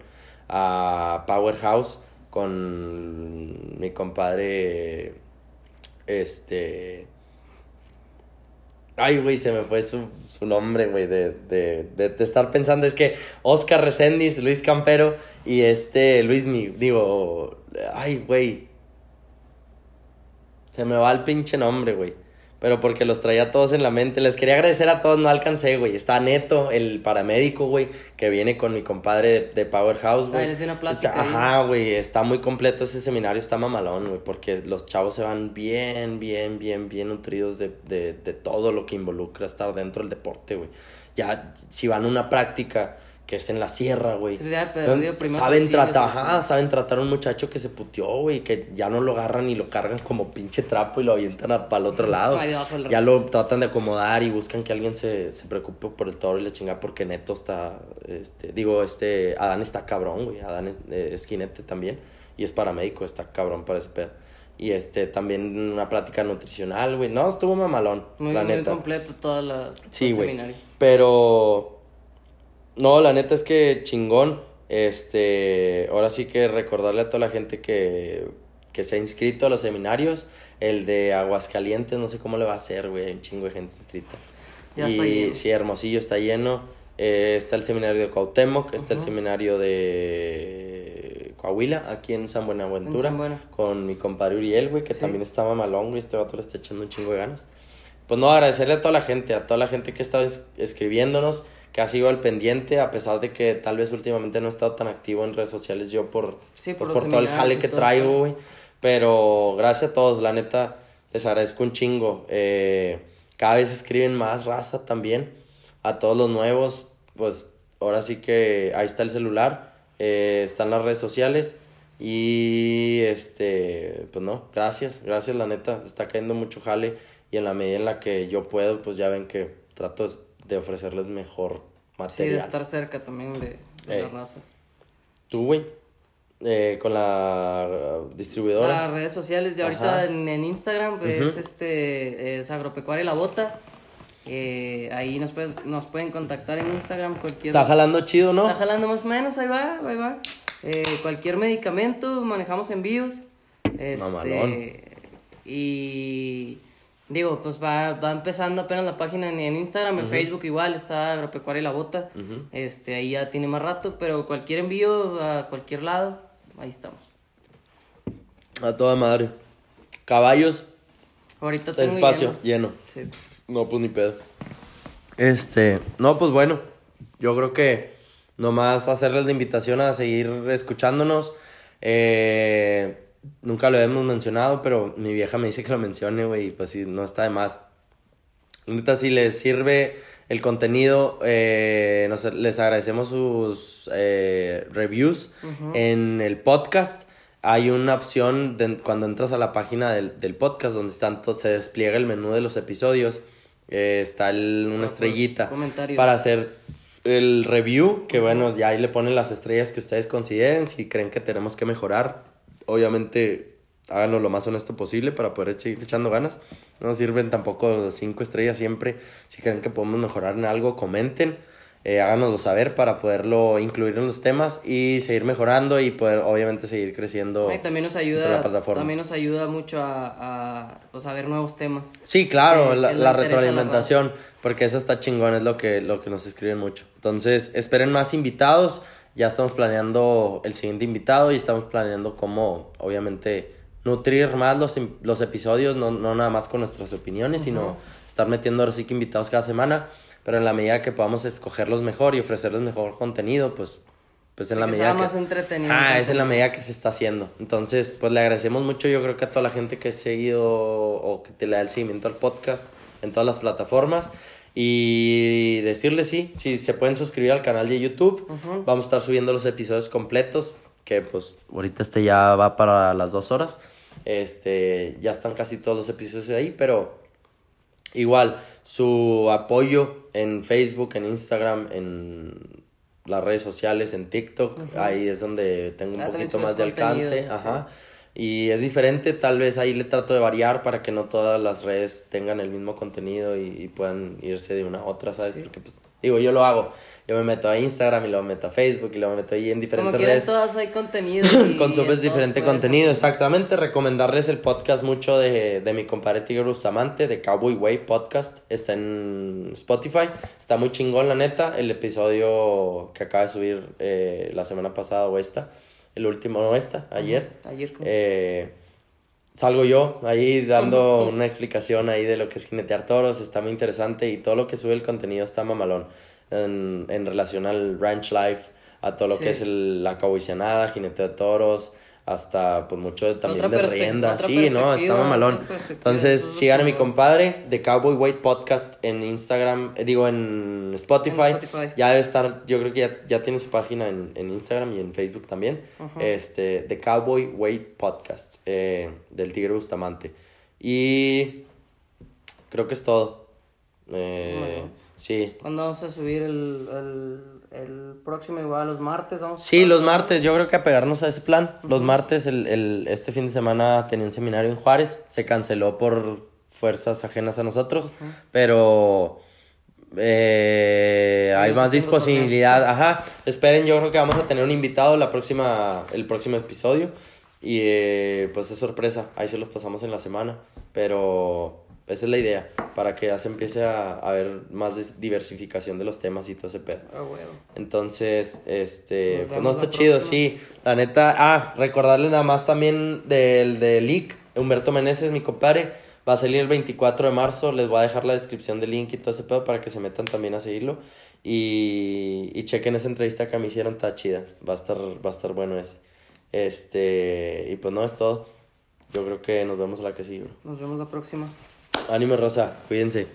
A Powerhouse con mi compadre, este... Ay, güey, se me fue su, su nombre, güey, de, de, de, estar pensando. Es que Oscar Reséndiz, Luis Campero y este Luis, mi, digo, ay, güey, se me va el pinche nombre, güey. Pero porque los traía todos en la mente. Les quería agradecer a todos, no alcancé, güey. Está Neto, el paramédico, güey, que viene con mi compadre de, de Powerhouse, güey. Ah, una plática Está-. Ajá, güey, está muy completo ese seminario, está mamalón, güey, porque los chavos se van bien, bien, bien, bien nutridos de, de, de todo lo que involucra estar dentro del deporte, güey. Ya, si van a una práctica que es en la sierra, güey. Perdido primeros saben tratar, ajá, saben tratar a un muchacho que se puteó, güey, que ya no lo agarran y lo cargan como pinche trapo y lo avientan para el otro lado. Ya lo tratan de acomodar y buscan que alguien se, se preocupe por el toro y la chingada porque Neto está, este, digo, este, Adán está cabrón, güey, Adán eh, es jinete también y es paramédico, está cabrón para ese pedo. Y este, también una plática nutricional, güey, no, estuvo mamalón, Muy, la muy neta. completo toda la, Sí, güey. Pero. No, la neta es que chingón. Este. Ahora sí que recordarle a toda la gente que, que se ha inscrito a los seminarios. El de Aguascalientes, no sé cómo le va a hacer, güey. Un chingo de gente inscrita. Ya y, está lleno. Sí, Hermosillo está lleno. Eh, está el seminario de Cuauhtémoc. Está el seminario de Coahuila, aquí en San Buenaventura. En San Buena. Con mi compadre Uriel, güey, que Sí. también está mamalón, güey. Este vato le está echando un chingo de ganas. Pues no, agradecerle a toda la gente, a toda la gente que ha estado es- escribiéndonos, que ha sido al pendiente, a pesar de que tal vez últimamente no he estado tan activo en redes sociales yo por, Sí, pues, por los por todo el jale que todo, traigo, güey. Pero gracias a todos, la neta, les agradezco un chingo. Eh, cada vez escriben más raza también. A todos los nuevos, pues ahora sí que ahí está el celular, eh, están las redes sociales. Y este, pues no, gracias, gracias la neta, está cayendo mucho jale y en la medida en la que yo puedo, pues ya ven que trato de ofrecerles mejor Sí, de material. estar cerca también de, de la Eh. raza. Tú, güey, eh, con la uh, distribuidora. Las redes sociales de ahorita en, en Instagram pues, es este es agropecuaria la bota. Eh, ahí nos, puedes- nos pueden contactar en Instagram cualquier Está jalando chido, ¿no? Está jalando más o menos, ahí va, ahí va. Eh, cualquier medicamento, manejamos envíos. Este, Mamalón. y digo, pues va, va empezando apenas la página en, en Instagram, en Facebook igual, está Agropecuaria y la Bota. Este, ahí ya tiene más rato, pero cualquier envío a cualquier lado, ahí estamos. A toda madre. Caballos, Ahorita tengo espacio, lleno. lleno. Sí. No, pues ni pedo. Este, no, pues bueno, yo creo que nomás hacerles la invitación a seguir escuchándonos. Eh, nunca lo hemos mencionado, pero mi vieja me dice que lo mencione, güey, pues sí, no está de más. Ahorita si les sirve el contenido, eh, nos- les agradecemos sus eh, reviews en el podcast. Hay una opción de- cuando entras a la página del, del podcast donde están se despliega el menú de los episodios. eh, está el- una estrellita para hacer el review, que bueno, ya ahí le ponen las estrellas que ustedes consideren, si creen que tenemos que mejorar. Obviamente háganlo lo más honesto posible para poder seguir echando ganas. No sirven tampoco los cinco estrellas siempre. Si creen que podemos mejorar en algo, comenten. Eh, háganoslo saber para poderlo incluir en los temas y seguir mejorando y poder obviamente seguir creciendo. Y también nos en la ayuda, plataforma. también nos ayuda mucho a, a, a ver nuevos temas. Sí, claro, que- la, la retroalimentación, porque eso está chingón, es lo que, lo que nos escriben mucho. Entonces, esperen más invitados, ya estamos planeando el siguiente invitado y estamos planeando cómo, obviamente, nutrir más los, los episodios, no, no nada más con nuestras opiniones, sino estar metiendo ahora sí que invitados cada semana, pero en la medida que podamos escogerlos mejor y ofrecerles mejor contenido, pues... Pues en Sí, la que medida sea que... más entretenido. Ah, es en la medida que se está haciendo. Entonces, pues le agradecemos mucho, yo creo que a toda la gente que ha seguido o que te le da el seguimiento al podcast en todas las plataformas. Y decirles sí, si se pueden suscribir al canal de YouTube, Ujú. vamos a estar subiendo los episodios completos, que pues ahorita este ya va para las dos horas. Este, ya están casi todos los episodios ahí, pero Igual, su apoyo en Facebook, en Instagram, en las redes sociales, en TikTok, ahí es donde tengo un Ah, poquito más de alcance. Ajá. Y es diferente, tal vez ahí le trato de variar para que no todas las redes tengan el mismo contenido y, y puedan irse de una a otra, ¿sabes? Sí. Porque, pues, digo, yo lo hago. Yo me meto a Instagram y luego me meto a Facebook y luego me meto ahí en Como diferentes quieren redes. todas hay contenido. y Consumes diferente contenido, exactamente. Recomendarles el podcast mucho de, de mi compadre Tigre Bustamante, de Cowboy Way Podcast. Está en Spotify. Está muy chingón, la neta. El episodio que acaba de subir eh, la semana pasada o esta. El último, no esta, ayer. Ayer. Eh, salgo yo ahí dando una explicación ahí de lo que es jinetear toros, está muy interesante y todo lo que sube el contenido está mamalón en, en relación al ranch life, a todo lo Sí. que es el, la caboicianada, jineteo de toros, hasta pues mucho de- también otra de rienda, sí, no, otra perspectiva, Entonces, sigan a mi compadre de Cowboy White Podcast en Instagram, eh, digo en Spotify. En Spotify. Ya debe estar, yo creo que ya, ya tiene su página en, en Instagram y en Facebook también. Ajá. Este, The Cowboy Way Podcast, eh, del Tigre Bustamante. Y creo que es todo. Eh, Bueno. Sí. ¿Cuándo vamos a subir el, el, el próximo igual los martes? Vamos Sí, los martes, yo creo que apegarnos a ese plan. Los martes, el, el, este fin de semana tenía un seminario en Juárez, se canceló por fuerzas ajenas a nosotros, pero eh, hay más disponibilidad. Ajá, esperen, yo creo que vamos a tener un invitado la próxima, el próximo episodio y eh, pues es sorpresa, ahí se los pasamos en la semana, pero esa es la idea, para que ya se empiece a, a ver más diversificación de los temas y todo ese pedo. Ah, huevo. Entonces, este, pues no está chido, próxima. sí. La neta, ah, recordarles nada más también del de Leak, Humberto Meneses, mi compadre, va a salir el 24 de marzo, les voy a dejar la descripción del link y todo ese pedo para que se metan también a seguirlo y, y chequen esa entrevista que me hicieron, está chida, va a estar, va a estar bueno ese. Este, y pues no es todo. Yo creo que nos vemos a la que sigue. Nos vemos la próxima. Ánimo, Rosa, cuídense.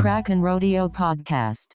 Crack Rodeo Podcast.